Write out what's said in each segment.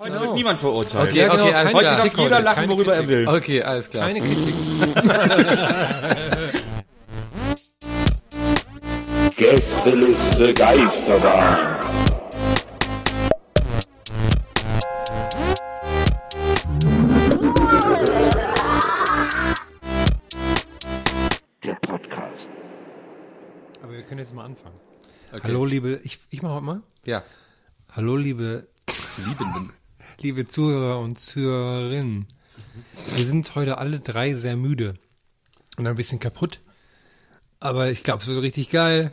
Heute wird niemand verurteilt. Okay, okay, alles Heute klar. darf jeder lachen, worüber er will. Okay, alles klar. Keine Kritik. Gästeliste Geisterbahn. Der Podcast. Aber wir können jetzt mal anfangen. Okay. Hallo, liebe, ich, ich mache mal. Ja. Hallo, liebe, Liebenden. Liebe Zuhörer und Zuhörerinnen. Wir sind heute alle drei sehr müde und ein bisschen kaputt. Aber ich glaube, es wird richtig geil.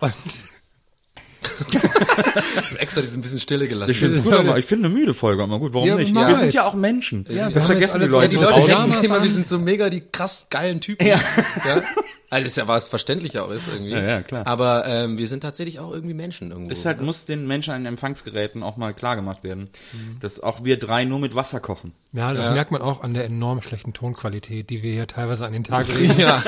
Und Extra diese ein bisschen Stille gelassen. Ich finde es gut, aber ich finde eine müde Folge aber gut. Warum Ja, nicht? mach Wir sind ja auch Menschen. wir das vergessen die Leute. die Leute denken immer, wir sind so mega die krass geilen Typen. Ja. ja. Also ist ja was verständlich auch ist irgendwie. Ja, ja, klar. Aber ähm, wir sind tatsächlich auch irgendwie Menschen irgendwo. Es halt, muss den Menschen an den Empfangsgeräten auch mal klar gemacht werden, dass auch wir drei nur mit Wasser kochen. ja, das Ja. merkt man auch an der enorm schlechten Tonqualität, die wir hier teilweise an den Tag legen. Ja.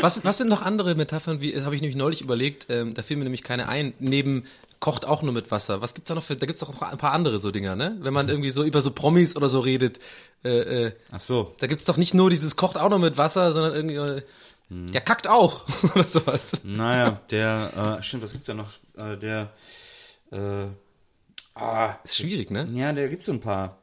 was, was sind noch andere Metaphern? Wie habe ich nämlich neulich überlegt? Ähm, da fiel mir nämlich keine ein. Neben kocht auch nur mit Wasser. Was gibt's da noch für? Da gibt's doch noch ein paar andere so Dinger, ne? Wenn man irgendwie so über so Promis oder so redet. Äh, äh, Ach so. da gibt's doch nicht nur dieses kocht auch nur mit Wasser, sondern irgendwie äh, der kackt auch oder sowas. Naja, der, äh, stimmt, was gibt's da noch? Äh, der, äh, ah, Ist schwierig, ne? ja, der gibt's so ein paar.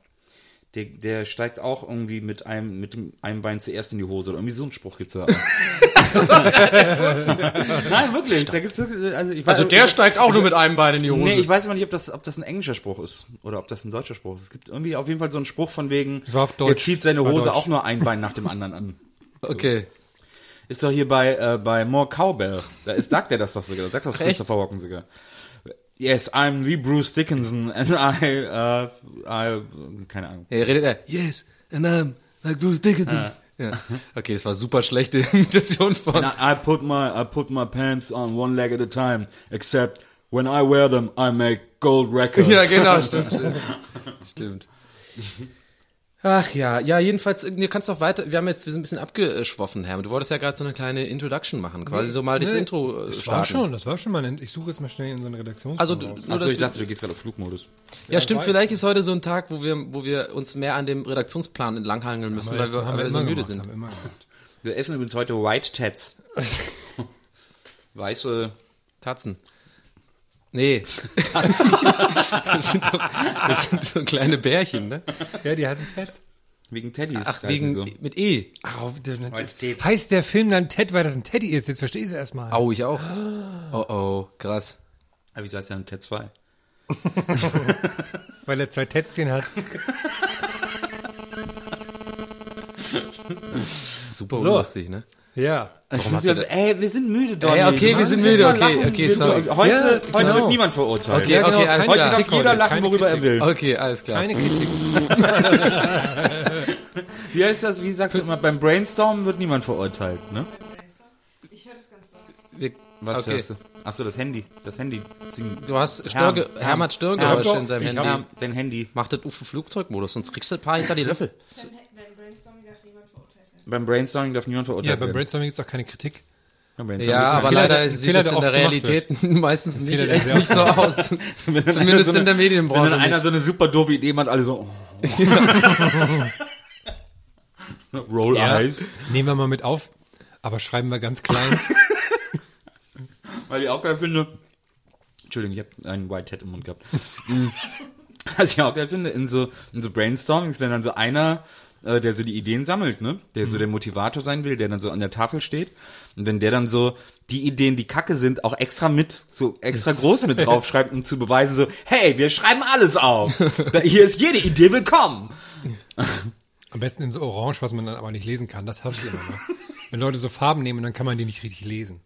Der, der steigt auch irgendwie mit einem, mit dem einem Bein zuerst in die Hose oder irgendwie so einen Spruch gibt's da. Nein, wirklich. Da gibt's, wirklich- also, ich weiß, Also der steigt auch nur mit einem Bein in die Hose. Nee, ich weiß aber nicht, ob das, ob das ein englischer Spruch ist oder ob das ein deutscher Spruch ist. Es gibt irgendwie auf jeden Fall so einen Spruch von wegen, Das war auf er Deutsch. zieht seine Hose auch nur ein Bein nach dem anderen an. okay. Ist doch hier bei, äh, bei More Cowbell. Da ist, sagt er das doch sogar. Sagt das Echt? Christopher Walken sogar. Yes, I'm wie Bruce Dickinson and I, uh, I, keine Ahnung. Er redet er, yes, and I'm like Bruce Dickinson. Ja. Okay, es war super schlechte Imitation von. I, I put my, I put my pants on one leg at a time, except when I wear them, I make gold records. Ja, genau, stimmt, stimmt. stimmt. Ach ja, ja, jedenfalls, du kannst doch weiter, wir haben jetzt, wir sind ein bisschen abgeschwoffen, Herr. Du wolltest ja gerade so eine kleine Introduction machen, quasi so mal das Nee, Intro äh, Das war starten. schon, das war schon mal ein, ich suche jetzt mal schnell in so einen Redaktions. Also, dass ich dachte, du gehst gerade auf Flugmodus. ja, stimmt, vielleicht ist heute so ein Tag, wo wir, wo wir uns mehr an dem Redaktionsplan entlanghangeln müssen, weil jetzt wir, weil wir so immer müde gemacht, sind. haben wir. Wir essen übrigens heute White Tats. Weiße, Tatzen. Nee. Das sind, doch, das sind so kleine Bärchen, ne? Ja, die heißen Ted. wegen Teddys. Ach, wegen, so. mit E. Der, Tats. heißt der Film dann Ted, weil das ein Teddy ist? Jetzt verstehe ich es erstmal. Au, ich auch. Oh, oh, krass. Aber wieso heißt ja ein Ted 2? Weil er zwei Tätzchen hat. Super So. unlustig, ne? Ja. Ich muss ja, ey, wir sind müde, Donny. Ey, okay, wir sind müde, okay, okay, sorry. Heute, Ja, heute genau. wird niemand verurteilt. Okay, Ja, genau, okay, alles Heute klar. darf jeder lachen, keine worüber er Kritik. will. Okay, alles klar. Keine Kritik. Wie heißt das? Wie sagst du immer? Beim Brainstormen wird niemand verurteilt, ne? Wir, Was Okay. hörst du? Achso, das Handy. Das Handy. Du hast Störge Herm, Herm hat Störgeräusche Herm, in seinem ich Handy. Dein Handy. Mach das auf Flugzeugmodus, sonst kriegst du ein paar hinter die Löffel. Beim Brainstorming darf niemand verurteilt Ja, beim werden. Brainstorming gibt es auch keine Kritik. Ja, aber Fehler, leider der- sieht Fehler, das in der Realität meistens nicht, Fehler, echt nicht so aus. Zumindest so in der eine- Medienbranche Wenn dann einer nicht. so eine super doofe Idee hat, alle so. Oh. Roll Ja. Eyes. Nehmen wir mal mit auf, aber schreiben wir ganz klein. Weil ich auch geil finde, Entschuldigung, ich habe einen White Hat im Mund gehabt. Mm. Was ich auch geil finde, in so, in so Brainstormings, wenn dann so einer, äh, der so die Ideen sammelt, ne, der so der Motivator sein will, der dann so an der Tafel steht, und wenn der dann so die Ideen, die kacke sind, auch extra mit, so extra groß mit draufschreibt, um zu beweisen, so, hey, wir schreiben alles auf. Da- Hier ist jede Idee willkommen. Am besten in so Orange, was man dann aber nicht lesen kann. Das hasse ich immer noch. Wenn Leute so Farben nehmen, dann kann man die nicht richtig lesen.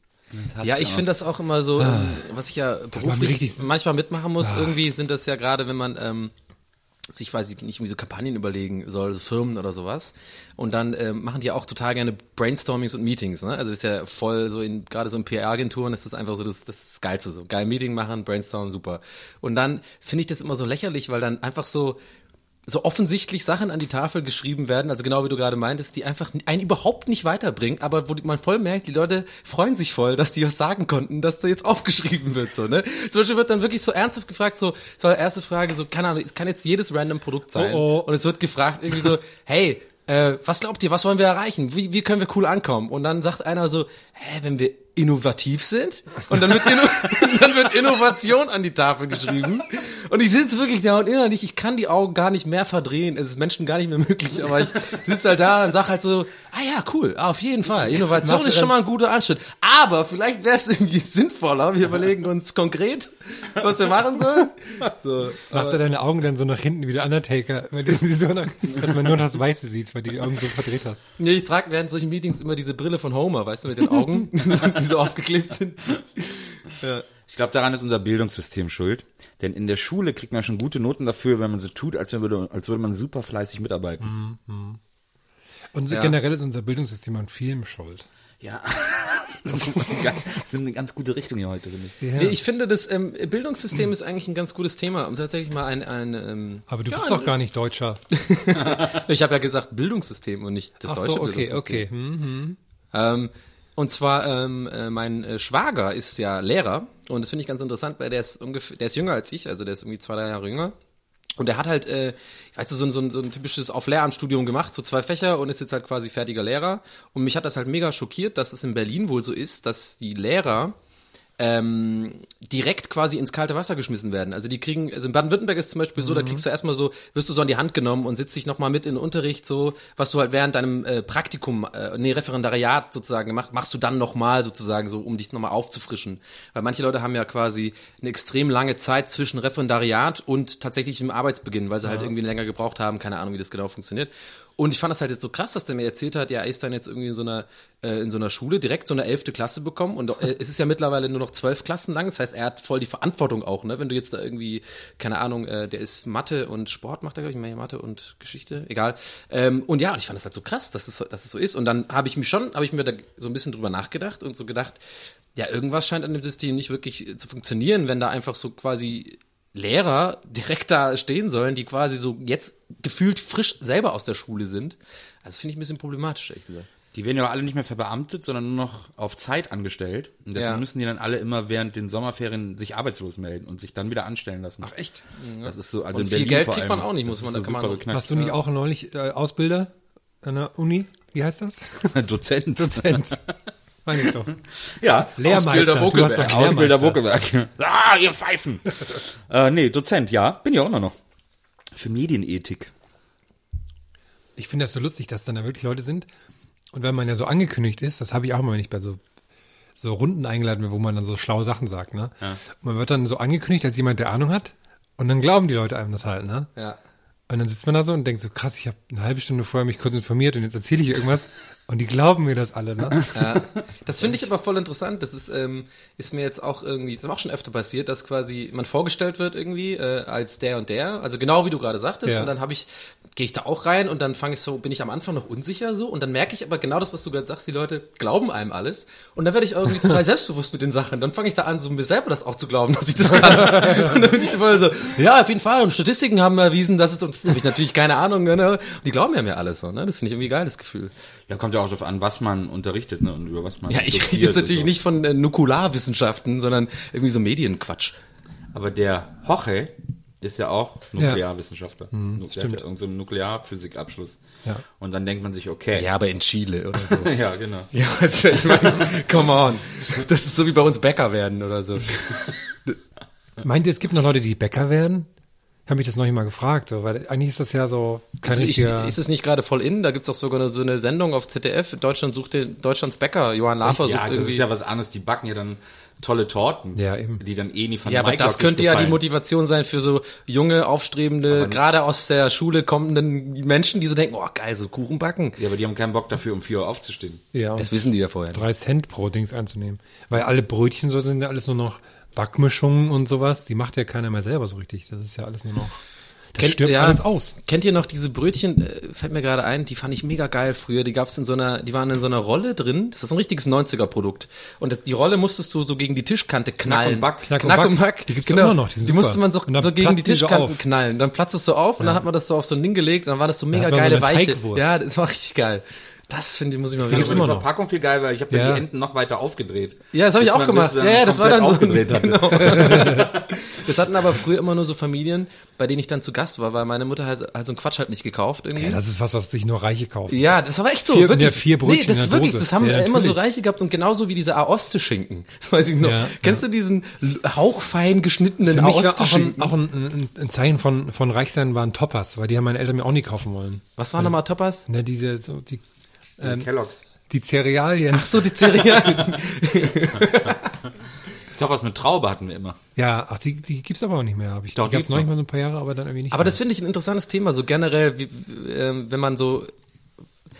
Ja, ich finde das auch immer so, ähm, was ich ja beruflich richtig- manchmal mitmachen muss. Irgendwie sind das ja gerade, wenn man ähm, sich, weiß ich nicht, irgendwie so Kampagnen überlegen soll, so Firmen oder sowas. Und dann ähm, machen die auch total gerne Brainstormings und Meetings. Ne? Also das ist ja voll so in, gerade so in PR-Agenturen ist das einfach so das, das Geilste. So geil Meeting machen, Brainstorm, super. Und dann finde ich das immer so lächerlich, weil dann einfach so so offensichtlich Sachen an die Tafel geschrieben werden, also genau wie du gerade meintest, die einfach einen überhaupt nicht weiterbringen, aber wo man voll merkt, die Leute freuen sich voll, dass die was sagen konnten, dass da jetzt aufgeschrieben wird, so, ne? Zum Beispiel wird dann wirklich so ernsthaft gefragt, so, so erste Frage, so, keine Ahnung, es kann jetzt jedes random Produkt sein. Oh, oh. Und es wird gefragt, irgendwie so, hey, äh, was glaubt ihr, was wollen wir erreichen? Wie, wie können wir cool ankommen? Und dann sagt einer so, hä, wenn wir innovativ sind? Und dann wird, dann wird Innovation an die Tafel geschrieben. Und ich sitze wirklich da und innerlich, ich kann die Augen gar nicht mehr verdrehen. Es ist Menschen gar nicht mehr möglich, aber ich sitze halt da und sag halt so, ah ja, cool, auf jeden Fall. Innovation Machst ist schon mal ein guter Anschritt. Aber vielleicht wäre es irgendwie sinnvoller, wir überlegen uns konkret, was wir machen sollen. So. Machst du deine Augen dann so nach hinten wie der Undertaker, weil du sie so nach, dass man nur das Weiße sieht, weil du die Augen so verdreht hast. Nee, ich trage während solchen Meetings immer diese Brille von Homer, weißt du, mit den Augen, die so aufgeklebt sind. Ich glaube, daran ist unser Bildungssystem schuld. Denn in der Schule kriegt man schon gute Noten dafür, wenn man so tut, als würde, als würde man super fleißig mitarbeiten. Und so Ja. generell ist unser Bildungssystem an Film schuld. Ja. Das ist eine ganz, gute Richtung hier heute, finde ich. Nee, ich finde, das ähm, Bildungssystem ist eigentlich ein ganz gutes Thema, um tatsächlich mal ein, ein ähm, Aber du ja, bist doch gar nicht Deutscher. ich habe ja gesagt Bildungssystem und nicht das Ach deutsche so, okay, Bildungssystem. okay. Hm. Ähm, und zwar, ähm, äh, mein äh, Schwager ist ja Lehrer und das finde ich ganz interessant, weil der ist ungefähr, der ist jünger als ich, also der ist irgendwie zwei, drei Jahre jünger. Und der hat halt, äh, weißt du, so ein, so, ein, so ein typisches auf Lehramtsstudium gemacht, so zwei Fächer und ist jetzt halt quasi fertiger Lehrer. Und mich hat das halt mega schockiert, dass es in Berlin wohl so ist, dass die Lehrer ähm, direkt quasi ins kalte Wasser geschmissen werden. Also die kriegen, also in Baden-Württemberg ist zum Beispiel so, da kriegst du erstmal so, wirst du so an die Hand genommen und sitzt dich nochmal mit in den Unterricht, so, was du halt während deinem äh, Praktikum, äh, nee, Referendariat sozusagen gemacht, machst du dann nochmal sozusagen so, um dich nochmal aufzufrischen. Weil manche Leute haben ja quasi eine extrem lange Zeit zwischen Referendariat und tatsächlichem Arbeitsbeginn, weil sie halt irgendwie länger gebraucht haben, keine Ahnung, wie das genau funktioniert. Und ich fand das halt jetzt so krass, dass der mir erzählt hat, ja, er ist dann jetzt irgendwie in so einer, äh, in so einer Schule direkt so eine elfte Klasse bekommen und äh, es ist ja mittlerweile nur noch zwölf Klassen lang. Das heißt, er hat voll die Verantwortung auch, ne? Wenn du jetzt da irgendwie, keine Ahnung, äh, der ist Mathe und Sport macht er, glaube ich, mehr Mathe und Geschichte, egal. Ähm, und ja, und ich fand das halt so krass, dass es, dass es so ist. Und dann habe ich mich schon, habe ich mir da so ein bisschen drüber nachgedacht und so gedacht, ja, irgendwas scheint an dem System nicht wirklich zu funktionieren, wenn da einfach so quasi Lehrer direkt da stehen sollen, die quasi so jetzt gefühlt frisch selber aus der Schule sind. Also finde ich ein bisschen problematisch, ehrlich gesagt. Die werden ja auch alle nicht mehr verbeamtet, sondern nur noch auf Zeit angestellt. Und deswegen Ja. müssen die dann alle immer während den Sommerferien sich arbeitslos melden und sich dann wieder anstellen lassen. Ach echt? Das ist so, also Und in viel Berlin Geld vor kriegt man auch nicht, muss man- da kann man. Warst du nicht auch neulich äh, Ausbilder an der Uni? Wie heißt das? Dozent. Dozent. Meine ich doch. Ja, Lehrmeister. Ausbilder. Wokelberg. Ah, ihr Pfeifen. äh, nee, Dozent, ja, bin ja auch noch. Für Medienethik. Ich finde das so lustig, dass dann da wirklich Leute sind. Und wenn man ja so angekündigt ist, das habe ich auch immer, wenn ich bei so, so Runden eingeladen bin, wo man dann so schlaue Sachen sagt, ne? Und man wird dann so angekündigt als jemand, der Ahnung hat. Und dann glauben die Leute einem das halt, ne? Ja. Und dann sitzt man da so und denkt so, krass, ich habe eine halbe Stunde vorher mich kurz informiert und jetzt erzähle ich irgendwas und die glauben mir das alle, ne? Das finde ich aber voll interessant. Das ist, ähm, ist mir jetzt auch irgendwie, das ist auch schon öfter passiert, dass quasi man vorgestellt wird irgendwie äh, als der und der. Also genau wie du gerade sagtest. Ja. Und dann habe ich, gehe ich da auch rein und dann fange ich so, bin ich am Anfang noch unsicher so und dann merke ich aber genau das, was du gerade sagst, die Leute glauben einem alles. Und dann werde ich irgendwie total selbstbewusst mit den Sachen. Dann fange ich da an, so mir selber das auch zu glauben, dass ich das kann. und dann bin ich voll so, ja, auf jeden Fall. Und Statistiken haben erwiesen, dass es, und das habe ich natürlich keine Ahnung, ne? Und die glauben ja mir alles so, ne? Das finde ich irgendwie geil, das Gefühl. Ja, kommt ja auch darauf an, was man unterrichtet, ne, und über was man Ja, ich rede jetzt natürlich so. nicht von äh, Nukularwissenschaften, sondern irgendwie so Medienquatsch. Aber der Hoche ist ja auch Nuklearwissenschaftler. Mhm, der hat ja irgendeinen so Nuklearphysikabschluss. Ja. Und dann denkt man sich, okay. Ja, aber in Chile oder so. ja genau. ja, also ich meine, come on. Das ist so wie bei uns Bäcker werden oder so. Meint ihr, es gibt noch Leute, die Bäcker werden? Ich habe mich das noch nicht mal gefragt, so, weil eigentlich ist das ja so kein Also ich, richtiger. ist es nicht gerade voll in? Da gibt's auch sogar eine, so eine Sendung auf ZDF. Deutschland sucht den Deutschlands Bäcker. Johann Lafer ja, sucht das irgendwie. ist ja was anderes. Die backen ja dann tolle Torten. Ja, eben. Die dann eh nie von ja, aber das könnte ja die gefallen. Motivation sein für so junge, aufstrebende, gerade aus der Schule kommenden Menschen, die so denken, oh geil, so Kuchen backen. Ja, aber die haben keinen Bock dafür, um 4 Uhr aufzustehen. ja, Das wissen die ja vorher. drei Cent pro Dings anzunehmen. Weil alle Brötchen so sind ja alles nur noch Backmischungen und sowas. Die macht ja keiner mehr selber so richtig. Das ist ja alles nur noch. Das Kennt- stirbt ja, alles aus. Kennt ihr noch diese Brötchen? Äh, fällt mir gerade ein, die fand ich mega geil früher. Die gab's in so einer, die waren in so einer Rolle drin. Das ist ein richtiges 90er-Produkt. Und das, die Rolle musstest du so gegen die Tischkante knallen. und Back. Knack und Knack Back. und Back. Die gibt's genau. immer noch, die sind Die musste man so, so gegen die so Tischkanten auf. knallen. Dann platzt es so auf und dann hat man das so auf so ein Ding gelegt und dann war das so mega so geile eine Weiche. Teigwurst. Ja, das war richtig geil. Das finde ich, muss ich mal Ich wieder. finde die immer noch. Verpackung viel geil, weil ich habe dann Ja. die Enden noch weiter aufgedreht. Ja, das habe ich auch man gemacht. das Ja, ja, das war dann so. komplett aufgedreht hatte. Genau. das hatten aber früher immer nur so Familien, bei denen ich dann zu Gast war, weil meine Mutter halt, halt so einen Quatsch halt nicht gekauft irgendwie. Ja, das ist was, was sich nur Reiche kaufen. Ja, das war echt so. Vier- wirklich. ja, vier Brötchen nee, das in ist der wirklich, Dose. das haben Ja, immer so. Reiche gehabt und genauso wie diese Aoste-Schinken. Weiß ich noch. Ja, Kennst du diesen hauchfein geschnittenen war auch, ein, Aoste-Schinken? auch ein, ein, Zeichen von, von Reichsein waren Toppers, weil die haben meine Eltern mir auch nie kaufen wollen. Was waren nochmal Toppers? Ne, diese, so, die, ähm, Kellogg's. die Cerealien. Ach so, die Cerealien. Toppers mit Traube hatten wir immer. Ja, ach, die, die gibt's aber auch nicht mehr, habe ich. Doch, die gab's noch nicht mal so ein paar Jahre, aber dann irgendwie nicht aber mehr. das finde ich ein interessantes Thema, so generell, wie, ähm, wenn man so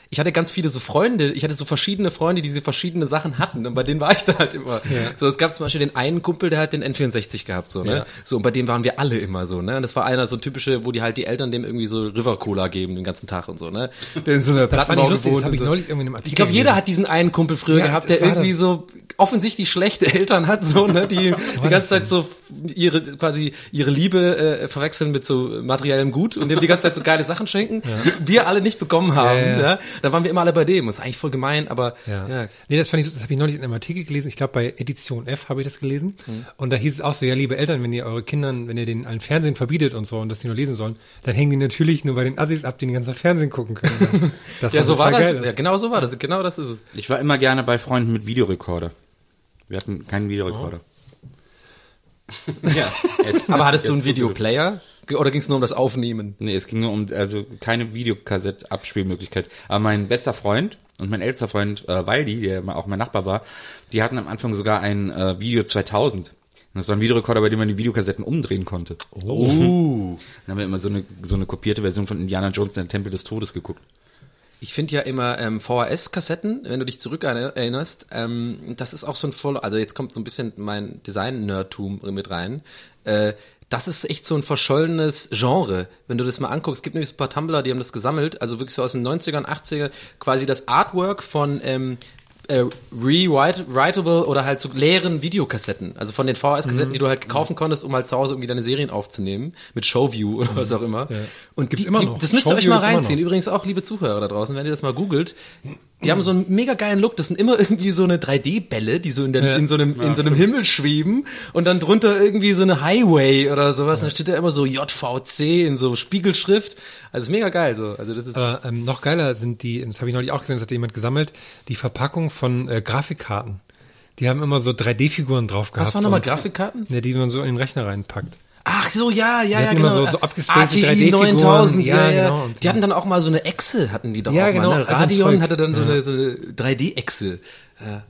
ich hatte ganz viele so Freunde, ich hatte so verschiedene Freunde, die diese verschiedene Sachen hatten und bei denen war ich dann halt immer. So, es gab zum Beispiel den einen Kumpel, der hat den N64 gehabt, so, ne? Ja. So, und bei dem waren wir alle immer so, ne? Und das war einer so ein typische, wo die halt die Eltern dem irgendwie so River Cola geben den ganzen Tag und so, ne? Der in so einer Das fand ich lustig, das und ich so. neulich irgendwie in einem Artikel Ich glaube, jeder hat diesen einen Kumpel früher Ja, gehabt, der irgendwie das. so offensichtlich schlechte Eltern hat, so, ne, die die ganze Zeit so ihre quasi ihre Liebe äh, verwechseln mit so materiellem Gut und dem die ganze Zeit so geile Sachen schenken, die wir alle nicht bekommen haben. Ja, Ja, ja. Da waren wir immer alle bei dem. Und das ist eigentlich voll gemein, aber Ja. ja. Nee, das fand ich, das habe ich neulich in einem Artikel gelesen. Ich glaube, bei Edition F habe ich das gelesen. Mhm. Und da hieß es auch so, ja, liebe Eltern, wenn ihr eure Kindern, wenn ihr denen ein Fernsehen verbietet und so und dass die nur lesen sollen, dann hängen die natürlich nur bei den Assis ab, die den ganzen Fernsehen gucken können. Das Ja, so war das. Ja, genau so war das. Genau das ist es. Ich war immer gerne bei Freunden mit Videorekorder. Wir hatten keinen Videorekorder. Ja, jetzt, Aber hattest du einen Videoplayer? Oder ging es nur um das Aufnehmen? Nee, es ging nur um, also keine Videokassett-Abspielmöglichkeit. Aber mein bester Freund und mein ältester Freund äh, Waldi, der auch mein Nachbar war, die hatten am Anfang sogar ein äh, Video 2000. Und das war ein Videorekorder, bei dem man die Videokassetten umdrehen konnte. Oh. Dann haben wir immer so eine, so eine kopierte Version von Indiana Jones in der Tempel des Todes geguckt. Ich finde ja immer ähm, VHS-Kassetten, wenn du dich zurück erinnerst, ähm, das ist auch so ein voll, also jetzt kommt so ein bisschen mein Design-Nerdtum mit rein. Äh, das ist echt so ein verschollenes Genre, wenn du das mal anguckst. Es gibt nämlich so ein paar Tumblr, die haben das gesammelt, also wirklich so aus den 90ern, 80ern, quasi das Artwork von ähm, äh, rewritable oder halt so leeren Videokassetten. Also von den VHS-Kassetten, Mhm. die du halt kaufen konntest, um halt zu Hause irgendwie deine Serien aufzunehmen. Mit Showview oder was auch immer. Und Gibt's die, immer die, noch. Das müsst ihr euch mal reinziehen. Übrigens auch, liebe Zuhörer da draußen, wenn ihr das mal googelt, die haben so einen mega geilen Look. Das sind immer irgendwie so eine 3D-Bälle, die so in, der, Ja. in, so einem, in so einem Himmel schweben und dann drunter irgendwie so eine Highway oder sowas. Und dann steht da immer so JVC in so Spiegelschrift. Also ist mega geil. So. Also das ist Aber ähm, noch geiler sind die, das habe ich neulich auch gesehen, das hat jemand gesammelt, die Verpackung von äh, Grafikkarten. Die haben immer so 3D-Figuren drauf gehabt. was waren nochmal Grafikkarten? Ja, die man so in den Rechner reinpackt. Ach so, ja, ja, ja, genau. immer so- so abgespacete ATI 3D-Figuren. 9000, ja, Ja, ja. genau. Die hatten dann auch mal so eine Echse, hatten die doch Ja, auch genau, mal. Ne? also ein Radion Zeug. hatte dann so Ja. eine, so eine 3D-Echse. Ja.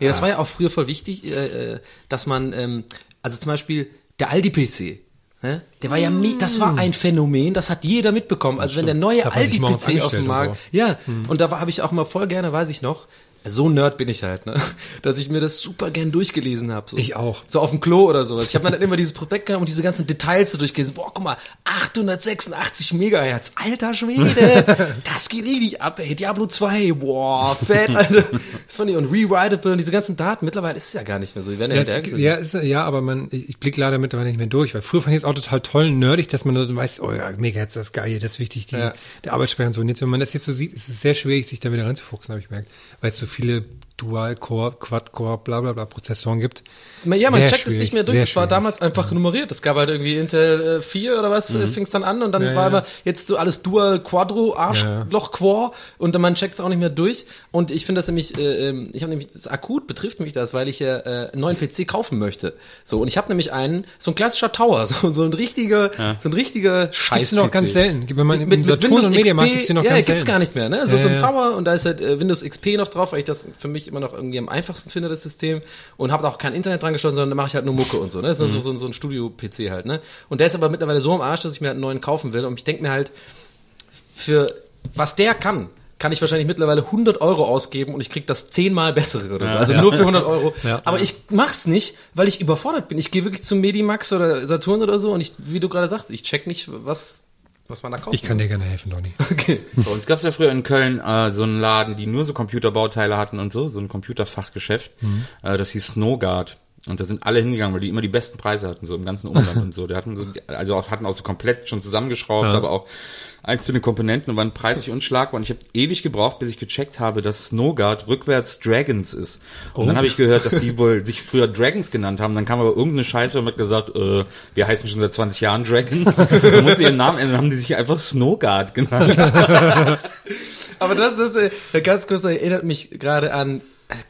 ja, das war ja auch früher voll wichtig, äh, äh, dass man, ähm, also zum Beispiel der Aldi-PC, ne? der war ja, mi- das war ein Phänomen, das hat jeder mitbekommen. Also wenn der neue morgens Aldi-PC auf dem Markt, ja, und da habe ich auch mal voll gerne, weiß ich noch, so Nerd bin ich halt, ne? dass ich mir das super gern durchgelesen habe. So. Ich auch. So auf dem Klo oder sowas. Ich habe mir dann immer dieses Prospekt genommen und diese ganzen Details so durchgelesen. Boah, guck mal, 886 Megahertz. Alter Schwede, das geht richtig ab, ey. Diablo 2, boah, fett, Alter. Das fand ich, und Rewritable und diese ganzen Daten. Mittlerweile ist es ja gar nicht mehr so. Die werden ja, Ja, ja, ist, ja, aber man, ich, ich blicke leider mittlerweile nicht mehr durch, weil früher fand ich es auch total toll, nerdig, dass man so weiß, oh ja, mega, jetzt das ist geil, das ist wichtig, die, Ja. der Arbeitsspeicher und so. Und jetzt, wenn man das jetzt so sieht, ist es sehr schwierig, sich da wieder reinzufuchsen, habe ich gemerkt, weil es so viele Dual-Core, Quad-Core, bla bla bla Prozessoren gibt. Ja, man Sehr checkt es nicht mehr durch. Das war schwierig. damals einfach nummeriert. Es gab halt irgendwie Intel äh, 4 oder was, mhm. fing es dann an und dann Ja, war ja. immer jetzt so alles Dual, Quadro, Arschloch, Quor und dann man checkt es auch nicht mehr durch. Und ich finde das nämlich, äh, ähm, ich habe nämlich, das akut betrifft mich das, weil ich ja äh, einen neuen PC kaufen möchte. So, und ich habe nämlich einen, so ein klassischer Tower, so, so ein richtiger, so ein richtiger Scheiß. Gibt's noch ganz selten. Gib mir mal mit, im Saturn und Mediamarkt gibt's die noch ja, ganz gibt's selten. gar nicht mehr, ne? So, Ja, so ein ja. Tower und da ist halt äh, Windows XP noch drauf, weil ich das für mich immer noch irgendwie am einfachsten finde, das System. Und habe auch kein Internet dran geschlossen, sondern da mache ich halt nur Mucke und so, ne? Das ist Mhm. so, so, so ein Studio-PC halt, ne? Und der ist aber mittlerweile so am Arsch, dass ich mir halt einen neuen kaufen will. Und ich denke mir halt, für was der kann, kann ich wahrscheinlich mittlerweile 100 Euro ausgeben und ich krieg das zehnmal bessere oder so. Also nur für 100 Euro. Ja. Aber ich mach's nicht, weil ich überfordert bin. Ich gehe wirklich zum Medimax oder Saturn oder so und ich, wie du gerade sagst, ich check nicht, was, was man da kauft. Ich kann dir gerne helfen, Donny. Okay. Bei uns gab es ja früher in Köln äh, so einen Laden, die nur so Computerbauteile hatten und so, so ein Computerfachgeschäft. Äh, das hieß Snowguard. Und da sind alle hingegangen, weil die immer die besten Preise hatten, so im ganzen Umland und so. Die hatten so, also auch, hatten auch so komplett schon zusammengeschraubt, Ja. aber auch einzelne Komponenten und waren preislich unschlagbar. Und ich habe ewig gebraucht, bis ich gecheckt habe, dass Snowguard rückwärts Dragons ist. Und dann habe ich gehört, dass die wohl sich früher Dragons genannt haben. Dann kam aber irgendeine Scheiße und hat gesagt, äh, wir heißen schon seit 20 Jahren Dragons. Dann mussten ihren Namen ändern, dann haben die sich einfach Snowguard genannt. Aber das ist, äh, ganz kurz, erinnert mich gerade an,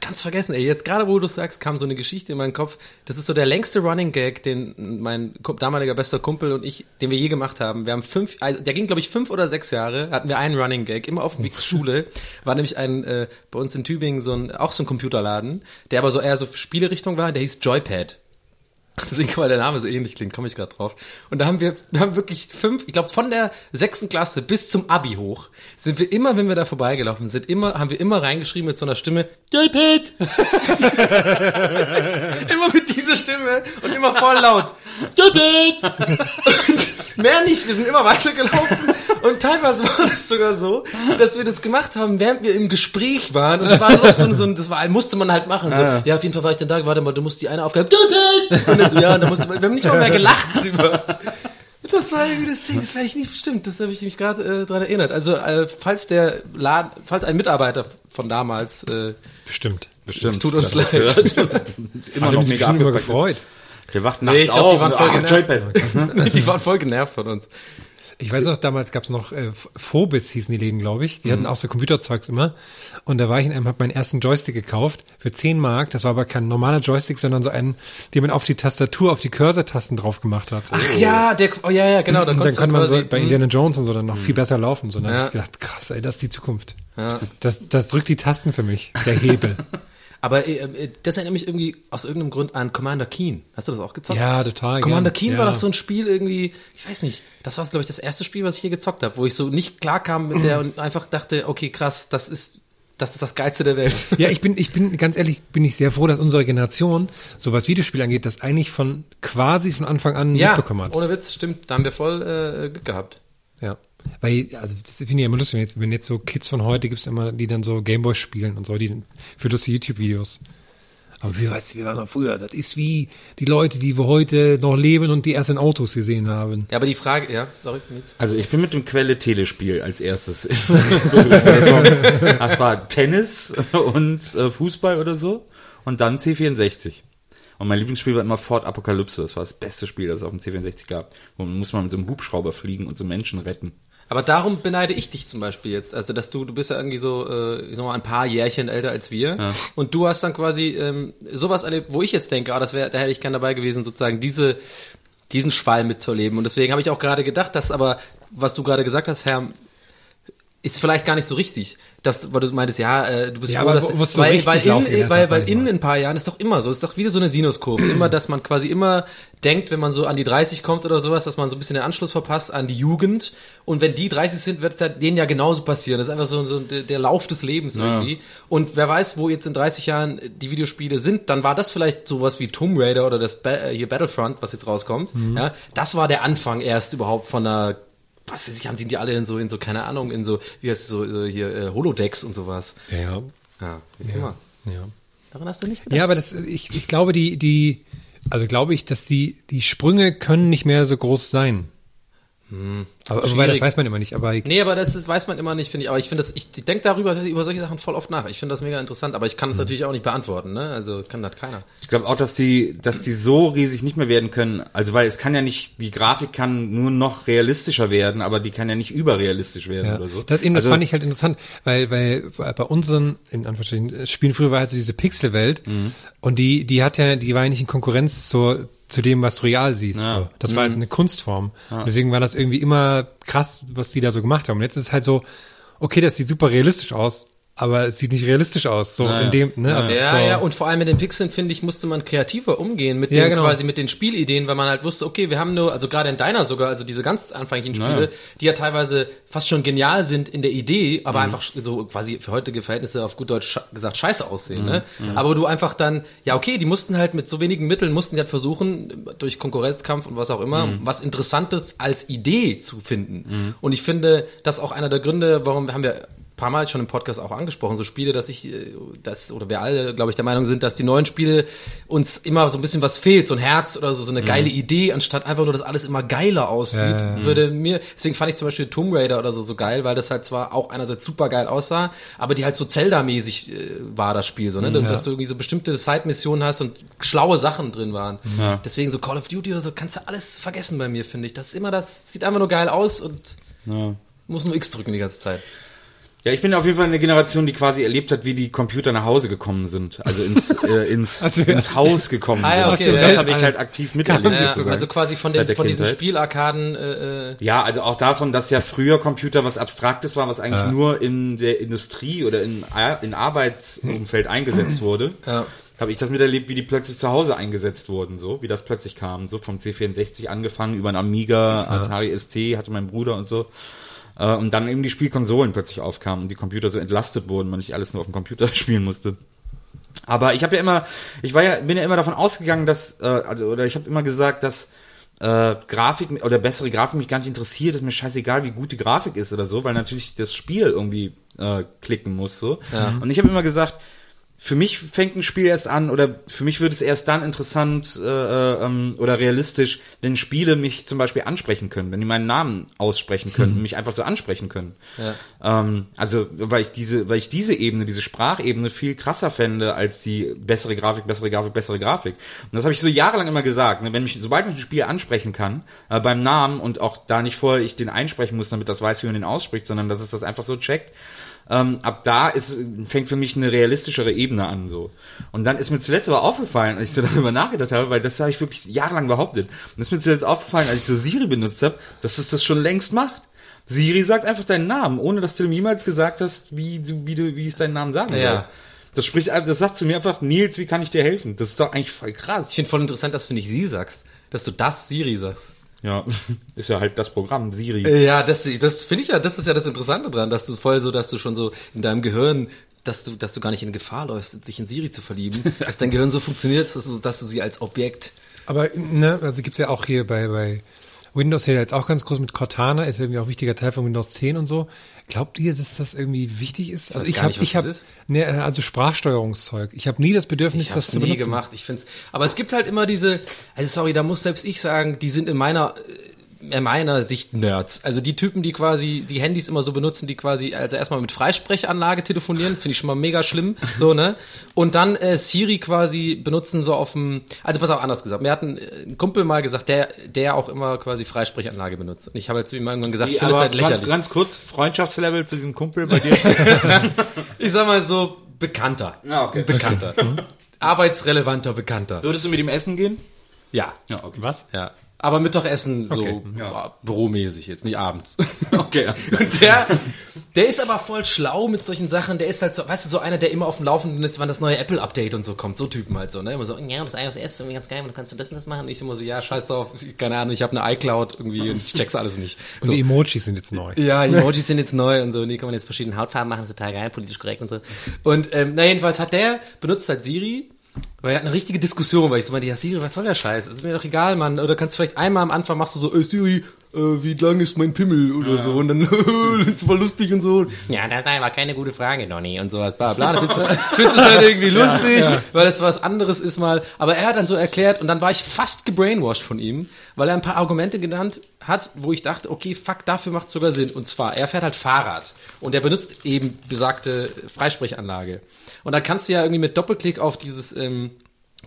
ganz vergessen, ey, jetzt gerade wo du sagst, kam so eine Geschichte in meinen Kopf. Das ist so der längste Running Gag, den mein damaliger bester Kumpel und ich, den wir je gemacht haben. Wir haben fünf, also der ging glaube ich fünf oder sechs Jahre, hatten wir einen Running Gag, immer auf dem Weg zur Schule. War nämlich ein, äh, bei uns in Tübingen so ein, auch so ein Computerladen, der aber so eher so Spielerichtung war, der hieß Joypad. Deswegen, weil der Name so ähnlich klingt, komme ich gerade drauf. Und da haben wir, wir haben wirklich fünf, ich glaube von der sechsten Klasse bis zum Abi hoch, sind wir immer, wenn wir da vorbeigelaufen sind, immer, haben wir immer reingeschrieben mit so einer Stimme, Joypad! immer mit dieser Stimme und immer voll laut, Joypad! Mehr nicht, wir sind immer weitergelaufen und teilweise war das sogar so, dass wir das gemacht haben, während wir im Gespräch waren und das war noch so, ein- so ein, das war, musste man halt machen, so, ja, auf jeden Fall war ich dann da, warte mal, du musst die eine Aufgabe! Und dann ja, dann musste man, wir haben nicht mal mehr gelacht drüber. Das war irgendwie das Ding, das werde ich nicht bestimmt, das habe ich mich gerade äh, dran erinnert. Also, äh, falls der Laden, falls ein Mitarbeiter von damals, äh, Bestimmt. Bestimmt. es tut uns leid. Immer Hat noch mega gefreut. Der wacht nachts Nee, ich glaub, auf. die waren voll genervt. Joypad. die waren voll genervt von uns. Ich weiß auch, damals gab's noch äh, Phobis hießen die Läden, glaube ich. Die hatten auch so Computerzeugs immer. Und da war ich in einem, habe meinen ersten Joystick gekauft für 10 Mark. Das war aber kein normaler Joystick, sondern so ein, den man auf die Tastatur, auf die Cursor-Tasten drauf gemacht hat. Ach ja, der, oh ja, ja, genau, da und dann kann man so bei hm. Indiana Jones und so dann noch viel besser laufen. So, dann Ja. hab ich gedacht, krass, ey, das ist die Zukunft. Ja. Das, das drückt die Tasten für mich, der Hebel. Aber äh, äh, das erinnert mich irgendwie aus irgendeinem Grund an Commander Keen. Hast du das auch gezockt? Ja, total Commander gern. Keen Ja. war doch so ein Spiel irgendwie, ich weiß nicht, das war glaube ich das erste Spiel, was ich hier gezockt habe, wo ich so nicht klar kam mit der und einfach dachte, okay, krass, das ist das ist das geilste der Welt. Ja, ich bin, ich bin, ganz ehrlich, bin ich sehr froh, dass unsere Generation, so was Videospiel angeht, das eigentlich von, quasi von Anfang an ja, mitbekommen hat. ohne Witz, stimmt, da haben wir voll äh, Glück gehabt. Ja. Weil, also das finde ich immer lustig, wenn jetzt, wenn jetzt so Kids von heute gibt's immer, die dann so Gameboy spielen und so, die für lustige YouTube-Videos. Aber wie weißt du, wie war noch früher? Das ist wie die Leute, die wir heute noch leben und die erst in Autos gesehen haben. Ja, aber die Frage, ja, sorry, Mietz. Also ich bin mit dem Quelle Telespiel als erstes in Berührung gekommen. Das war Tennis und äh, Fußball oder so und dann C64. Und mein Lieblingsspiel war immer Ford Apokalypse. Das war das beste Spiel, das es auf dem C64 gab. Wo man muss man mit so einem Hubschrauber fliegen und so Menschen retten. Aber darum beneide ich dich zum Beispiel jetzt. Also, dass du, du bist ja irgendwie so, äh, ich sag mal, ein paar Jährchen älter als wir. Und du hast dann quasi ähm, sowas erlebt, wo ich jetzt denke, ah, das wäre, da hätte ich gern dabei gewesen, sozusagen diese, diesen Schwall mitzuerleben. Und deswegen habe ich auch gerade gedacht, dass aber, was du gerade gesagt hast, Herr, ist vielleicht gar nicht so richtig. Das, weil du meintest, ja, äh, du bist Ja, froh, dass, wo- es so weil, weil, in, weil, weil in ein paar Jahren ist doch immer so, ist doch wieder so eine Sinuskurve. immer, dass man quasi immer denkt, wenn man so an die 30 kommt oder sowas, dass man so ein bisschen den Anschluss verpasst an die Jugend. Und wenn die 30 sind, wird es ja denen ja genauso passieren. Das ist einfach so, so der, der Lauf des Lebens irgendwie. Und wer weiß, wo jetzt in 30 Jahren die Videospiele sind, dann war das vielleicht sowas wie Tomb Raider oder das ba äh, hier Battlefront, was jetzt rauskommt. Mhm. Ja, das war der Anfang erst überhaupt von einer was weiß ich, haben sind die alle in so, in so, keine Ahnung, in so, wie heißt es so, so hier, äh, Holodecks und sowas. Ja. Ja, du mal. Ja. Daran hast du nicht gedacht. Ja, aber das, ich, ich glaube, die, die, also glaube ich, dass die, die Sprünge können nicht mehr so groß sein. Aber, wobei, das weiß man immer nicht. Aber Nee, aber das ist, weiß man immer nicht, finde ich. Aber ich finde das, ich, denke darüber, über solche Sachen voll oft nach. Ich finde das mega interessant, aber ich kann das natürlich auch nicht beantworten, ne? Also kann das keiner. Ich glaube auch, dass die, dass die so riesig nicht mehr werden können. Also weil es kann ja nicht, die Grafik kann nur noch realistischer werden, aber die kann ja nicht überrealistisch werden Ja, oder so. das, eben, das also, fand ich halt interessant, weil, weil bei unseren, in Anführungsstrichen, Spielen früher war halt so diese Pixelwelt Mhm. und die, die hat ja, die war ja nicht in Konkurrenz zur, zu dem, was du real siehst. Ja. So. Das war Mhm. halt eine Kunstform. Und deswegen war das irgendwie immer krass, was die da so gemacht haben. Und jetzt ist es halt so, okay, das sieht super realistisch aus, aber es sieht nicht realistisch aus. So Ja, in dem, ne? Also Ja, so, ja, und vor allem mit den Pixeln, finde ich, musste man kreativer umgehen mit den, Ja, genau. quasi mit den Spielideen, weil man halt wusste, okay, wir haben nur, also gerade in deiner sogar, also diese ganz anfänglichen Spiele, Naja. die ja teilweise fast schon genial sind in der Idee, Mhm. aber einfach so quasi für heutige Verhältnisse auf gut Deutsch gesagt scheiße aussehen, ne? Mhm. Aber du einfach dann, ja okay, die mussten halt mit so wenigen Mitteln, mussten halt versuchen, durch Konkurrenzkampf und was auch immer, Mhm. was Interessantes als Idee zu finden. Und ich finde, das ist auch einer der Gründe, warum haben wir paar Mal schon im Podcast auch angesprochen, so Spiele, dass ich, äh, das, oder wir alle, glaube ich, der Meinung sind, dass die neuen Spiele uns immer so ein bisschen was fehlt, so ein Herz oder so, so eine geile Idee, anstatt einfach nur, dass alles immer geiler aussieht, Ja, ja. würde mir, deswegen fand ich zum Beispiel Tomb Raider oder so so geil, weil das halt zwar auch einerseits super geil aussah, aber die halt so Zelda-mäßig äh, war das Spiel, so, ne, dass du irgendwie so bestimmte Side-Missionen hast und schlaue Sachen drin waren. Deswegen so Call of Duty oder so, kannst du alles vergessen bei mir, finde ich. Das ist immer, das sieht einfach nur geil aus und Ja. muss nur X drücken die ganze Zeit. Ja, ich bin auf jeden Fall eine Generation, die quasi erlebt hat, wie die Computer nach Hause gekommen sind. Also ins, äh, ins, Also, ins Haus gekommen Ah, ja, sind. okay, ja. das habe ich halt aktiv miterlebt, Ja, sozusagen. also quasi von, den, von diesen. Spielarkaden äh, äh, Ja, also auch davon, dass ja früher Computer was Abstraktes war, was eigentlich nur in der Industrie oder in, in Arbeitsumfeld eingesetzt wurde. Ja. Habe ich das miterlebt, wie die plötzlich zu Hause eingesetzt wurden, so wie das plötzlich kam, so vom C64 angefangen über einen Amiga, Atari ST hatte mein Bruder und so. Äh, Und dann eben die Spielkonsolen plötzlich aufkamen und die Computer so entlastet wurden, man nicht alles nur auf dem Computer spielen musste. Aber ich habe ja immer, ich war ja, bin ja immer davon ausgegangen, dass, äh, also oder ich habe immer gesagt, dass äh, Grafik oder bessere Grafik mich gar nicht interessiert, ist mir scheißegal, wie gut die Grafik ist oder so, weil natürlich das Spiel irgendwie äh, klicken muss so. Und ich habe immer gesagt, für mich fängt ein Spiel erst an oder für mich wird es erst dann interessant äh, äh, ähm, oder realistisch, wenn Spiele mich zum Beispiel ansprechen können, wenn die meinen Namen aussprechen können, mich einfach so ansprechen können. Ähm, also weil ich diese, weil ich diese Ebene, diese Sprachebene viel krasser fände als die bessere Grafik, bessere Grafik, bessere Grafik. Und das habe ich so jahrelang immer gesagt. Ne? Wenn mich, sobald mich ein Spiel ansprechen kann äh, beim Namen und auch da nicht vorher ich den einsprechen muss, damit das weiß, wie man den ausspricht, sondern dass es das einfach so checkt, ähm, ab da ist, fängt für mich eine realistischere Ebene an, so. Und dann ist mir zuletzt aber aufgefallen, als ich so darüber nachgedacht habe, weil das habe ich wirklich jahrelang behauptet. Und ist mir zuletzt aufgefallen, als ich so Siri benutzt habe, dass es das schon längst macht. Siri sagt einfach deinen Namen, ohne dass du ihm jemals gesagt hast, wie, du- wie du, wie es deinen Namen sagen Ja. soll. Das spricht, das sagt zu mir einfach, Nils, wie kann ich dir helfen? Das ist doch eigentlich voll krass. Ich finde voll interessant, dass du nicht sie sagst, dass du das Siri sagst. Ja, ist ja halt das Programm, Siri. Äh, Ja, das, das finde ich ja, das ist ja das Interessante dran, dass du voll so, dass du schon so in deinem Gehirn, dass du, dass du gar nicht in Gefahr läufst, sich in Siri zu verlieben, dass dein Gehirn so funktioniert, dass du, dass du sie als Objekt. Aber ne, also gibt's ja auch hier bei, bei Windows hier jetzt auch ganz groß mit Cortana, ist irgendwie auch ein wichtiger Teil von Windows 10 und so. Glaubt ihr, dass das irgendwie wichtig ist? Also ich habe, ich habe, ne, also Sprachsteuerungszeug. Ich habe nie das Bedürfnis, Ich das zu nie benutzen. gemacht. Ich find's, aber es gibt halt immer diese, also sorry, da muss selbst ich sagen, die sind in meiner in meiner Sicht Nerds. Also die Typen, die quasi die Handys immer so benutzen, die quasi also erstmal mit Freisprechanlage telefonieren, das finde ich schon mal mega schlimm, so ne? Und dann äh, Siri quasi benutzen so auf dem, also pass auf anders gesagt. Mir hat ein, äh, ein Kumpel mal gesagt, der der auch immer quasi Freisprechanlage benutzt. Und ich habe jetzt ihm irgendwann gesagt, ich finde das halt ganz, lächerlich. ganz kurz, Freundschaftslevel zu diesem Kumpel bei dir. Ich sag mal so bekannter, Ah, okay. bekannter, arbeitsrelevanter Bekannter. Würdest du mit ihm essen gehen? Ja, Ja, okay. Was? Ja. Aber Mittagessen so Okay, ja. büromäßig jetzt, nicht abends. Okay. Und der, der ist aber voll schlau mit solchen Sachen. Der ist halt so, weißt du, so einer, der immer auf dem Laufenden ist, wann das neue Apple-Update und so kommt. So Typen halt so, ne? Immer so, ja, das iOS ist irgendwie ganz geil, und dann kannst du das und das machen. Und ich immer so, ja, scheiß drauf, keine Ahnung, ich habe eine iCloud irgendwie und ich check's alles nicht. Und So. die Emojis sind jetzt neu. Ja, Emojis sind jetzt neu und so, und die kann man jetzt verschiedene Hautfarben machen, ist total geil, politisch korrekt und so. Und ähm, na jedenfalls hat der benutzt halt Siri Weil wir hatten eine richtige Diskussion, weil ich so meinte, ja Siri, was soll der Scheiß? Ist mir doch egal, Mann. Oder kannst du vielleicht einmal am Anfang machst du so, äh, Siri, äh, wie lang ist mein Pimmel oder so und dann ist voll lustig und so. Ja, das war keine gute Frage, Donny und sowas. Bla bla. Findest du findest es halt irgendwie lustig, weil das was anderes ist mal. Aber er hat dann so erklärt und dann war ich fast gebrainwashed von ihm, weil er ein paar Argumente genannt hat, wo ich dachte, okay, fuck, dafür macht sogar Sinn. Und zwar, er fährt halt Fahrrad und er benutzt eben besagte Freisprechanlage. Und dann kannst du ja irgendwie mit Doppelklick auf dieses ähm,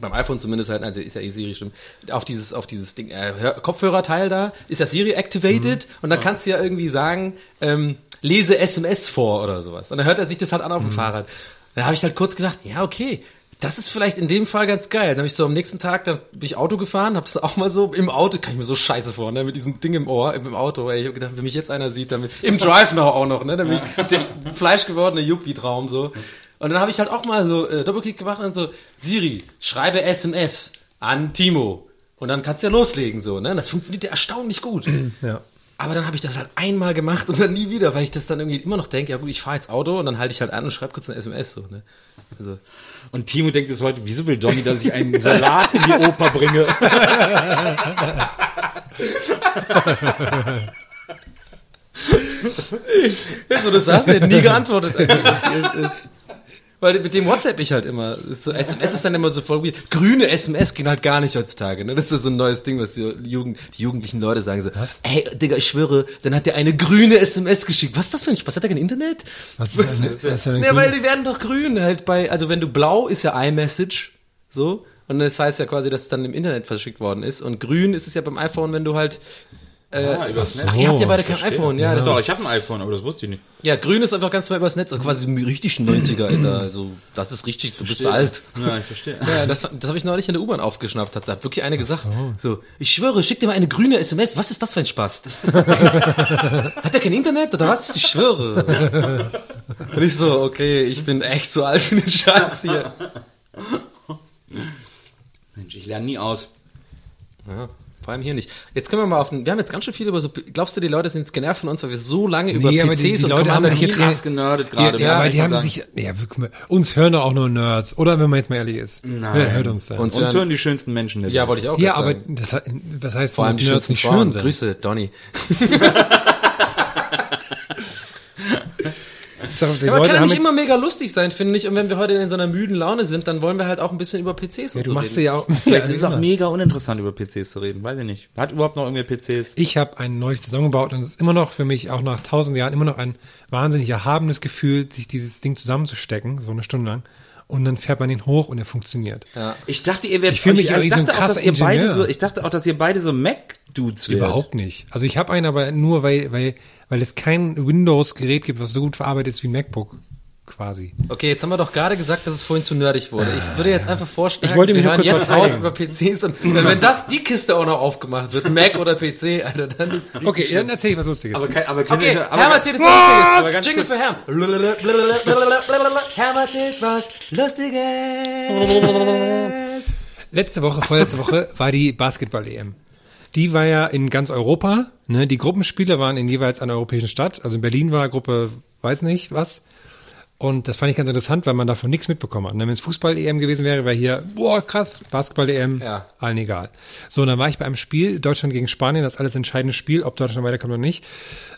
beim iPhone zumindest halt, also ist ja eh Siri stimmt, auf dieses, auf dieses Ding, äh, Hör- Kopfhörerteil da, ist ja Siri activated und dann kannst du ja irgendwie sagen, ähm, lese SMS vor oder sowas. Und dann hört er sich das halt an auf dem Fahrrad. Dann habe ich halt kurz gedacht, ja, okay, das ist vielleicht in dem Fall ganz geil. Dann habe ich so am nächsten Tag, dann bin ich Auto gefahren, hab's auch mal so im Auto, kann ich mir so scheiße vor, ne, mit diesem Ding im Ohr, im Auto, ey, ich hab gedacht, wenn mich jetzt einer sieht, damit, im Drive Now auch noch, ne, damit der fleischgewordene Yuppie-Traum so. Und dann habe ich halt auch mal so äh, Doppelklick gemacht und so, Siri, schreibe SMS an Timo. Und dann kannst du ja loslegen, so, ne? Das funktioniert ja erstaunlich gut. Ja. Aber dann habe ich das halt einmal gemacht und dann nie wieder, weil ich das dann irgendwie immer noch denke, ja gut, ich fahre jetzt Auto und dann halte ich halt an und schreibe kurz eine SMS, so, ne? Also, Und Timo denkt bis heute, wieso will Donny, dass ich einen Salat in die Oper bringe? jetzt wo du sagst, der hat nie geantwortet. Also, ist, ist, weil mit dem WhatsApp ich halt immer. Ist so, SMS ist dann immer so voll weird. Grüne SMS gehen halt gar nicht heutzutage. Ne? Das ist so ein neues Ding, was die, Jugend, die jugendlichen Leute sagen so. Was? Ey, Digga, ich schwöre, dann hat der eine grüne SMS geschickt. Was ist das für ein Spaß? Hat der kein Internet? Was ist, das, was ist Ja, weil die werden doch grün halt bei, also wenn du blau ist ja iMessage, so. Und das heißt ja quasi, dass es dann im Internet verschickt worden ist. Und grün ist es ja beim iPhone, wenn du halt, äh, Ah, übers Netz. ach, ihr habt ja beide kein iPhone, ja. Das Doch, ich habe ein iPhone, aber das wusste ich nicht. ja, grün ist einfach ganz normal übers Netz, also quasi richtig 90er, Alter. Also, das ist richtig, du bist alt. Ja, ich verstehe. Ja, das, das habe ich neulich in der U-Bahn aufgeschnappt. Hat, hat wirklich eine gesagt. So. ich schwöre, schick dir mal eine grüne SMS. Was ist das für ein Spaß? hat er kein Internet oder was? Ich schwöre. Und ich so, okay, ich bin echt zu alt für den Scheiß hier. Mensch, ich lerne nie aus. Ja, vor allem hier nicht. Jetzt können wir mal auf den, wir haben jetzt ganz schön viel über so, glaubst du, die Leute sind jetzt genervt von uns, weil wir so lange über Nee, PCs aber die, die und Leute haben sich jetzt krass genördet gerade, Ja, muss aber die haben sagen. sich, ja, mal, uns hören doch auch nur Nerds. Oder wenn man jetzt mal ehrlich ist. Nein. Wer hört uns denn? Uns Uns hören- hören die schönsten Menschen Ja, wollte ich auch ja, aber sagen. das, was heißt, vor allem die Nerds schönsten nicht schön sind? Grüße, Donny. Ich sag, Ja, man Leute kann ja nicht immer mega lustig sein, finde ich. Und wenn wir heute in so einer müden Laune sind, dann wollen wir halt auch ein bisschen über PCs und ja, du so machst reden. ja auch, Vielleicht ja, ist es auch mega uninteressant, über PCs zu reden. Weiß ich nicht. Hat überhaupt noch irgendwer PCs? Ich habe einen neulich zusammengebaut und es ist immer noch für mich, auch nach tausend Jahren, immer noch ein wahnsinnig erhabenes Gefühl, sich dieses Ding zusammenzustecken, so eine Stunde lang. Und dann fährt man ihn hoch und er funktioniert. Ich dachte, ihr werdet Ich fühl mich ich, auch wie so ein dachte auch, krasser dass ihr beide Ingenieur. so, ich dachte auch, dass ihr beide so Mac-Dudes wärt. Überhaupt nicht. Also ich habe einen, aber nur weil, weil, weil es kein Windows-Gerät gibt, was so gut verarbeitet ist wie ein MacBook. Quasi. Okay, jetzt haben wir doch gerade gesagt, dass es vorhin zu nerdig wurde. Ich würde jetzt einfach vorstellen, Ich wollte mich wir hören jetzt auf über PCs und wenn das die Kiste auch noch aufgemacht wird, Mac oder PC, Alter, dann ist Okay, dann erzähl ich was Lustiges. Aber, kein, aber, keine- Okay, aber, Herm erzählt jetzt aber was Lustiges. Jingle für Herm. Herm erzählt was Lustiges. Letzte Woche, vorletzte Woche war die Basketball-EM. Die war ja in ganz Europa. Ne? Die Gruppenspiele waren in jeweils einer europäischen Stadt. Also in Berlin war Gruppe, weiß nicht was. Und das fand ich ganz interessant, weil man davon nichts mitbekommen hat. Und wenn es Fußball-EM gewesen wäre, wäre hier, boah, krass, Basketball-EM, Ja. allen egal. So, und dann war ich bei einem Spiel, Deutschland gegen Spanien, das alles entscheidende Spiel, ob Deutschland weiterkommt oder nicht.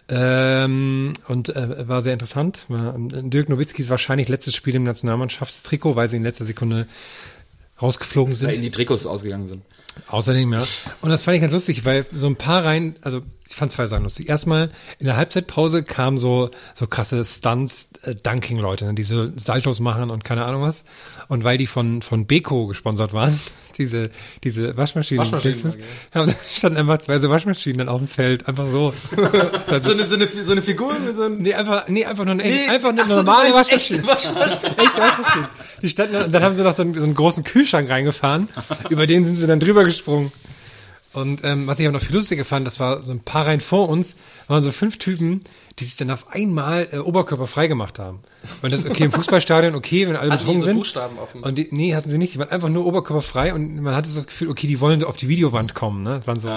Ähm, und äh, war sehr interessant. War, Dirk Nowitzkis wahrscheinlich letztes Spiel im Nationalmannschaftstrikot, weil sie in letzter Sekunde rausgeflogen sind. in die Trikots ausgegangen sind. Außerdem, ja. Und das fand ich ganz lustig, weil so ein paar Reihen, also ich fand zwei Sachen lustig. Erstmal in der Halbzeitpause kamen so so krasse Stunts, äh, Dunking-Leute, ne, die so Saltos machen und keine Ahnung was. Und weil die von von Beko gesponsert waren, diese diese Waschmaschinen, Waschmaschinen, ja, da standen einfach zwei so Waschmaschinen dann auf dem Feld, einfach so. So eine, so eine, so eine Figur mit so einem Nee, einfach, nee, einfach nur eine, Nee, einfach eine ach so, normale meinst Waschmaschine. echte Waschmaschine. Waschmaschine. Die standen, und dann haben sie noch so einen, so einen großen Kühlschrank reingefahren, über den sind sie dann drüber gesprungen. Und ähm, was ich aber noch viel lustiger fand, das war so ein paar Reihen vor uns, waren so fünf Typen, die sich dann auf einmal äh, Oberkörper frei gemacht haben. Und das okay im Fußballstadion, okay, wenn alle betrunken sind. Buchstaben auf dem- und die, nee, hatten sie nicht, die waren einfach nur Oberkörper frei und man hatte so das Gefühl, okay, die wollen so auf die Videowand kommen, ne? Das waren so,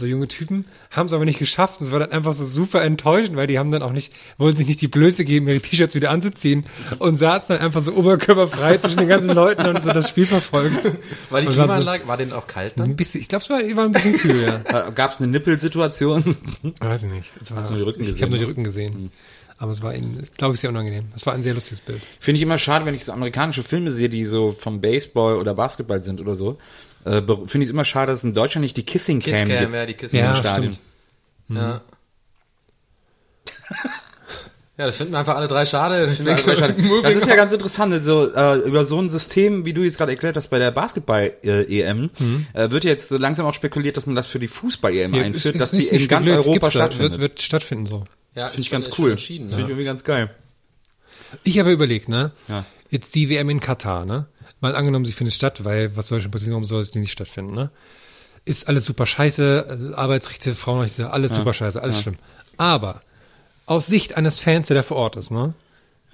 so junge Typen, haben es aber nicht geschafft. Und es war dann einfach so super enttäuschend, weil die haben dann auch nicht, wollten sich nicht die Blöße geben, ihre T-Shirts wieder anzuziehen und saßen dann einfach so oberkörperfrei zwischen den ganzen Leuten und so das Spiel verfolgt. War die Und Klimaanlage, war denn auch kalt So dann? ein bisschen, ich glaube, es war, war ein bisschen kühl, ja. Gab es eine Nippelsituation? Weiß ich nicht. Es war, Hast du die Rücken ich gesehen habe nur die? Rücken gesehen. Aber es war, glaube ich, sehr unangenehm. Es war ein sehr lustiges Bild. Finde ich immer schade, wenn ich so amerikanische Filme sehe, die so vom Baseball oder Basketball sind oder so. Äh, Finde ich es immer schade, dass es in Deutschland nicht die Kissing Cam Kisscam, gibt. ja, die Kisscam. Ja, im Stadion. stimmt. Ja. Ja, das finden wir einfach alle drei schade. Das ist ja ganz interessant. Also, äh, über so ein System, wie du jetzt gerade erklärt hast, bei der Basketball-EM, äh, wird jetzt so langsam auch spekuliert, dass man das für die Fußball-EM Ja, einführt, ist- dass ist die in ganz Europa stattfindet. Wird, wird stattfinden so. ja, Finde ich ganz cool. Das finde ich ja. irgendwie ganz geil. Ich habe überlegt, ne? Ja. Jetzt die WM in Katar, ne? Mal angenommen, sie findet statt, weil was soll schon passieren, warum soll sie nicht stattfinden, ne? Ist alles super scheiße, also Arbeitsrechte, Frauenrechte, alles super scheiße, alles schlimm. Aber aus Sicht eines Fans, der da vor Ort ist, ne?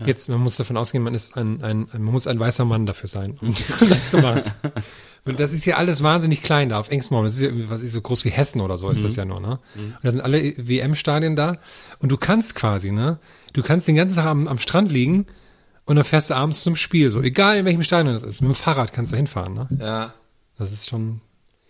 Jetzt, man muss davon ausgehen, man ist ein, ein, man muss ein weißer Mann dafür sein, um das zu machen. Und das ist ja alles wahnsinnig klein da auf engstem. Das ist ja was ist so groß wie Hessen oder so ist das ja nur, ne? Und da sind alle WM-Stadien da. Und du kannst quasi, ne? Du kannst den ganzen Tag am, am Strand liegen und dann fährst du abends zum Spiel. So, egal in welchem Stadion das ist. Mit dem Fahrrad kannst du hinfahren, ne? Ja. Das ist schon,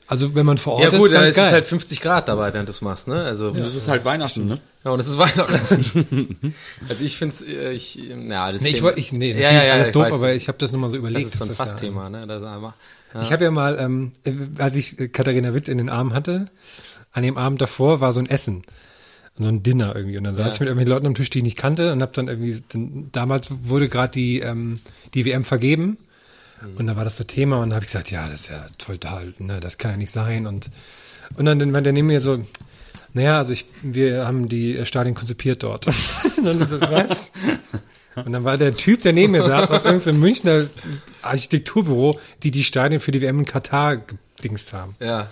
also wenn man vor Ort Ja gut, ist, dann ganz ist es halt 50 Grad dabei, während du es machst, ne? Also Das ist halt Weihnachten, ne? ja, und es ist Weihnachten. also ich finde äh, ich ja, das nee, ich Thema- wollte, ich, nee, ja, ja, ja, alles ich doof, weiß. aber ich habe das nur mal so überlegt. das ist so ein ja- Fassthema, ne? Das ist einfach, ja. Ich habe ja mal, ähm, äh, als ich äh, Katharina Witt in den Arm hatte, an dem Abend davor war so ein Essen. So ein Dinner irgendwie. Und dann saß ich mit irgendwelchen Leuten am Tisch, die ich nicht kannte und hab dann irgendwie, dann, damals wurde gerade die, ähm, die WM vergeben. Und da war das so Thema und dann habe ich gesagt, ja, das ist ja total, ne, das kann ja nicht sein. Und, und dann, dann war der neben mir so, naja, also ich, wir haben die Stadien konzipiert dort. und dann so, was? Und dann war der Typ, der neben mir saß, aus irgendeinem Münchner Architekturbüro, die die Stadien für die WM in Katar gedingst haben. ja.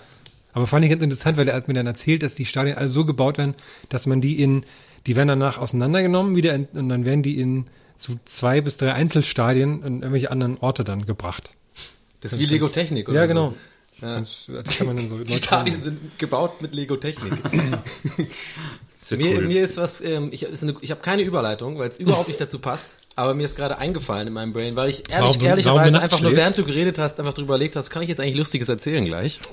Aber fand ich ganz interessant, weil er hat mir dann erzählt, dass die Stadien alle so gebaut werden, dass man die in, die werden danach auseinandergenommen wieder in, und dann werden die in zu zwei bis drei Einzelstadien in irgendwelche anderen Orte dann gebracht. Das ist wie Lego Technik oder Ja, so. genau. Ja. Kann man dann so Die Stadien sind gebaut mit Lego Technik. mir, mir ist was, ähm, ich, eine- ich habe keine Überleitung, weil es überhaupt nicht dazu passt. Aber mir ist gerade eingefallen in meinem Brain, weil ich ehrlich, Warum ehrlicherweise warum einfach nachts nur schläfst? während du geredet hast, einfach drüber überlegt hast, kann ich jetzt eigentlich Lustiges erzählen gleich?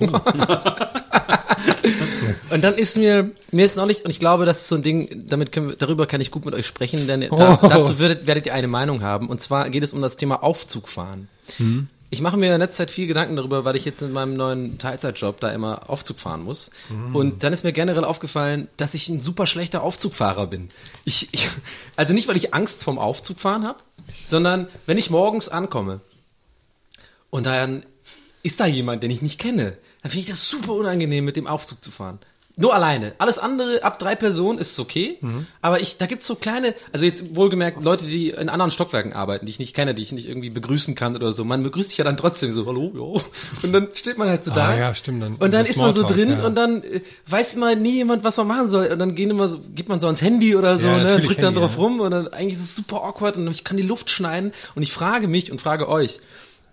und dann ist mir, mir ist neulich, und ich glaube, das ist so ein Ding, damit können wir, darüber kann ich gut mit euch sprechen, denn da, Oh. dazu werdet, werdet ihr eine Meinung haben. Und zwar geht es um das Thema Aufzugfahren. Ich mache mir in letzter Zeit viel Gedanken darüber, weil ich jetzt in meinem neuen Teilzeitjob da immer Aufzug fahren muss. Und dann ist mir generell aufgefallen, dass ich ein super schlechter Aufzugfahrer bin. Ich, ich, also nicht, weil ich Angst vom Aufzugfahren habe, sondern wenn ich morgens ankomme und dann ist da jemand, den ich nicht kenne, dann finde ich das super unangenehm, mit dem Aufzug zu fahren. Nur alleine. Alles andere ab drei Personen ist es okay. Aber ich, da gibt's so kleine, also jetzt wohlgemerkt Leute, die in anderen Stockwerken arbeiten, die ich nicht kenne, die ich nicht irgendwie begrüßen kann oder so. Man begrüßt sich ja dann trotzdem so, hallo, ja. Und dann steht man halt so da. Ah, ja, stimmt, dann- und dann ist man so drin ja. und dann äh, weiß immer nie jemand, was man machen soll. Und dann gehen immer so, geht man so ans Handy oder so, Ja, ne, drückt dann Handy, drauf ja. rum und dann eigentlich ist es super awkward und ich kann die Luft schneiden und ich frage mich und frage euch,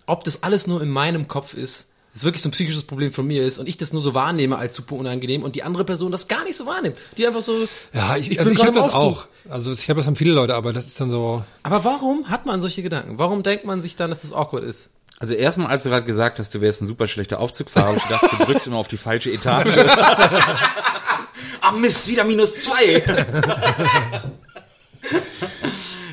ob das alles nur in meinem Kopf ist, das wirklich so ein psychisches Problem von mir ist und ich das nur so wahrnehme als super unangenehm und die andere Person das gar nicht so wahrnimmt. Die einfach so, Ja, ich, bin also ich habe das Aufzug. auch. Also ich glaube, das haben viele Leute, aber das ist dann so. Aber warum hat man solche Gedanken? Warum denkt man sich dann, dass das awkward ist? Also erstmal, als du gerade gesagt hast, du wärst ein super schlechter Aufzugfahrer, ich gedacht, du drückst immer auf die falsche Etage. ah Mist, wieder minus zwei.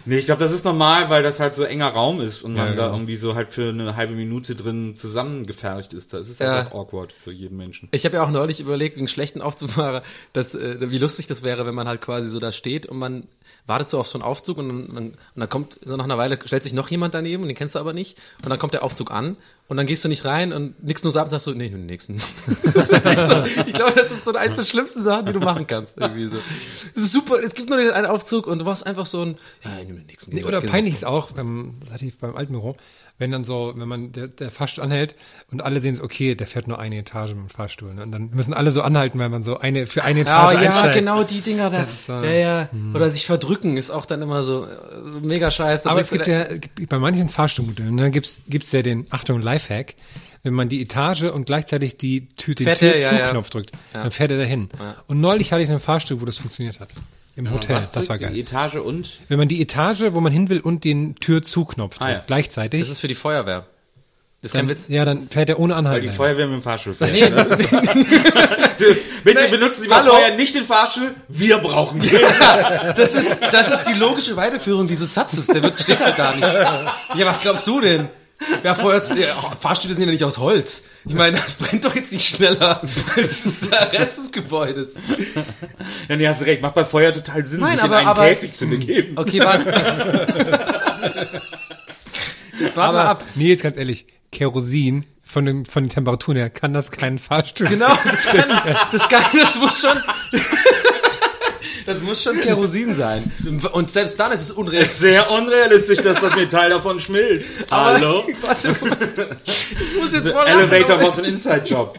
nee, ich glaube, das ist normal, weil das halt so enger Raum ist und man Ja, da genau. irgendwie so halt für eine halbe Minute drin zusammengefercht ist. Das ist Ja. einfach awkward für jeden Menschen. Ich habe ja auch neulich überlegt, wegen schlechten Aufzugfahrer, dass, äh, wie lustig das wäre, wenn man halt quasi so da steht und man wartet so auf so einen Aufzug und dann, dann, und dann kommt so nach einer Weile, stellt sich noch jemand daneben und den kennst du aber nicht und dann kommt der Aufzug an und dann gehst du nicht rein und nix nur sagen, sagst du, nee, ich nehme den nächsten. ich glaube, das ist so eine eins der schlimmsten Sachen, die du machen kannst. Irgendwie so. Es ist super, es gibt nur den einen Aufzug und du warst einfach so ein, ja, ich nehme den nächsten. Nee, oder peinlich ist auch, beim, das hatte ich beim alten Büro, wenn dann so, wenn man der, der Fahrstuhl anhält und alle sehen so, okay, der fährt nur eine Etage mit dem Fahrstuhl. Ne? Und dann müssen alle so anhalten, weil man so eine für eine Ja, Etage ja, einsteigt. genau die Dinger da. Das äh, ja, ja. Oder sich verdrücken ist auch dann immer so, äh, mega scheiße. Aber es gibt ja, bei manchen Fahrstuhlmodellen, ne, gibt's, gibt's ja den, Achtung, Lifehack, wenn man die Etage und gleichzeitig die Tür, den ja, Tür-Zu-Knopf ja. drückt, Ja. dann fährt er dahin. Und neulich hatte ich einen Fahrstuhl, wo das funktioniert hat. Im Hotel, Was das war drückt Die geil. Etage und Wenn man die Etage, wo man hin will und den Tür-Zu-Knopf drückt, Ah, ja. gleichzeitig, Das ist für die Feuerwehr. Das ist kein dann, Witz. ja, dann fährt er ohne weil Anhalten. die. Feuerwehr mit dem Fahrstuhl fährt. Nee, Bitte benutzen Sie mal hallo. vorher nicht den Fahrstuhl, wir brauchen den. das ist, das ist die logische Weiterführung dieses Satzes. Der wird, steht halt da nicht. Ja, was glaubst du denn? Ja, Feuer, ja, Fahrstühle sind ja nicht aus Holz. Ich meine, das brennt doch jetzt nicht schneller als der Rest des Gebäudes. Ja, nee, hast du recht, macht bei Feuer total Sinn, Nein, sich aber- in einen aber- Käfig zu begeben. Okay, warte. Jetzt warten wir Aber, ab. nee, jetzt ganz ehrlich, Kerosin von, dem, von den Temperaturen her kann das kein Fahrstuhl. Genau, das kann, das kann, das muss schon, das muss schon Kerosin sein. Und selbst dann ist es unrealistisch. Sehr unrealistisch, dass das Metall davon schmilzt. Hallo? Warte, ich muss jetzt voll Elevator lachen, was ein Inside-Job.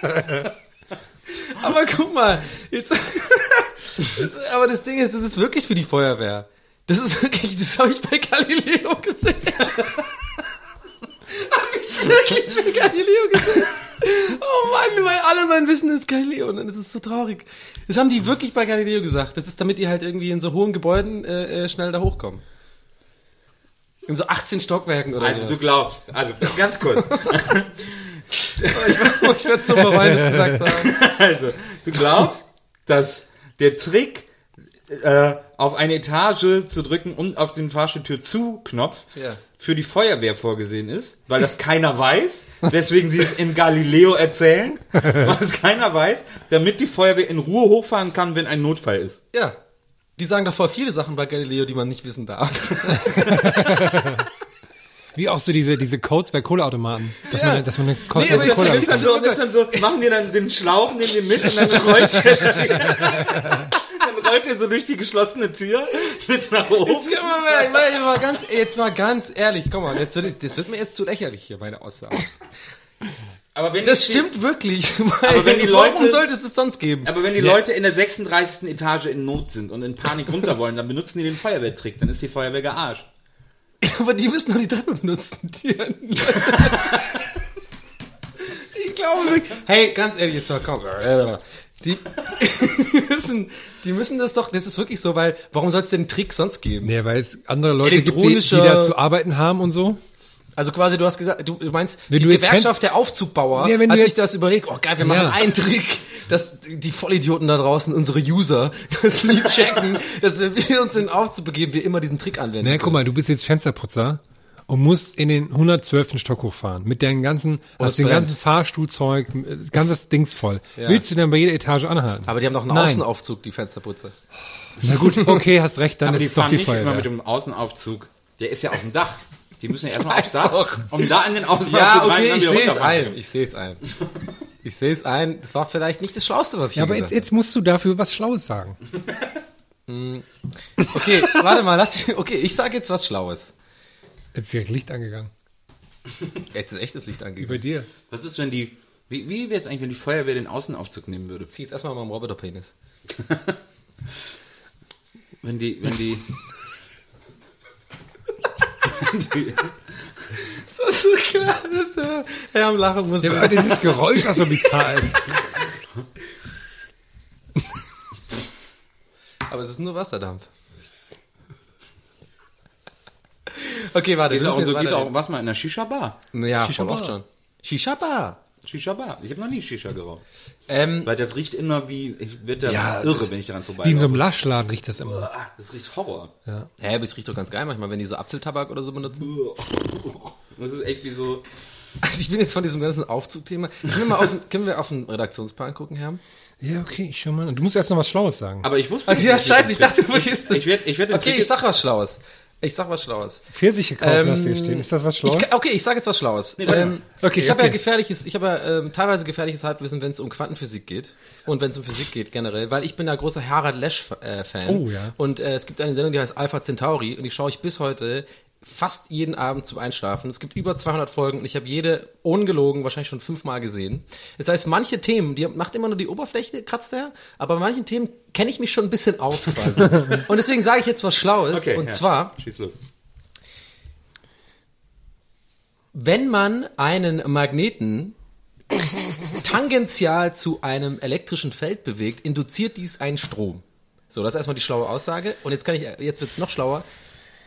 aber, aber guck mal, jetzt, jetzt, aber das Ding ist, das ist wirklich für die Feuerwehr. Das ist wirklich, das habe ich bei Galileo gesehen. habe ich wirklich bei Galileo gesehen. Oh Mann, weil alle mein Wissen ist Galileo und das ist so traurig. Das haben die wirklich bei Galileo gesagt. Das ist, damit die halt irgendwie in so hohen Gebäuden äh, äh, schnell da hochkommen. In so 18 Stockwerken oder Also so. du glaubst, also ganz kurz. ich werde so bereuen, das gesagt zu haben. Also, du glaubst, dass der Trick, äh, auf eine Etage zu drücken und auf den Fahrstuhltür zu Knopf Ja. Für die Feuerwehr vorgesehen ist, weil das keiner weiß, weswegen sie es in Galileo erzählen, weil es keiner weiß, damit die Feuerwehr in Ruhe hochfahren kann, wenn ein Notfall ist. Ja. Die sagen doch voll viele Sachen bei Galileo, die man nicht wissen darf. Wie auch so diese, diese Codes bei Kohleautomaten. Dass man, dass man eine kostenlose Cola jetzt- ist dann so, ist dann so, machen die dann den Schlauch, nehmen den mit und dann rollt rollt er so durch die geschlossene Tür mit nach oben. Jetzt, mal, mal, jetzt, mal ganz, jetzt mal ganz ehrlich, komm mal, jetzt wird, das wird mir jetzt zu lächerlich hier, meine Aussage. Aber wenn Das die- stimmt wirklich. Weil, Aber wenn die warum Leute- sollte es das sonst geben? Aber wenn die Leute in der 36. Etage in Not sind und in Panik runter wollen, dann benutzen die den Feuerwehrtrick, dann ist die Feuerwehr gearscht. Aber die müssen doch die Treppe benutzen. Die, ich glaube wirklich. Hey, ganz ehrlich, jetzt mal komm. Die, die müssen, die müssen das doch, das ist wirklich so, weil, warum soll es den Trick sonst geben? Nee, weil es andere Leute gibt, die, die da zu arbeiten haben und so. Also quasi, du hast gesagt, du, du meinst, Wenn die du Gewerkschaft der Aufzugbauer Ja, wenn hat sich das überlegt, oh geil, wir machen Ja. einen Trick, dass die Vollidioten da draußen, unsere User, das nie checken, dass wenn wir uns in den Aufzug begeben, wir immer diesen Trick anwenden. Nee, guck mal, du bist jetzt Fensterputzer und musst in den 112. Stock hochfahren. Mit deinen ganzen, hast den brennt. ganzen Fahrstuhlzeug, das ganze Dings voll. Ja. Willst du dann bei jeder Etage anhalten? Aber die haben noch einen Nein. Außenaufzug, die Fensterputzer. Na gut, okay, hast recht, dann Aber ist die es doch die nicht immer Feuerwehr. mit dem Außenaufzug. Der ist ja auf dem Dach. Die müssen ja erstmal aufs Dach, um da an den Außenaufzug Ja, rein okay, ich dann wieder sehe es ein. Ich sehe es ein. Ich sehe es ein. Das war vielleicht nicht das Schlauste, was ich Ja, aber jetzt, jetzt musst du dafür was Schlaues sagen. habe. Okay, warte mal, lass Okay, ich sage jetzt was Schlaues. Jetzt ist direkt Licht angegangen. Jetzt ist echtes Licht Bei angegangen. dir. Was ist, wenn die, wie, wie wäre es eigentlich, wenn die Feuerwehr den Außenaufzug nehmen würde? Zieh jetzt erstmal mal am Roboterpenis. Wenn die, wenn die, Das ist so klar, dass der Herr am Lachen muss. Ja, aber dieses Geräusch, was so bizarr ist. Aber es ist nur Wasserdampf. Okay, warte. ist wir auch, so, ist auch was mal in der Shisha-Bar. Ja, Shisha voll oft schon. Shisha-Bar. Shisha-Bar. Ich habe noch nie Shisha geraucht. Ähm, Weil das riecht immer wie, ich werde da Ja, irre, ist- wenn ich daran vorbei Wie in so einem Laschladen riecht das immer. Das riecht Horror. hä, aber es riecht doch ganz geil manchmal, wenn die so Apfeltabak oder so benutzen. Das ist echt wie so, Also ich bin jetzt von diesem ganzen Aufzugthema. Können wir mal auf, den- können wir auf den Redaktionsplan gucken, Herr? Ja, okay, ich schau mal. Du musst erst noch was Schlaues sagen. aber ich wusste Ach, ja, scheiße, ich dachte, du vergisst es. Ich werde, ich werde Okay, Trick ich sag was Schlaues. Ich sag was Schlaues. Pfirsiche kaufen, Ähm, hast du hier stehen. Ist das was Schlaues? Ich, okay, ich sage jetzt was Schlaues. warte ähm, Okay, ich habe ja okay. gefährliches, ich habe ja ähm, teilweise gefährliches Halbwissen, wenn es um Quantenphysik geht und wenn es um Physik geht generell, weil ich bin ja großer Harald Lesch äh, Fan. Oh, ja. Und äh, es gibt eine Sendung, die heißt Alpha Centauri und die schaue ich bis heute fast jeden Abend zum Einschlafen. Es gibt über 200 Folgen und ich habe jede ungelogen wahrscheinlich schon fünfmal gesehen. Das heißt, manche Themen, die macht immer nur die Oberfläche, kratzt er, aber bei manchen Themen kenne ich mich schon ein bisschen aus quasi. und deswegen sage ich jetzt was Schlaues Okay, und ja. zwar Schieß los. wenn man einen Magneten tangential zu einem elektrischen Feld bewegt, induziert dies einen Strom. So, das ist erstmal die schlaue Aussage. Und jetzt kann ich, jetzt wird's noch schlauer.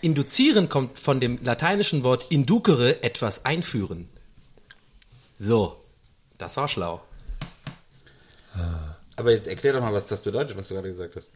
Induzieren kommt von dem lateinischen Wort inducere, etwas einführen. So, das war schlau. Aber jetzt erklär doch mal, was das bedeutet, was du gerade gesagt hast.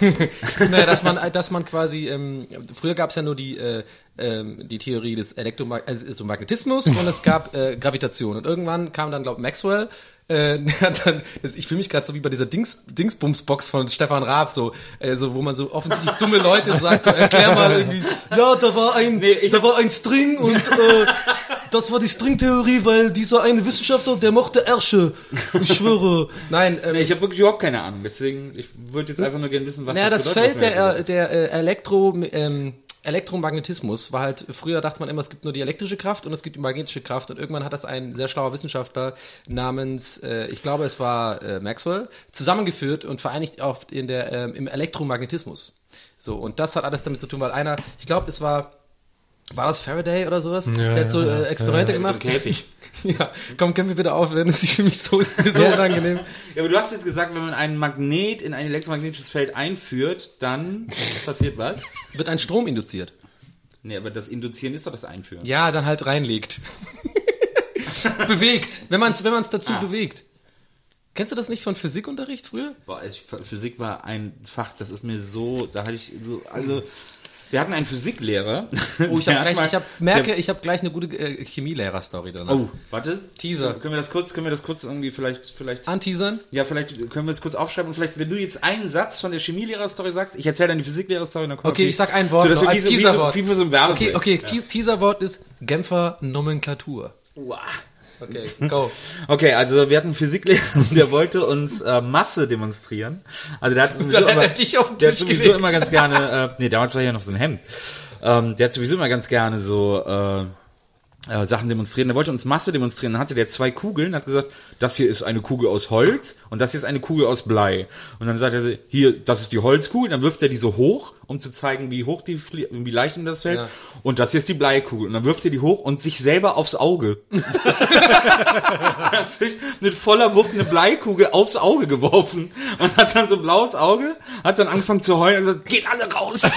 naja, dass man, dass man quasi, ähm, früher gab es ja nur die, äh, ähm, die Theorie des Elektromag also Magnetismus und es gab äh, Gravitation. Und irgendwann kam dann, glaube Maxwell, äh, dann, ich fühle mich gerade so wie bei dieser Dings, Dingsbums-Box von Stefan Raab, so, äh, so, wo man so offensichtlich dumme Leute sagt, so, erklär mal irgendwie, ja, da war ein, da war ein String und äh, das war die Stringtheorie, weil dieser eine Wissenschaftler, der mochte Ärsche. Ich schwöre. Nein, ähm, Nee, ich habe wirklich überhaupt keine Ahnung, deswegen, ich würde jetzt einfach nur gerne wissen, was naja, das das bedeutet. Feld der, äh, der äh, Elektro, ähm, Elektromagnetismus war halt, früher dachte man immer, es gibt nur die elektrische Kraft und es gibt die magnetische Kraft und irgendwann hat das ein sehr schlauer Wissenschaftler namens, äh, ich glaube es war äh, Maxwell, zusammengeführt und vereinigt auf in der, ähm, im Elektromagnetismus. So, und das hat alles damit zu tun, weil einer, ich glaube es war, war das Faraday oder sowas? der hat so äh, Experimente gemacht. Im Käfig. ja, komm, können wir bitte aufhören? Das ist für mich so, ist mir so unangenehm. Ja, aber du hast jetzt gesagt, wenn man einen Magnet in ein elektromagnetisches Feld einführt, dann passiert was? Wird ein Strom induziert. Nee, aber das Induzieren ist doch das Einführen. Ja, dann halt reinlegt. bewegt, wenn man es wenn man's dazu bewegt. Kennst du das nicht von Physikunterricht früher? Boah, ich, Physik war ein Fach, das ist mir so, da hatte ich so, also, wir hatten einen Physiklehrer. Oh, ich der hab hat gleich, mal- ich hab, merke, der- ich habe gleich eine gute äh, Chemielehrer-Story danach. Oh, warte. Teaser. Können wir das kurz, können wir das kurz irgendwie vielleicht, vielleicht, Anteasern? ja, vielleicht können wir es kurz aufschreiben und vielleicht, wenn du jetzt einen Satz von der Chemielehrer-Story sagst, ich erzähle dann die Physiklehrer-Story, dann kommen Okay, ich sag ein Wort so, noch als wie so, Teaserwort. so ein Werbe. Okay, okay, Te- Teaserwort ist Genfer Nomenklatur. Wow. Okay, go. Okay, also wir hatten einen Physiklehrer, der wollte uns äh, Masse demonstrieren. Also der hat sowieso hat immer, er der hat sowieso immer ganz gerne, äh, nee, damals war ja noch so ein Hemd. Ähm, der hat sowieso immer ganz gerne so äh, äh, Sachen demonstrieren. Der wollte uns Masse demonstrieren. Dann hatte der zwei Kugeln, hat gesagt, das hier ist eine Kugel aus Holz und das hier ist eine Kugel aus Blei. Und dann sagt er, hier, das ist die Holzkugel. Dann wirft er die so hoch, um zu zeigen, wie hoch die, wie leicht ihm das fällt. Ja. Und das hier ist die Bleikugel. Und dann wirft er die hoch und sich selber aufs Auge. hat sich mit voller Wucht eine Bleikugel aufs Auge geworfen und hat dann so ein blaues Auge, hat dann angefangen zu heulen und gesagt, geht alle raus.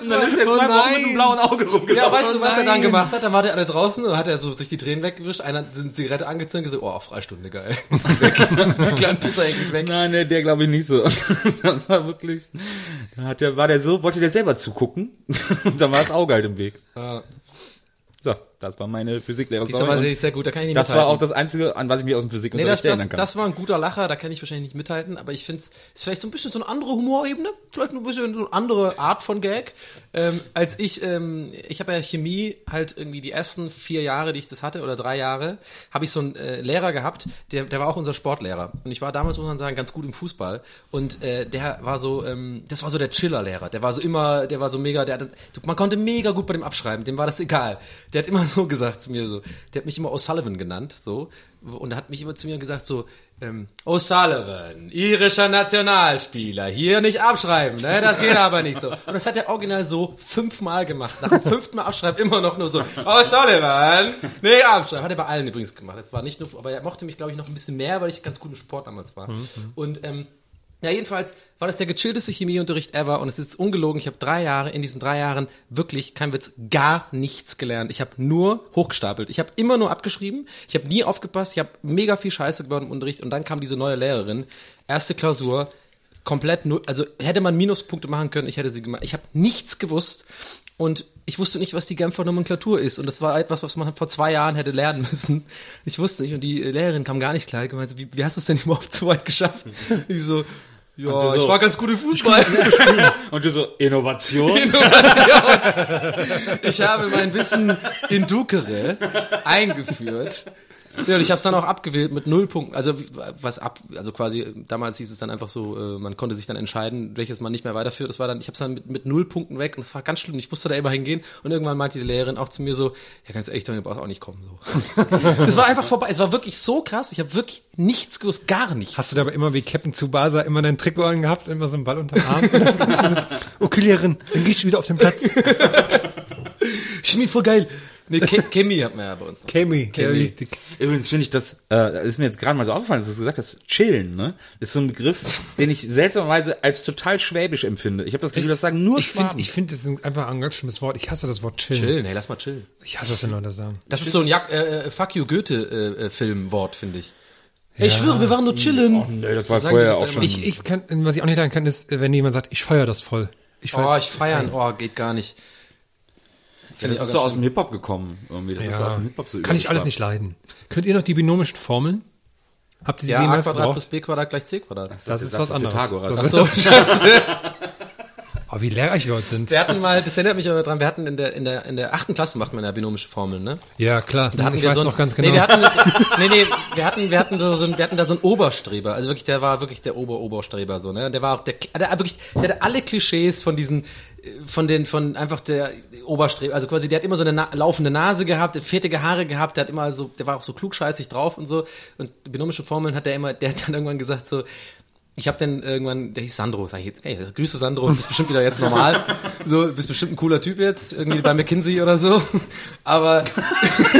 und dann ist er Oh zwei Wochen nein. mit einem blauen Auge rumgelaufen. Ja, weißt du, was er dann Nein. gemacht hat? Dann war der alle draußen und hat er so sich die Tränen weggewischt. Einer hat eine Zigarette angezündet und gesagt, oh, Freistunde, geil. weg. Dann sind die kleinen Pisser eigentlich weg. Nein, der, der glaube ich nicht so. Das war wirklich, da hat der, war der so, wollte der selber zugucken und dann war das Auge halt im Weg. Ja. So, das war meine Physiklehrer. Die ist aber sehr, sehr gut, da kann ich nicht Das war mithalten. auch das Einzige, an was ich mich aus dem Nee, das, Physikunterricht das, erinnern kann. das war ein guter Lacher, da kann ich wahrscheinlich nicht mithalten, aber ich finde es ist vielleicht so ein bisschen so eine andere Humorebene, vielleicht ein bisschen so eine andere Art von Gag. Ähm, als ich, ähm, ich habe ja Chemie halt irgendwie die ersten vier Jahre, die ich das hatte, oder drei Jahre, habe ich so einen äh, Lehrer gehabt, der, der war auch unser Sportlehrer. Und ich war damals, muss man sagen, ganz gut im Fußball. Und äh, der war so, ähm, das war so der Chiller-Lehrer. Der war so immer, der war so mega, der hatte, man konnte mega gut bei dem abschreiben, dem war das egal. Der hat immer so gesagt zu mir so, der hat mich immer O'Sullivan genannt, so, und er hat mich immer zu mir gesagt so, ähm, O'Sullivan, irischer Nationalspieler, hier nicht abschreiben, ne, das geht aber nicht so. Und das hat er original so fünfmal gemacht. Nach dem fünften Mal abschreiben immer noch nur so, O'Sullivan, nee, abschreiben. Hat er bei allen übrigens gemacht. Das war nicht nur, aber er mochte mich, glaube ich, noch ein bisschen mehr, weil ich ganz gut im Sport damals war. Und, ähm, ja, jedenfalls war das der gechillteste Chemieunterricht ever und es ist ungelogen. Ich habe drei Jahre, in diesen drei Jahren wirklich, kein Witz, gar nichts gelernt. Ich habe nur hochgestapelt. Ich habe immer nur abgeschrieben. Ich habe nie aufgepasst. Ich habe mega viel Scheiße gebaut im Unterricht und dann kam diese neue Lehrerin. Erste Klausur, komplett null. Also hätte man Minuspunkte machen können, ich hätte sie gemacht. Ich habe nichts gewusst und ich wusste nicht, was die Genfer Nomenklatur ist. Und das war etwas, was man vor zwei Jahren hätte lernen müssen. Ich wusste nicht. Und die Lehrerin kam gar nicht klar. Ich meinte, wie, wie hast du es denn überhaupt so weit geschafft? Ich so, ja, so, ich war ganz gut im Fußball. Und du so, Innovation? Innovation. Ich habe mein Wissen in Dukere eingeführt. Ja, und ich habe es dann auch abgewählt mit null Punkten. Also was ab, also quasi damals hieß es dann einfach so, äh, man konnte sich dann entscheiden, welches man nicht mehr weiterführt. Das war dann, ich habe es dann mit, mit null Punkten weg und es war ganz schlimm. Ich musste da immer hingehen und irgendwann meinte die Lehrerin auch zu mir so, ja ganz ehrlich, du brauchst auch nicht kommen. So. das war einfach vorbei. Es war wirklich so krass. Ich habe wirklich nichts gewusst, gar nichts. Hast du dabei immer wie Captain Tsubasa immer dein Trikot angehabt, immer so einen Ball unterm Arm? Kannst du so, okay, Lehrerin, dann gehst du wieder auf den Platz. Chemie voll geil. Nee, Ke Chemie hat man ja bei uns. noch. Chemie, ja, richtig. Übrigens finde ich das, äh, ist mir jetzt gerade mal so aufgefallen, dass du gesagt hast, chillen, ne? Ist so ein Begriff, den ich seltsamerweise als total schwäbisch empfinde. Ich habe das Gefühl, das sagen nur Ich finde, Schwaben. ich finde, das ist einfach ein ganz schlimmes Wort. Ich hasse das Wort chillen. Chillen, hey, lass mal chillen. Ich hasse das, wenn Leute das sagen. Das ist so ein Jak äh, äh, Fuck you Goethe äh, äh, Filmwort, finde ich. Ey, ich schwöre, wir waren nur chillen. nee, das war Sagen die vorher auch schon. Ich, ich kann, was ich auch nicht leiden kann, ist, wenn jemand sagt, ich feiere das voll. Ich Oh, das ich feiern. Oh, geht gar nicht. Ja, das ist so aus dem Hip-Hop gekommen. Irgendwie. Das ist so aus dem Hip-Hop so Kann ich alles nicht leiden. Könnt ihr noch die binomischen Formeln? Habt ihr sie Ja, a jemals Quadrat plus b Quadrat gleich c Quadrat. Das, Das ist ist was anderes. Pythagoras. Das Ach so, scheiße. Oh, wie lehrreich wir heute sind. Wir hatten mal, das erinnert mich aber dran, wir hatten in der, in der, in der achten Klasse macht man ja binomische Formeln, ne? Ja, klar. Da hatten ich wir weiß so ein, noch ganz genau. Nee, wir hatten, nee, nee, wir hatten, wir hatten so, so ein, wir hatten da so einen Oberstreber. Also wirklich, der war wirklich der Ober-Oberstreber, so, ne? Der war auch, der, der wirklich, der hatte alle Klischees von diesen, von den, von einfach der Oberstreber, also quasi, der hat immer so eine na laufende Nase gehabt, fettige Haare gehabt, der hat immer so, der war auch so klugscheißig drauf und so. Und binomische Formeln hat der immer, der hat dann irgendwann gesagt so, ich habe dann irgendwann, der hieß Sandro, sag ich jetzt, ey, Grüße Sandro, bist bestimmt wieder jetzt normal. So, bist bestimmt ein cooler Typ jetzt, irgendwie bei McKinsey oder so. Aber,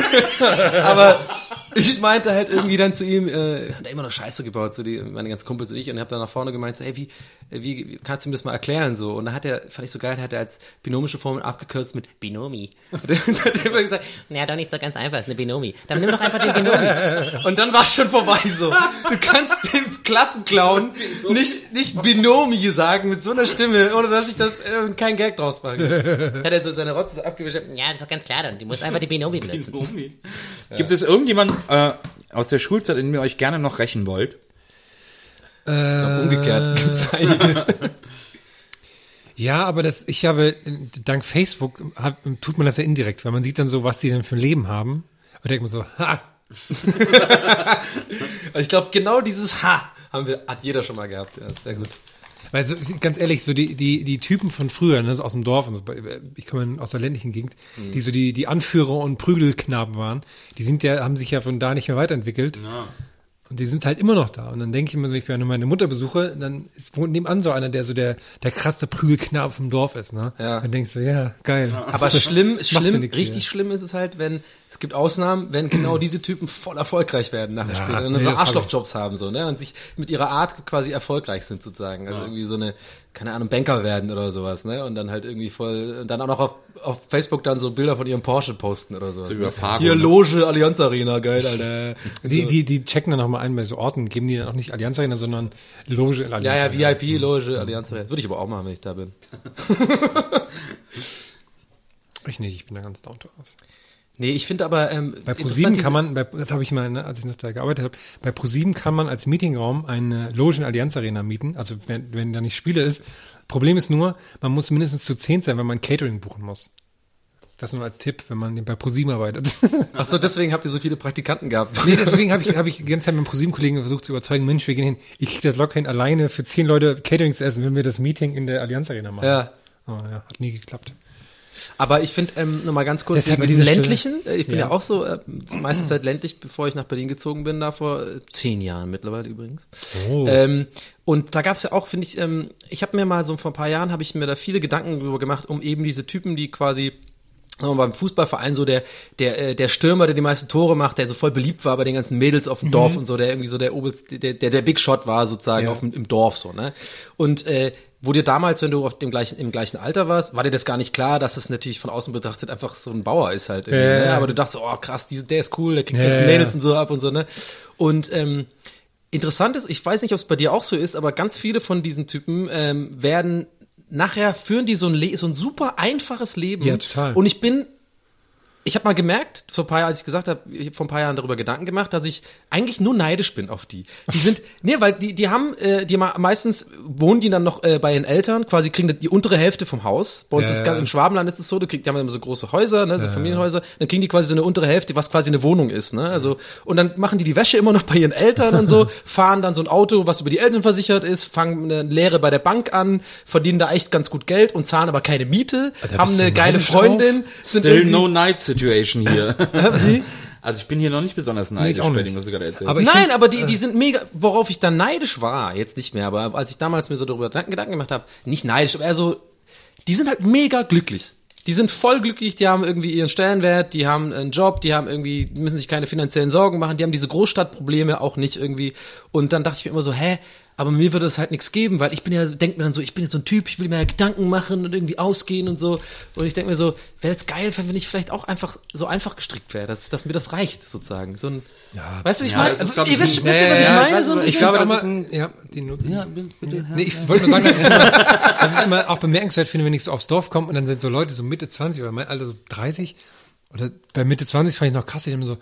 aber ich meinte halt irgendwie dann zu ihm, äh, hat er immer noch Scheiße gebaut, so die, meine ganzen Kumpels und ich, und hab dann nach vorne gemeint, so, hey, wie, wie, wie kannst du mir das mal erklären, so? Und dann hat er, fand ich so geil, hat er als binomische Formel abgekürzt mit Binomi. Und dann hat er immer gesagt, naja, doch nicht so ganz einfach, ist eine Binomi. Dann nimm doch einfach den Binomi. Und dann war schon vorbei, so. Du kannst dem Klassenclown nicht, nicht Binomi sagen mit so einer Stimme, ohne dass ich das, äh, kein Gag draus mache. Hat er so seine Rotze so abgewischt, ja, ist doch ganz klar dann, du musst einfach die Binomi benutzen. Gibt es irgendjemanden äh, aus der Schulzeit, in dem ihr euch gerne noch rächen wollt? Äh, Umgekehrt gibt's einige. Ja, aber das, ich habe, dank Facebook hab, tut man das ja indirekt, weil man sieht dann so, was die denn für ein Leben haben. Und denkt man so, ha, ich glaube, genau dieses Ha haben wir, hat jeder schon mal gehabt. Ja, sehr gut. Weil so, ganz ehrlich, so die, die, die Typen von früher, ne, so aus dem Dorf, und so, ich komme aus der ländlichen Gegend, die so die, die Anführer und Prügelknaben waren, die sind ja, haben sich ja von da nicht mehr weiterentwickelt. Und die sind halt immer noch da. Und dann denke ich immer, wenn ich meine Mutter besuche, dann ist wohnt nebenan so einer, der so der, der krasse Prügelknabe vom Dorf ist, ne? Ja. Und denkst du, ja, geil. Aber schlimm, schlimm, richtig hier. schlimm ist es halt, wenn, es gibt Ausnahmen, wenn genau diese Typen voll erfolgreich werden nach dem Ja, Spiel. Und nee, so hab. Arschlochjobs haben, so, ne? Und sich mit ihrer Art quasi erfolgreich sind sozusagen. Also irgendwie so eine, keine Ahnung, Banker werden oder sowas, ne? Und dann halt irgendwie voll, und dann auch noch auf, auf Facebook dann so Bilder von ihrem Porsche posten oder sowas. So ne? Hier? Loge, Allianz Arena, geil, Alter. Die, die, die checken dann auch mal ein bei so Orten, geben die dann auch nicht Allianz Arena, sondern Loge Allianz Ja, ja, Arena. VIP, Loge, Allianz Arena. Würde ich aber auch machen, wenn ich da bin. Ich nicht, ich bin da ganz down to earth. Nee, ich finde aber, ähm, Bei ProSieben kann man, bei, das habe ich mal, ne, als ich noch da gearbeitet habe, bei ProSieben kann man als Meetingraum eine Logen Allianz Arena mieten, also wenn, wenn da nicht Spiele ist. Problem ist nur, man muss mindestens zu zehn sein, wenn man Catering buchen muss. Das nur als Tipp, wenn man bei ProSieben arbeitet. Ach so, deswegen habt ihr so viele Praktikanten gehabt. nee, deswegen habe ich, hab ich die ganze Zeit mit ProSieben-Kollegen versucht zu überzeugen, Mensch, wir gehen hin, ich krieg das locker hin, alleine für zehn Leute Catering zu essen, wenn wir das Meeting in der Allianz Arena machen. Ja. Oh, ja, hat nie geklappt. Aber ich finde, ähm, nochmal ganz kurz, Deshalb dieser ländlichen, äh, ich bin ja, Ja. auch so, äh, meiste Zeit ländlich, bevor ich nach Berlin gezogen bin, da vor äh, zehn Jahren mittlerweile übrigens. Oh. Ähm, und da gab's ja auch, finde ich, ähm, ich habe mir mal so vor ein paar Jahren, habe ich mir da viele Gedanken drüber gemacht, um eben diese Typen, die quasi mal, beim Fußballverein so der der äh, der Stürmer, der die meisten Tore macht, der so voll beliebt war bei den ganzen Mädels auf dem Dorf und so, der irgendwie so der Obelst, der der der Big Shot war sozusagen Ja. auf dem, im Dorf so, ne? Und äh, wo dir damals, wenn du auf dem gleichen im gleichen Alter warst, war dir das gar nicht klar, dass es natürlich von außen betrachtet einfach so ein Bauer ist halt. Irgendwie, Ja, ne? Aber du dachtest, oh krass, diese, der ist cool, der kriegt Ja, jetzt ja, Mädels und so ab und so, ne? Und ähm, Interessant ist, ich weiß nicht, ob es bei dir auch so ist, aber ganz viele von diesen Typen ähm, werden nachher führen die so ein, Le so ein super einfaches Leben. Ja, total. Und ich bin ich habe mal gemerkt, vor ein paar Jahren, als ich gesagt habe, ich habe vor ein paar Jahren darüber Gedanken gemacht, dass ich eigentlich nur neidisch bin auf die. Die sind, nee, weil die, die haben, äh, die meistens wohnen die dann noch äh, bei ihren Eltern, quasi kriegen die untere Hälfte vom Haus. Bei uns Ja, ist es ja. ganz, im Schwabenland ist es so, du kriegst, die haben immer so große Häuser, ne, so Familienhäuser, dann kriegen die quasi so eine untere Hälfte, was quasi eine Wohnung ist, ne, also, und dann machen die die Wäsche immer noch bei ihren Eltern und so, fahren dann so ein Auto, was über die Eltern versichert ist, fangen eine Lehre bei der Bank an, verdienen da echt ganz gut Geld und zahlen aber keine Miete, Alter, haben eine geile Freundin, sind Still no night situation hier. Wie? Also ich bin hier noch nicht besonders neidisch auch bei dem, was du gerade erzählst. Aber Nein, aber die, die sind mega, worauf ich dann neidisch war, jetzt nicht mehr, aber als ich damals mir so darüber Gedanken gemacht habe, nicht neidisch, aber eher so, die sind halt mega glücklich. Die sind voll glücklich, die haben irgendwie ihren Stellenwert, die haben einen Job, die haben irgendwie, die müssen sich keine finanziellen Sorgen machen, die haben diese Großstadtprobleme auch nicht irgendwie. Und dann dachte ich mir immer so, hä, aber mir würde es halt nichts geben, weil ich bin ja, denke mir dann so, ich bin jetzt so ein Typ, ich will mir ja Gedanken machen und irgendwie ausgehen und so. Und ich denke mir so, wäre es geil, wenn ich vielleicht auch einfach so einfach gestrickt wäre, dass, dass mir das reicht, sozusagen. So ein, weißt du, ich Ja, meine, das ist, also, ihr ich, wisst, wisst ihr, was Ja, ich ja, meine? so ein ich glaube, das ist ein- ja, die Not ja, bitte. Nee, ich wollte nur sagen, dass ich, immer, dass ich immer auch bemerkenswert finde, wenn ich so aufs Dorf komme und dann sind so Leute so Mitte 20 oder mein Alter so 30 oder bei Mitte 20 fand ich noch krass, die haben so,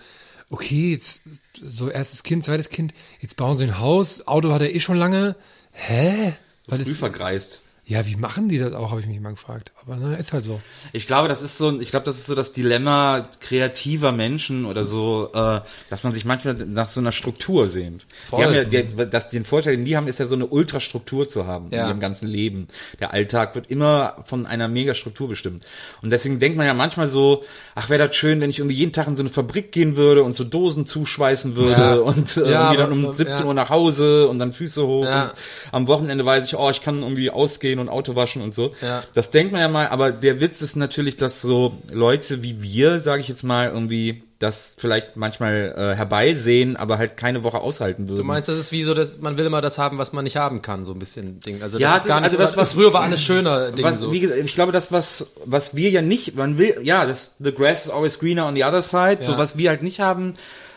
okay, jetzt so erstes Kind, zweites Kind, jetzt bauen sie ein Haus, Auto hat er eh schon lange. Hä? Weil Früh das, vergreist. Ja, wie machen die das auch, habe ich mich immer gefragt. Aber na, ist halt so. Ich glaube, das ist so, ich glaube, das ist so das Dilemma kreativer Menschen oder so, äh, dass man sich manchmal nach so einer Struktur sehnt. Voll. Die haben ja, der, das, den Vorteil, den die haben, ist ja so eine Ultrastruktur zu haben Ja. in ihrem ganzen Leben. Der Alltag wird immer von einer Megastruktur bestimmt. Und deswegen denkt man ja manchmal so, ach, wäre das schön, wenn ich irgendwie jeden Tag in so eine Fabrik gehen würde und so Dosen zuschweißen würde Ja. und äh, Ja, irgendwie dann um 17 ja. Uhr nach Hause und dann Füße hoch. Und am Wochenende weiß ich, oh, ich kann irgendwie ausgehen und Auto waschen und so. Ja. Das denkt man ja mal, aber der Witz ist natürlich, dass so Leute wie wir, sage ich jetzt mal, irgendwie das vielleicht manchmal äh, herbeisehen, aber halt keine Woche aushalten würden. Du meinst, das ist wie so, dass man will immer das haben, was man nicht haben kann, so ein bisschen Ding. Also Ja, das ist gar ist- also so, das, was- früher war alles schöner Ding was, so. wie gesagt, ich glaube, das was was wir ja nicht, man will, ja, das the grass is always greener on the other side. So Ja. was wir halt nicht haben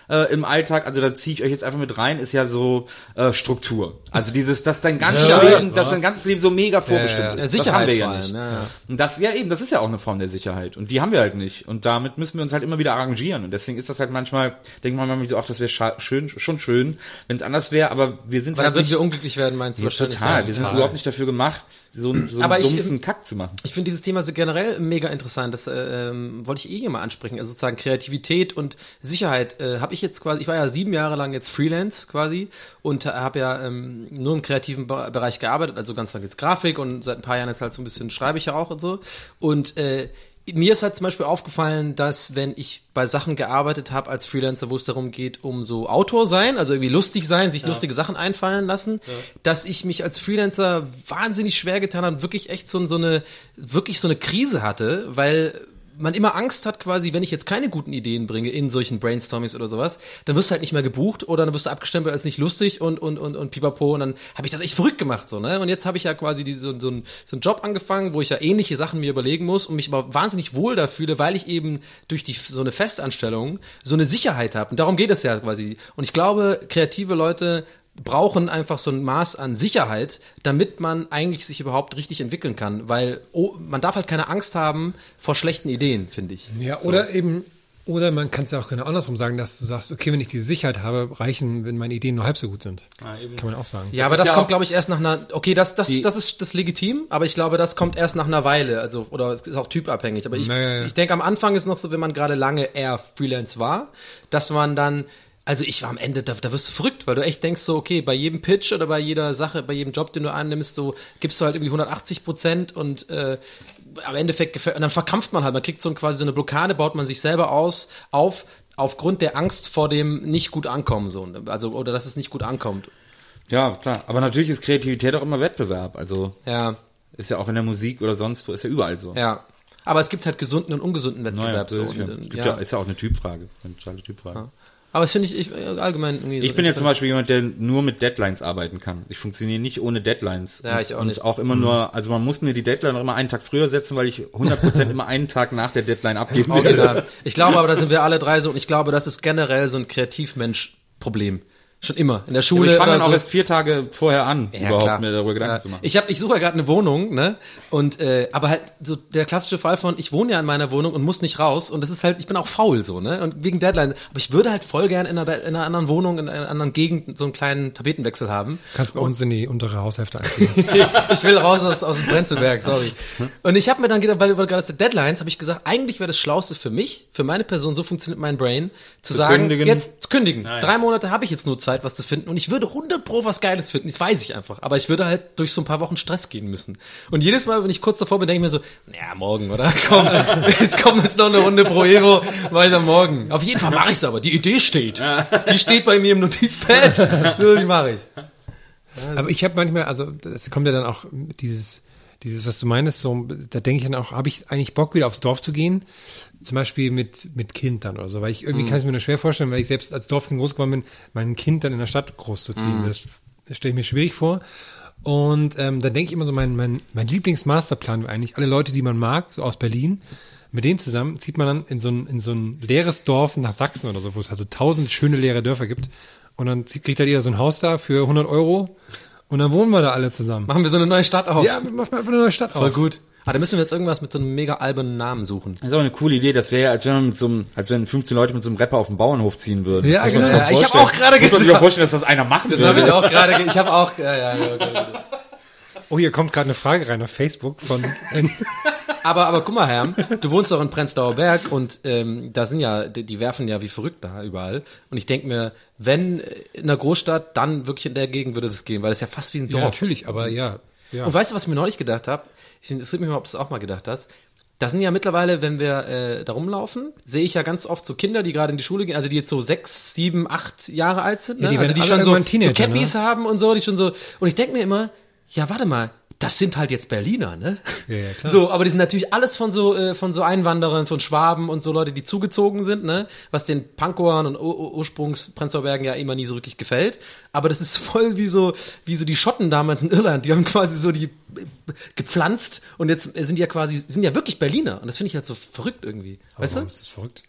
äh, im Alltag, also da ziehe ich euch jetzt einfach mit rein, ist ja so äh, Struktur. Also dieses, dass dein ganzes Sicherheit, Leben, dass dein ganzes Leben so mega vorbestimmt ja. ist. Ja, das Sicherheit haben wir ja nicht. ja, ja. Und das, ja eben, das ist ja auch eine Form der Sicherheit. Und die haben wir halt nicht. Und damit müssen wir uns halt immer wieder arrangieren. Und deswegen ist das halt manchmal, denkt man manchmal so, ach, das wäre schön, schon schön, wenn es anders wäre, aber wir sind Weil dann halt würden nicht, wir unglücklich werden, meinst du ja, total. ja. Wir sind überhaupt nicht dafür gemacht, so, einen- so Aber einen ich- dumpfen Kack zu machen. Ich finde dieses Thema so generell mega interessant. Das äh, ähm, wollte ich eh hier mal ansprechen. Also sozusagen Kreativität und Sicherheit äh, habe ich jetzt quasi. Ich war ja sieben Jahre lang jetzt Freelance quasi und habe ja ähm, nur im kreativen Be Bereich gearbeitet. Also ganz lang jetzt Grafik und seit ein paar Jahren jetzt halt so ein bisschen schreibe ich ja auch und so. Und äh, mir ist halt zum Beispiel aufgefallen, dass wenn ich bei Sachen gearbeitet habe als Freelancer, wo es darum geht, um so Autor sein, also irgendwie lustig sein, sich lustige Sachen einfallen lassen, dass ich mich als Freelancer wahnsinnig schwer getan habe, wirklich echt so, so eine, wirklich so eine Krise hatte, weil man immer Angst hat quasi, wenn ich jetzt keine guten Ideen bringe in solchen Brainstormings oder sowas, dann wirst du halt nicht mehr gebucht oder dann wirst du abgestempelt als nicht lustig und und und und pipapo und dann habe ich das echt verrückt gemacht so, ne? Und jetzt habe ich ja quasi diese, so, einen, so einen Job angefangen, wo ich ja ähnliche Sachen mir überlegen muss und mich aber wahnsinnig wohl da fühle, weil ich eben durch die so eine Festanstellung so eine Sicherheit habe und darum geht es ja quasi. Und ich glaube, kreative Leute brauchen einfach so ein Maß an Sicherheit, damit man eigentlich sich überhaupt richtig entwickeln kann, weil oh, man darf halt keine Angst haben vor schlechten Ideen, finde ich. Ja, oder eben, oder man kann es ja auch genau andersrum sagen, dass du sagst, okay, wenn ich diese Sicherheit habe, reichen, wenn meine Ideen nur halb so gut sind. Kann man auch sagen. Ja, aber ist das ja kommt, glaube ich, erst nach einer. Okay, das, das, das ist das legitim, aber ich glaube, das kommt erst nach einer Weile. Also oder es ist auch typabhängig. Aber ich, Ja, ja, ja. ich denke, am Anfang ist noch so, wenn man gerade lange eher Freelance war, dass man dann. Also ich war am Ende, da, da wirst du verrückt, weil du echt denkst so, okay, bei jedem Pitch oder bei jeder Sache, bei jedem Job, den du annimmst, so gibst du halt irgendwie 180 Prozent und äh, am Endeffekt gefällt, und dann verkrampft man halt, man kriegt so ein, quasi so eine Blockade, baut man sich selber aus, auf, aufgrund der Angst vor dem nicht gut ankommen, so, also, oder dass es nicht gut ankommt. Ja, klar. Aber natürlich ist Kreativität auch immer Wettbewerb. Also Ja, ist ja auch in der Musik oder sonst wo, ist ja überall so. Ja. Aber es gibt halt gesunden und ungesunden Naja, Wettbewerb. das so. ja, Und, ja. ja, ist ja auch eine Typfrage. Eine totale Typfrage. Aber das finde ich, ich äh, allgemein irgendwie so Ich bin jetzt zum. Beispiel jemand, der nur mit Deadlines arbeiten kann. Ich funktioniere nicht ohne Deadlines. Ja, und, ich auch und nicht. auch immer nur, also man muss mir die Deadline auch immer einen Tag früher setzen, weil ich 100% immer einen Tag nach der Deadline abgeben werde. Original. Ich glaube aber, da sind wir alle drei so und ich glaube, das ist generell so ein Kreativmensch-Problem. Schon immer. In der Schule. ich fange dann auch so. erst vier Tage vorher an, Ja, überhaupt klar. mir darüber Gedanken Ja. zu machen. Ich habe, ich suche ja gerade eine Wohnung, ne? Und äh, aber halt so der klassische Fall von, ich wohne ja in meiner Wohnung und muss nicht raus und das ist halt, ich bin auch faul so, ne? Und wegen Deadline. Aber ich würde halt voll gern in einer, in einer anderen Wohnung, in einer anderen Gegend so einen kleinen Tapetenwechsel haben. Kannst bei uns in die untere Haushälfte einziehen. ich will raus aus, aus dem Brenzelberg, sorry. Und ich habe mir dann gedacht, weil über gerade Deadlines, habe ich gesagt, eigentlich wäre das Schlauste für mich, für meine Person, so funktioniert mein Brain, zu, sagen, kündigen. jetzt zu kündigen. Drei Monate habe ich jetzt nur Zeit, was zu finden und ich würde 100 pro was Geiles finden, das weiß ich einfach. Aber ich würde halt durch so ein paar Wochen Stress gehen müssen. Und jedes Mal, wenn ich kurz davor bin, denke ich mir so, naja, morgen, oder? Komm, jetzt kommt jetzt noch eine Runde pro Evo, am Morgen. Auf jeden Fall mache ich es aber, die Idee steht. Die steht bei mir im Notizpad, die mache ich. Aber ich habe manchmal, also es kommt ja dann auch dieses, dieses, was du meinst, so, da denke ich dann auch, habe ich eigentlich Bock, wieder aufs Dorf zu gehen? Zum Beispiel mit, mit Kind dann oder so, weil ich irgendwie kann es mir nur schwer vorstellen, weil ich selbst als Dorfkind groß geworden bin, mein Kind dann in der Stadt groß zu ziehen. Das, das stelle ich mir schwierig vor. Und ähm, dann denke ich immer so, mein, mein, mein Lieblingsmasterplan wäre eigentlich, alle Leute, die man mag, so aus Berlin, mit denen zusammen zieht man dann in so ein, in so ein leeres Dorf nach Sachsen oder so, wo es also tausend schöne leere Dörfer gibt. Und dann kriegt halt jeder so ein Haus da für 100 Euro. Und dann wohnen wir da alle zusammen. Machen wir so eine neue Stadt auf. Ja, macht mal einfach eine neue Stadt Voll auf. gut. Ah, da müssen wir jetzt irgendwas mit so einem mega albernen Namen suchen. Das ist auch eine coole Idee. Das wäre ja, als wenn man mit so einem, als wenn 15 Leute mit so einem Rapper auf den Bauernhof ziehen würden. Ja, genau. Ja, ich hab vorstellen. auch gerade Muss man sich gedacht. vorstellen, dass das einer machen Das würde. habe ich auch gerade, ge- ich habe auch, ja, ja, ja, okay. Oh, hier kommt gerade eine Frage rein auf Facebook von. Aber, aber guck mal, Herr, du wohnst doch in Prenzlauer Berg und ähm, da sind ja, die, die werfen ja wie verrückt da überall. Und ich denke mir, wenn äh, in einer Großstadt, dann wirklich in der Gegend würde das gehen, weil das ist ja fast wie ein ja, Dorf. natürlich, aber ja. ja. Und weißt du, was ich mir neulich gedacht habe? Ich interessiert mich mal, ob du es auch mal gedacht hast. Da sind ja mittlerweile, wenn wir äh, da rumlaufen, sehe ich ja ganz oft so Kinder, die gerade in die Schule gehen, also die jetzt so sechs, sieben, acht Jahre alt sind, ne? Ja, die also werden die schon so, so Cappies ne? haben und so, die schon so. Und ich denke mir immer, ja, warte mal, das sind halt jetzt Berliner, ne? Ja, ja, klar. So, aber die sind natürlich alles von so äh, von so Einwanderern, von Schwaben und so Leute, die zugezogen sind, ne? Was den Pankoern und Ur Ur- Ursprungs Prenzlauer ja immer nie so wirklich gefällt. Aber das ist voll wie so wie so die Schotten damals in Irland. Die haben quasi so die gepflanzt und jetzt sind die ja quasi sind ja wirklich Berliner und das finde ich halt so verrückt irgendwie, weißt du? Ist das verrückt?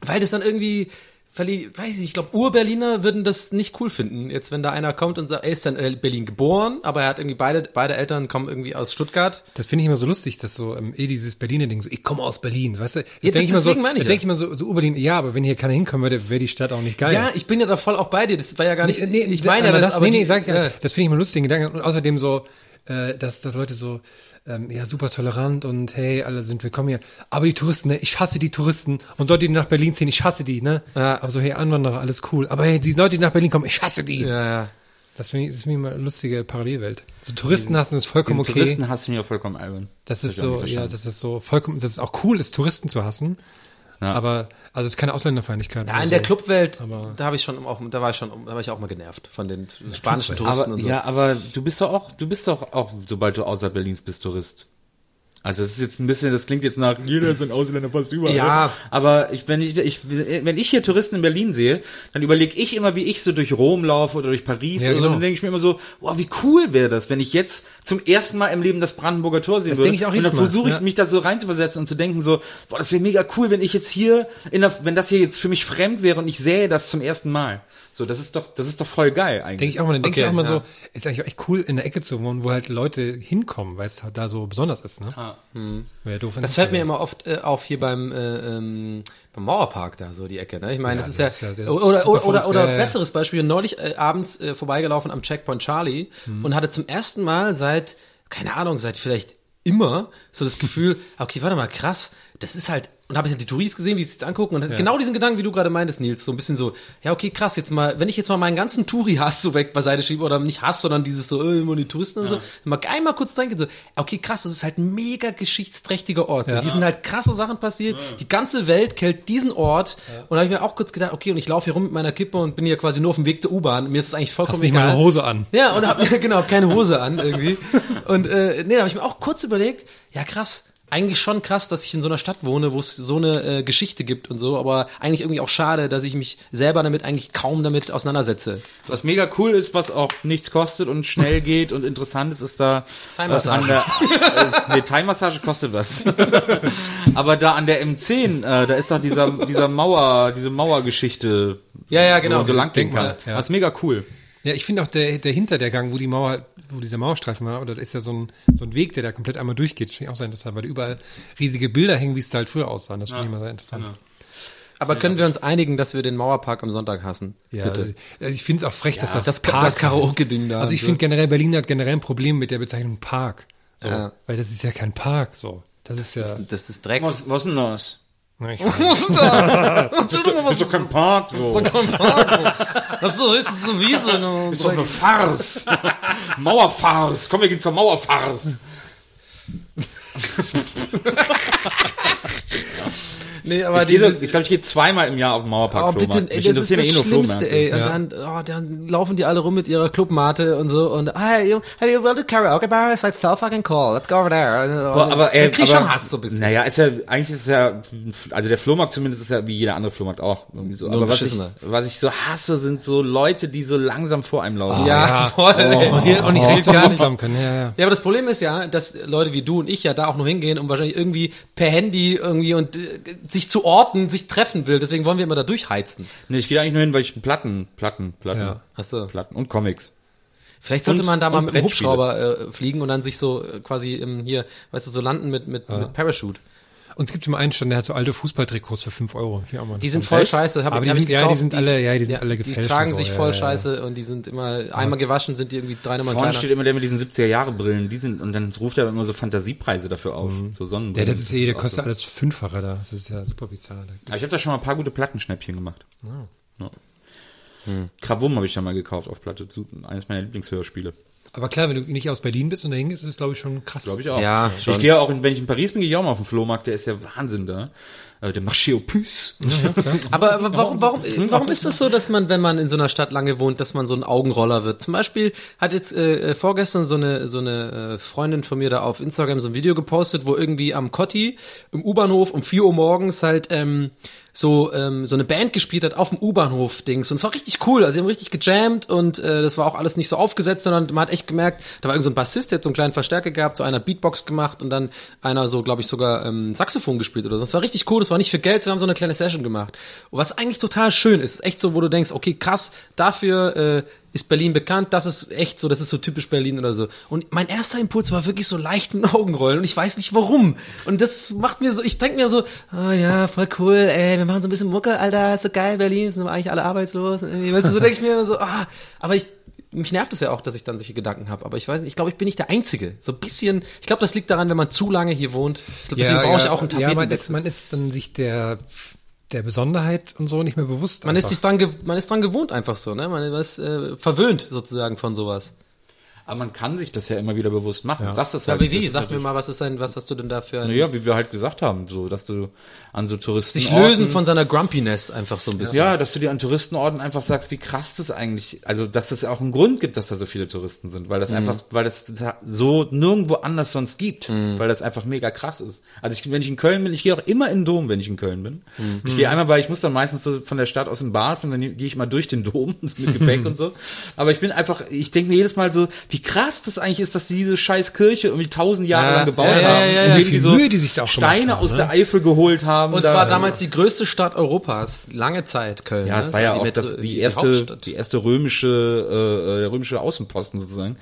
Weil das dann irgendwie verli- weiß ich, ich glaube, Ur-Berliner würden das nicht cool finden. Jetzt, wenn da einer kommt und sagt, er ist dann in Berlin geboren, aber er hat irgendwie beide, beide Eltern kommen irgendwie aus Stuttgart. Das finde ich immer so lustig, dass so ähm, eh dieses Berliner Ding, so ich komme aus Berlin, weißt du? Das Ja, denk ich so, ich ja. denke ich immer so, so Ur-Berlin, ja, aber wenn hier keiner hinkommen würde, wäre die Stadt auch nicht geil. Ja, ich bin ja da voll auch bei dir. Das war ja gar nicht. Nee, ich meine das, das, aber nee, nee, die- sag ja, ja. das finde ich immer lustig, den Gedanken. Und außerdem so, äh, dass, dass Leute so, ähm, ja, super tolerant und hey, alle sind willkommen hier. Aber die Touristen, ne, ich hasse die Touristen. Und Leute, die nach Berlin ziehen, ich hasse die, ne? Ja. Aber so, hey, Anwanderer, alles cool. Aber hey, die Leute, die nach Berlin kommen, ich hasse die. Ja, ja. Das finde ich, das finde ich immer eine lustige Parallelwelt. So Touristen hassen ist vollkommen okay. Touristen hassen wir vollkommen albern. Das Hab ist so, ja, das ist so vollkommen, das ist auch cool, ist Touristen zu hassen. Ja. Aber, also es ist keine Ausländerfeindlichkeit. Ja, in so. der Clubwelt, Aber- da habe ich schon auch, da war ich schon, da war ich auch mal genervt von den spanischen Touristen Aber, und so. ja, aber du bist doch auch, du bist doch auch, sobald du außerhalb Berlins bist, Tourist. Also das ist jetzt ein bisschen, das klingt jetzt nach, jeder ist ein Ausländer fast überall. Ja. Aber ich, wenn ich, ich, wenn ich hier Touristen in Berlin sehe, dann überlege ich immer, wie ich so durch Rom laufe oder durch Paris Ja, oder so. genau. Dann denke ich mir immer so, wow, wie cool wäre das, wenn ich jetzt zum ersten Mal im Leben das Brandenburger Tor sehen Das würde. denke ich auch und dann versuche ich ja. mich da so reinzuversetzen und zu denken so, boah, das wäre mega cool, wenn ich jetzt hier, in der, wenn das hier jetzt für mich fremd wäre und ich sähe das zum ersten Mal. So, das ist doch, das ist doch voll geil eigentlich. Denke ich auch mal, dann denke ich Okay, auch mal ja. so, ist eigentlich auch echt cool, in der Ecke zu wohnen, wo halt Leute hinkommen, weil es halt da so besonders ist, ne? Wäre doof, Das es fällt mir immer oft äh, auf hier beim, äh, ähm, beim Mauerpark da, so die Ecke. Ne? Ich meine, Ja, das, das ist ja, das ist oder, oder, oder, oder ja, besseres Beispiel, neulich äh, abends äh, vorbeigelaufen am Checkpoint Charlie Mhm. und hatte zum ersten Mal seit, keine Ahnung, seit vielleicht immer so das Gefühl, okay, warte mal, krass, das ist halt, und habe ich halt die Touris gesehen, wie sie es angucken und hatte genau diesen Gedanken, wie du gerade meintest, Nils, so ein bisschen so, ja, okay, krass, jetzt mal, wenn ich jetzt mal meinen ganzen Touri-Hass so weg beiseite schiebe, oder nicht Hass, sondern dieses so, äh, immer die Touristen und so, mal einmal kurz denken, so, okay, krass, das ist halt ein mega geschichtsträchtiger Ort. So. Ja. Hier sind halt krasse Sachen passiert, die ganze Welt kennt diesen Ort, und da habe ich mir auch kurz gedacht, okay, und ich laufe hier rum mit meiner Kippe und bin hier quasi nur auf dem Weg zur U-Bahn, mir ist es eigentlich vollkommen Hast nicht egal. mal eine Hose an. Ja, und hab, genau, hab keine Hose an irgendwie. Und äh, nee, da habe ich mir auch kurz überlegt, ja krass, eigentlich schon krass, dass ich in so einer Stadt wohne, wo es so eine äh, Geschichte gibt und so, aber eigentlich irgendwie auch schade, dass ich mich selber damit eigentlich kaum damit auseinandersetze. Was mega cool ist, was auch nichts kostet und schnell geht und interessant ist, ist da Thai-Massage. an der äh, nee, Thai-Massage kostet was. Aber da an der M10, äh, da ist doch dieser dieser Mauer, diese Mauergeschichte. Ja, ja, genau. Wo man so lang gehen kann. ja. Das ist mega cool. Ja, ich finde auch der, der hinter der Gang, wo die Mauer, wo dieser Mauerstreifen war, oder da ist ja so ein, so ein Weg, der da komplett einmal durchgeht. Das finde ich auch sehr interessant, weil da überall riesige Bilder hängen, wie es da halt früher aussah. Das finde ich immer sehr interessant. Aber können wir uns einigen, dass wir den Mauerpark am Sonntag hassen? Ja, Bitte. also ich finde es auch frech, dass das das- Park das. Karaoke-Ding da Also ich finde generell, Berlin hat generell ein Problem mit der Bezeichnung Park. So, Ja. Weil das ist ja kein Park, so. Das ist ja. Das, ist- das ist Dreck. Was, was denn das? Na, ich Ist doch kein Park, so. Was so ist es eine Wiese? ne? Ist doch eine Farce. Mauerfarce. Komm, wir gehen zur Mauerfarce. Nee, aber Ich, diese, ich glaube, ich gehe zweimal im Jahr auf den Mauerpark Oh, bitte, ey, das ist das ja eh nur Schlimmste, ey. Flohmärkte. Und dann, oh, dann laufen die alle rum mit ihrer Clubmate und so und, ah, you, have you built a karaoke bar? It's like so fucking cool. Let's go over there. Boah, aber, ey, krieg ich aber, schon Hass so ein bisschen. Naja, ist ja, eigentlich ist es ja, also der Flohmarkt zumindest ist ja wie jeder andere Flohmarkt auch irgendwie so. Nur Aber was ich, was ich so hasse, sind so Leute, die so langsam vor einem laufen. ja, voll, ey. und die auch nicht recht gar gar nicht. nicht können. Ja, ja. Ja, aber das Problem ist ja, dass Leute wie du und ich ja da auch nur hingehen, um wahrscheinlich irgendwie per Handy irgendwie und äh, sich zu orten, sich treffen will. Deswegen wollen wir immer da durchheizen. Nee, ich gehe eigentlich nur hin, weil ich Platten, Platten, Platten, Ja. Ach so. Platten und Comics. Vielleicht sollte Und- man da mal mit Brettspiele. Hubschrauber äh, fliegen und dann sich so äh, quasi ähm, hier, weißt du, so landen mit, mit, mit Parachute. Und es gibt immer einen Stand, der hat so alte Fußballtrikots für 5 Euro. Ich Die sind voll scheiße. Hab, Aber die hab sind- ich ja, die sind alle- ja, die sind alle gefälscht Die tragen so, sich ja, voll ja, ja. scheiße und die sind immer einmal gewaschen, sind die irgendwie drei Nummer Vorne kleiner. steht immer der mit diesen 70er Jahre Brillen, die sind, und dann ruft er immer so Fantasiepreise dafür auf, so Ja, Sonnenbrillen. das ist ja, der kostet so. alles Fünffache da. Das ist ja super bizarr. Aber ich habe da schon mal ein paar gute Plattenschnäppchen gemacht. Oh. Ja. Hm. Habe ich da mal gekauft auf Platte, zu- eines meiner Lieblingshörspiele. Aber klar, wenn du nicht aus Berlin bist und dahin gehst, ist es, glaube ich, schon krass. Glaube ich auch. Ja, schon. Ich gehe auch, in, wenn ich in Paris bin, gehe ich auch mal auf den Flohmarkt, der ist ja Wahnsinn da. Äh, Der Marché aux Puces. Aber, aber warum, warum, warum ist das so, dass man, wenn man in so einer Stadt lange wohnt, dass man so ein Augenroller wird? Zum Beispiel hat jetzt äh, äh, vorgestern so eine so eine äh, Freundin von mir da auf Instagram so ein Video gepostet, wo irgendwie am Kotti im U-Bahnhof um 4 Uhr morgens halt ähm, so ähm, so eine Band gespielt hat auf dem U-Bahnhof Dings und es war richtig cool, also sie haben richtig gejammt und äh, das war auch alles nicht so aufgesetzt, sondern man hat echt gemerkt, da war irgend so ein Bassist, der hat so einen kleinen Verstärker gehabt, so einer Beatbox gemacht und dann einer so, glaube ich, sogar ähm, Saxophon gespielt oder so. Das war richtig cool, das war nicht für Geld, wir haben so eine kleine Session gemacht. Und was eigentlich total schön ist, echt so, wo du denkst, okay, krass, dafür äh, ist Berlin bekannt, das ist echt so, das ist so typisch Berlin oder so. Und mein erster Impuls war wirklich so leicht mit den Augenrollen und ich weiß nicht warum. Und das macht mir so, ich denke mir so, oh ja, voll cool, ey, wir machen so ein bisschen Mucke, Alter, ist so geil, Berlin, sind aber eigentlich alle arbeitslos. Irgendwie, Weißt du, so denke ich mir immer so, ah, aber ich, mich nervt es ja auch, dass ich dann solche Gedanken habe. Aber ich weiß nicht, ich glaube, ich bin nicht der Einzige. So ein bisschen, ich glaube, das liegt daran, wenn man zu lange hier wohnt. Ich glaube, deswegen brauche ich auch einen Ja, man ist, Tapetenwechsel. man ist dann sich der, der Besonderheit und so nicht mehr bewusst. Man ist einfach. sich dran, man ist dran gewohnt einfach so, ne? Man ist äh, verwöhnt sozusagen von sowas. Aber man kann sich das ja immer wieder bewusst machen. Das ist Ja, halt, wie, wie? das ist Sag mir mal, was ist ein, was hast du denn da für ein, Naja, wie wir halt gesagt haben, so, dass du an so Touristen sich lösen von seiner Grumpiness einfach so ein bisschen. Ja, dass du dir an Touristenorten einfach sagst, wie krass das eigentlich, also dass es auch einen Grund gibt, dass da so viele Touristen sind, weil das Mhm. einfach, weil das so nirgendwo anders sonst gibt, Mhm. weil das einfach mega krass ist. Also ich, wenn ich in Köln bin, ich gehe auch immer in den Dom, wenn ich in Köln bin. Mhm. Ich gehe einmal, weil ich muss dann meistens so von der Stadt aus dem Bad, und dann gehe ich mal durch den Dom mit Gepäck und so. Aber ich bin einfach, ich denke mir jedes Mal so, wie krass das eigentlich ist, dass die diese scheiß Kirche irgendwie tausend Jahre Ja, lang gebaut ja, ja, haben. ja, ja. indem Wie viel die so Mühe die sich da auch Steine haben, aus ne? der Eifel geholt haben. Und da- zwar damals die größte Stadt Europas, lange Zeit Köln. Ja, ne? es war ja Die auch Metro- das, die erste, Hauptstadt. die erste römische, äh, äh, römische Außenposten sozusagen.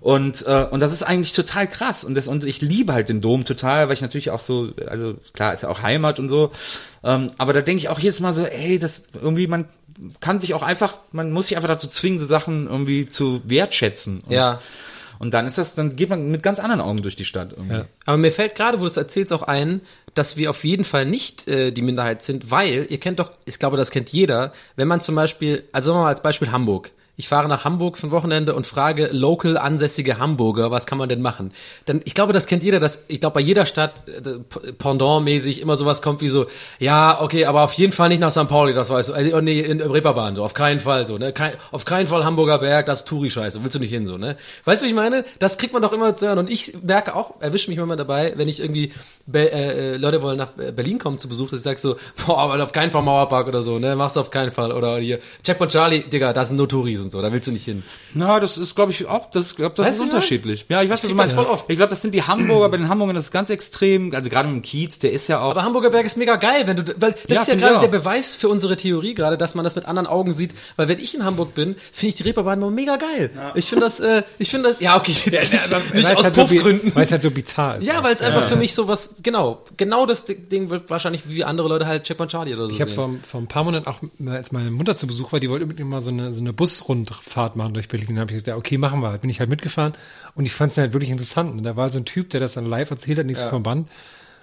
Und äh, und das ist eigentlich total krass und das und ich liebe halt den Dom total, weil ich natürlich auch so, also klar ist ja auch Heimat und so, ähm, aber da denke ich auch jedes Mal so, ey, das irgendwie man kann sich auch einfach, man muss sich einfach dazu zwingen, so Sachen irgendwie zu wertschätzen. Und, Ja. Und dann ist das, dann geht man mit ganz anderen Augen durch die Stadt. Irgendwie. Ja. Aber mir fällt gerade, wo du es erzählst, auch ein, dass wir auf jeden Fall nicht äh, die Minderheit sind, weil, ihr kennt doch, ich glaube, das kennt jeder, wenn man zum Beispiel, also sagen wir mal als Beispiel Hamburg. Ich fahre nach Hamburg für ein Wochenende und frage local ansässige Hamburger, was kann man denn machen? Dann, ich glaube, das kennt jeder, dass, ich glaube, bei jeder Stadt äh, Pendant-mäßig immer sowas kommt wie so, ja, okay, aber auf jeden Fall nicht nach St. Pauli, das weißt du, also, oh, nee, in Reeperbahn, so, auf keinen Fall, so, ne, Kein, auf keinen Fall Hamburger Berg, das ist Touri-Scheiße, willst du nicht hin, so, ne? Weißt du, ich meine? Das kriegt man doch immer zu hören und ich merke auch, erwische mich immer dabei, wenn ich irgendwie, Be äh, äh, Leute wollen nach Berlin kommen zu Besuch, dass ich sag so, boah, aber auf keinen Fall Mauerpark oder so, ne, machst du auf keinen Fall, oder hier, Checkpoint Charlie, Digga, das sind nur Touris und so. Da willst du nicht hin. Na, das ist, glaube ich, auch, das, glaub, das Weißt ist unterschiedlich. Ja, ich weiß, was du meinst. oft. Ich glaube, das sind die Hamburger, bei den Hamburgern das ist ganz extrem, also gerade mit dem Kiez, der ist ja auch, Aber Hamburger Berg ist mega geil, wenn du, weil das Ja, ist ja ich gerade der Beweis für unsere Theorie gerade, dass man das mit anderen Augen sieht. Weil wenn ich in Hamburg bin, finde ich die Reeperbahn immer mega geil. Ich finde das, äh, ich finde das, ja okay, jetzt nicht, nicht Weil es aus halt so Puffgründen. Weil es halt so bizarr ist. Ja, weil es einfach für mich so was, genau, genau das Ding wird wahrscheinlich wie andere Leute halt Checkpoint Charlie oder so Ich habe vor, vor ein paar Monaten auch, als meine Mutter zu Besuch war, die wollte unbedingt mal so eine, so eine Busrundfahrt machen durch Berlin. Da habe ich gesagt, okay, machen wir. Bin ich halt mitgefahren und ich fand es halt wirklich interessant. Und da war so ein Typ, der das dann live erzählt hat, nicht so vom Band.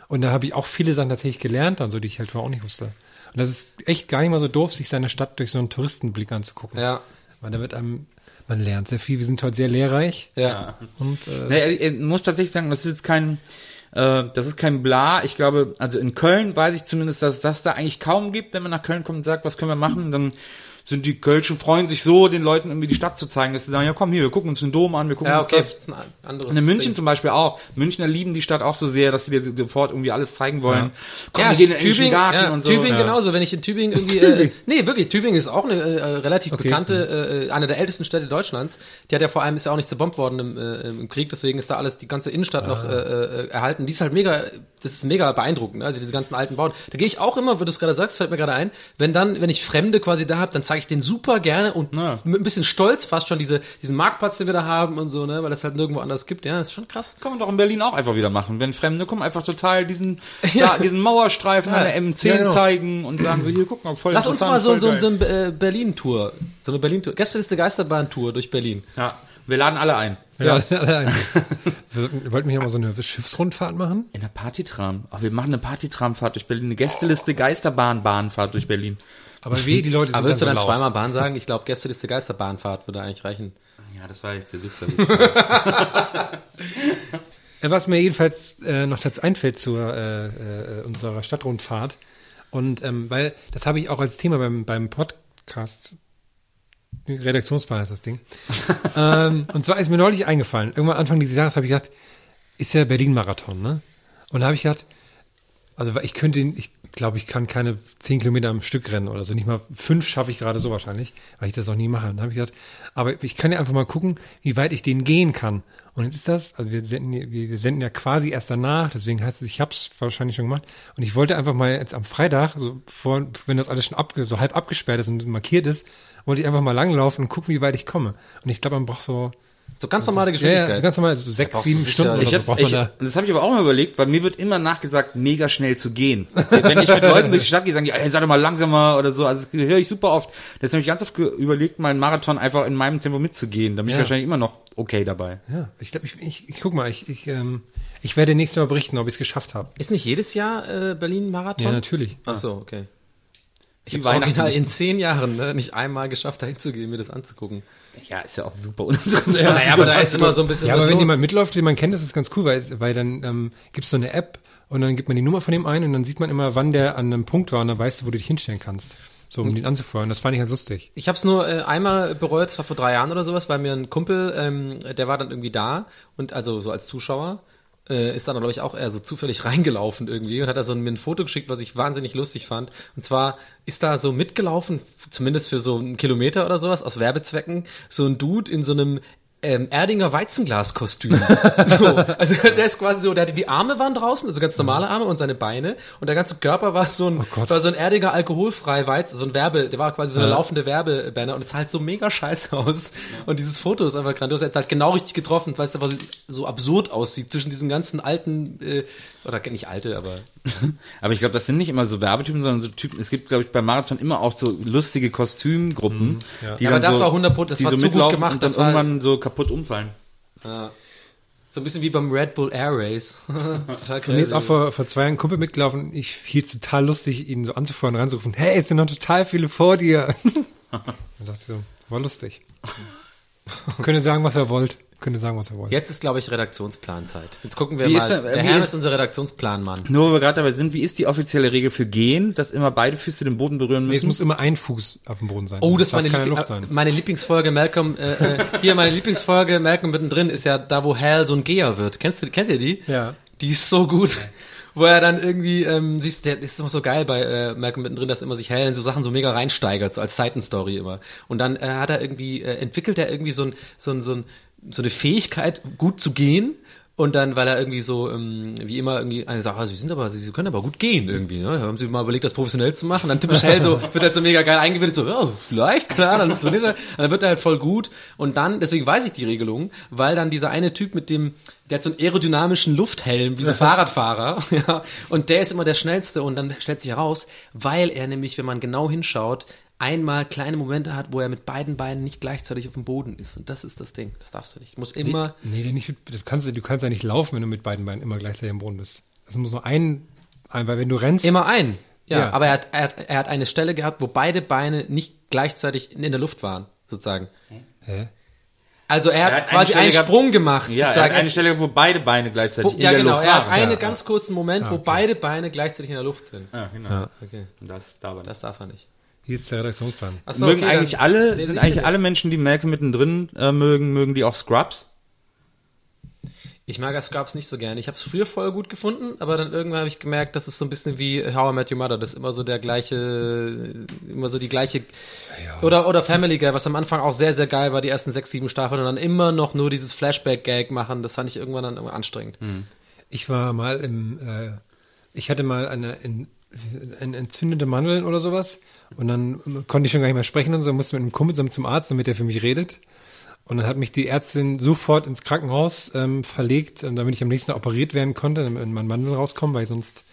Und da habe ich auch viele Sachen tatsächlich gelernt, dann so, die ich halt vorher auch nicht wusste. Und das ist echt gar nicht mal so doof, sich seine Stadt durch so einen Touristenblick anzugucken. Ja. Weil da wird einem, man lernt sehr viel. Wir sind heute sehr lehrreich. Ja. Und äh, ich ich muss tatsächlich sagen, das ist jetzt kein, äh, das ist kein Bla. Ich glaube, also in Köln weiß ich zumindest, dass es das da eigentlich kaum gibt, wenn man nach Köln kommt und sagt, was können wir machen, dann sind die Kölschen freuen sich so, den Leuten irgendwie die Stadt zu zeigen, dass sie sagen, ja komm hier, wir gucken uns den Dom an, wir gucken Ja, uns okay, das. das ist ein anderes Und in München Ding. zum Beispiel auch. Münchner lieben die Stadt auch so sehr, dass sie dir sofort irgendwie alles zeigen wollen. Komm, Ja, gehen in den Tübingen, Garten ja, und so. Tübingen ja. genauso, wenn ich in Tübingen irgendwie, äh, nee, wirklich, Tübingen ist auch eine äh, relativ bekannte, äh, eine der ältesten Städte Deutschlands. Die hat ja vor allem, ist ja auch nicht zerbombt worden im, äh, im Krieg, deswegen ist da alles, die ganze Innenstadt noch äh, äh, erhalten. Die ist halt mega, das ist mega beeindruckend, ne? also diese ganzen alten Bauen. Da gehe ich auch immer, wo du es gerade sagst, fällt mir gerade ein, wenn dann, wenn ich Fremde quasi da habe, dann zeige ich den super gerne und Ja. mit ein bisschen Stolz fast schon diese, diesen Marktplatz, den wir da haben und so, ne, weil das halt nirgendwo anders gibt. Ja, das ist schon krass. Kann man doch in Berlin auch einfach wieder machen. Wenn Fremde kommen, einfach total diesen, ja. diesen Mauerstreifen an der M10 Ja, genau. zeigen und sagen so, hier, guck mal, voll Lass uns mal so, so, so eine äh, Berlin-Tour, so eine Berlin-Tour. Gestern ist eine Geisterbahn-Tour durch Berlin. Ja, wir laden alle ein. Ja, allein. wir wollten wir hier mal so eine Schiffsrundfahrt machen. In der Partytram. Oh, wir machen eine Partytramfahrt durch Berlin, eine Gästeliste Geisterbahn-Bahnfahrt durch Berlin. Aber weh, die Leute sind Aber willst du dann dann so laut. zweimal Bahn sagen? Ich glaube, gestern ist die Geisterbahnfahrt, würde eigentlich reichen. Ja, das war jetzt der Witz. Was mir jedenfalls äh, noch dazu einfällt zur äh, äh, unserer Stadtrundfahrt und ähm, weil das habe ich auch als Thema beim beim Podcast Redaktionsplan ist das Ding. ähm, und zwar ist mir neulich eingefallen. Irgendwann Anfang dieses Jahres habe ich gesagt, ist ja Berlin Marathon, ne? Und da habe ich gedacht, also ich könnte, ich glaube, ich kann keine zehn Kilometer am Stück rennen oder so. Nicht mal fünf schaffe ich gerade so wahrscheinlich, weil ich das auch nie mache. Und dann habe ich gedacht, aber ich kann ja einfach mal gucken, wie weit ich den gehen kann. Und jetzt ist das, also wir senden, wir, senden ja quasi erst danach, deswegen heißt es, ich habe es wahrscheinlich schon gemacht. Und ich wollte einfach mal jetzt am Freitag, so vor, wenn das alles schon ab, so halb abgesperrt ist und markiert ist, wollte ich einfach mal langlaufen und gucken, wie weit ich komme. Und ich glaube, man braucht so, So ganz normale ja, ja, Geschwindigkeit. so ganz normal, so sechs, sieben Stunden oder Ich so hab, braucht ich, man da. das habe ich aber auch mal überlegt, weil mir wird immer nachgesagt, mega schnell zu gehen. Wenn ich mit Leuten durch die Stadt gehe, sagen die, ey, sei doch mal langsamer oder so. Also das höre ich super oft. Das habe ich ganz oft überlegt, mal einen Marathon einfach in meinem Tempo mitzugehen. Da bin ich Ja. wahrscheinlich immer noch okay dabei. Ja, ich glaube, ich, ich, ich guck mal, ich, ich, ähm, ich werde nächstes Mal berichten, ob ich es geschafft habe. Ist nicht jedes Jahr äh, Berlin-Marathon? Ja, natürlich. Ach so, okay. Ich habe original in zehn Jahren ne, nicht einmal geschafft, da hinzugehen, mir das anzugucken. Ja, ist ja auch super uninteressant. naja, aber da ist immer so ein bisschen Ja, aber was wenn los. jemand mitläuft, den man kennt, das ist ganz cool, weil, weil dann ähm, gibt's so eine App und dann gibt man die Nummer von dem ein und dann sieht man immer, wann der an einem Punkt war und dann weißt du, wo du dich hinstellen kannst. So, um den anzufeuern. Das fand ich halt lustig. Ich habe es nur äh, einmal bereut, das war vor drei Jahren oder sowas, weil mir ein Kumpel, ähm, der war dann irgendwie da und also so als Zuschauer, äh, ist dann glaube ich auch eher so zufällig reingelaufen irgendwie und hat da so ein, mir ein Foto geschickt, was ich wahnsinnig lustig fand. Und zwar ist da so mitgelaufen, zumindest für so einen Kilometer oder sowas, aus Werbezwecken, so ein Dude in so einem ähm, Erdinger Weizenglas-Kostüm. so, also der ist quasi so, der hatte die Arme waren draußen, also ganz normale Arme und seine Beine und der ganze Körper war so ein, Gott. war so ein Erdinger alkoholfrei Weizen, so ein Werbe, der war quasi so eine laufende Werbebanner und es sah halt so mega scheiße aus. Und dieses Foto ist einfach grandios, er hat halt genau richtig getroffen, weil es einfach so absurd aussieht zwischen diesen ganzen alten, äh, oder nicht alte, aber Aber ich glaube, das sind nicht immer so Werbetypen, sondern so Typen. Es gibt, glaube ich, beim Marathon immer auch so lustige Kostümgruppen. die Ja, aber das so, war 100 das die war so zu gut mitlaufen gemacht, und dann das war- irgendwann so kaputt umfallen. so ein bisschen wie beim Red Bull Air Race. Total Mir ist auch vor, vor zwei Jahren ein Kumpel mitgelaufen. Ich hielt es total lustig, ihn so anzufeuern und reinzurufen, hey, es sind noch total viele vor dir. Dann dachte ich so, war lustig. Könnt ihr sagen, was er wollt. Könnt ihr sagen, was er wollt. Jetzt ist, glaube ich, Redaktionsplanzeit. Jetzt gucken wir Wie mal. ist der- der wie Herr ist- ist unser Redaktionsplanmann. Nur, wo wir gerade dabei sind, wie ist die offizielle Regel für Gehen, dass immer beide Füße den Boden berühren Nee, es müssen? muss immer ein Fuß auf dem Boden sein. Oh, das ist darf meine, Luft sein. äh, meine Lieblingsfolge Malcolm. Äh, äh, hier meine Lieblingsfolge Malcolm mittendrin ist ja da, wo Hal so ein Geher wird. Kennst du, kennt ihr die? Ja. Die ist so gut. wo er dann irgendwie, ähm, siehst, der ist immer so geil bei äh, Malcolm mittendrin, dass immer sich Helen so Sachen so mega reinsteigert, so als Seitenstory immer. Und dann äh, hat er irgendwie, äh, entwickelt er irgendwie so ein, so ein, so ein, so eine Fähigkeit, gut zu gehen. Und dann, weil er irgendwie so, ähm, wie immer, irgendwie eine sagt, ah, sie sind aber, sie, sie können aber gut gehen irgendwie. Ne? Haben sie mal überlegt, das professionell zu machen? Dann typisch hell so, wird halt so mega geil eingebildet, so, ja, vielleicht, klar, dann funktioniert er. Dann wird er halt voll gut. Und dann, deswegen weiß ich die Regelung, weil dann dieser eine Typ mit dem, der hat so einen aerodynamischen Lufthelm, wie so Fahrradfahrer, ja, und der ist immer der schnellste und dann stellt sich heraus, weil er nämlich, wenn man genau hinschaut, einmal kleine Momente hat, wo er mit beiden Beinen nicht gleichzeitig auf dem Boden ist. Und das ist das Ding. Das darfst du nicht. Du musst immer. Nee, nee, nicht, das kannst du, du kannst ja nicht laufen, wenn du mit beiden Beinen immer gleichzeitig am Boden bist. Es muss nur ein, ein, weil wenn du rennst. Immer ein. Ja, Ja. aber er hat, er, hat, er hat eine Stelle gehabt, wo beide Beine nicht gleichzeitig in der Luft waren, sozusagen. Hä? Also er hat, Er hat eine quasi Stelle einen gehabt- Sprung gemacht. Ja, er hat sozusagen. eine Stelle, wo beide Beine gleichzeitig wo, in ja, der genau. Luft Er hat waren. einen Ja. ganz kurzen Moment, wo okay. beide Beine gleichzeitig in der Luft sind. Ja, genau. Okay, Und das da war das darf er nicht. Hier ist der Redaktionsplan. So, mögen okay, eigentlich alle, sind ich eigentlich alle. Menschen, die Malcolm mittendrin äh, mögen, mögen die auch Scrubs? Ich mag Scrubs nicht so gerne. Ich habe es früher voll gut gefunden, aber dann irgendwann habe ich gemerkt, das ist so ein bisschen wie How I Met Your Mother. Das ist immer so der gleiche, immer so die gleiche. Oder, oder Family Guy, was am Anfang auch sehr, sehr geil war, die ersten sechs, sieben Staffeln und dann immer noch nur dieses Flashback-Gag machen. Das fand ich irgendwann dann anstrengend. Ich war mal im, äh, ich hatte mal eine, in, eine entzündete Mandeln oder sowas und dann konnte ich schon gar nicht mehr sprechen und so, musste mit einem Kumpel zusammen zum Arzt, damit er für mich redet. Und dann hat mich die Ärztin sofort ins Krankenhaus ähm, verlegt, ähm, damit ich am nächsten Tag operiert werden konnte, damit meine Mandeln rauskommen, weil sonst,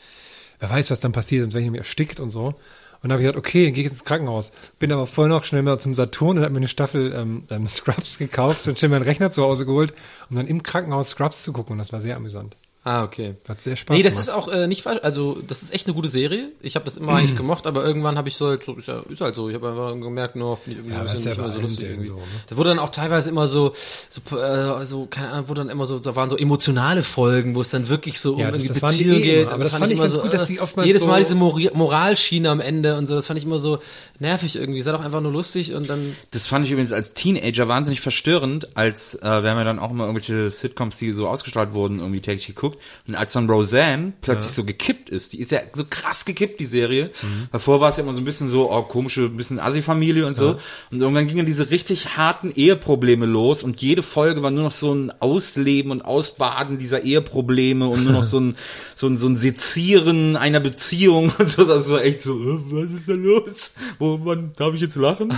wer weiß, was dann passiert, sonst wäre ich nämlich erstickt und so. Und dann habe ich gesagt, okay, dann gehe ich ins Krankenhaus. Bin aber vorher noch schnell mal zum Saturn und habe mir eine Staffel ähm, ähm, Scrubs gekauft und schnell meinen Rechner zu Hause geholt, um dann im Krankenhaus Scrubs zu gucken. Und das war sehr amüsant. Ah, okay. Hat sehr Spaß Nee, das gemacht. ist auch äh, nicht falsch. Also, das ist echt eine gute Serie. Ich habe das immer eigentlich gemocht, aber irgendwann habe ich so, halt so ist, ja, ist halt so. Ich habe einfach gemerkt, nur finde ich irgendwie Ja, ein bisschen ist ja nicht mehr so lustig irgendwie. So, ne? Da wurde dann auch teilweise immer so, so, äh, so keine Ahnung, wurde dann immer so, da waren so emotionale Folgen, wo es dann wirklich so um Ja, das- irgendwie das waren die Beziehungen eh immer, geht. aber das fand fand ich immer ganz gut, dass die oftmals jedes Mal so- diese Mori Moralschiene am Ende und so. Das fand ich immer so nervig irgendwie. Sei doch einfach nur lustig und dann Das fand ich übrigens als Teenager wahnsinnig verstörend, als äh, wir haben ja dann auch immer irgendwelche Sitcoms, die so ausgestrahlt wurden, irgendwie täglich geguckt. Und als dann Roseanne plötzlich so gekippt ist, die ist ja so krass gekippt, die Serie. Davor war es ja immer so ein bisschen so, oh, komische, ein bisschen Assi-Familie und so. Und irgendwann gingen diese richtig harten Eheprobleme los und jede Folge war nur noch so ein Ausleben und Ausbaden dieser Eheprobleme und nur noch so ein, so ein, so ein Sezieren einer Beziehung und so. Das war echt so, was ist da los? Wo, wann darf ich jetzt lachen?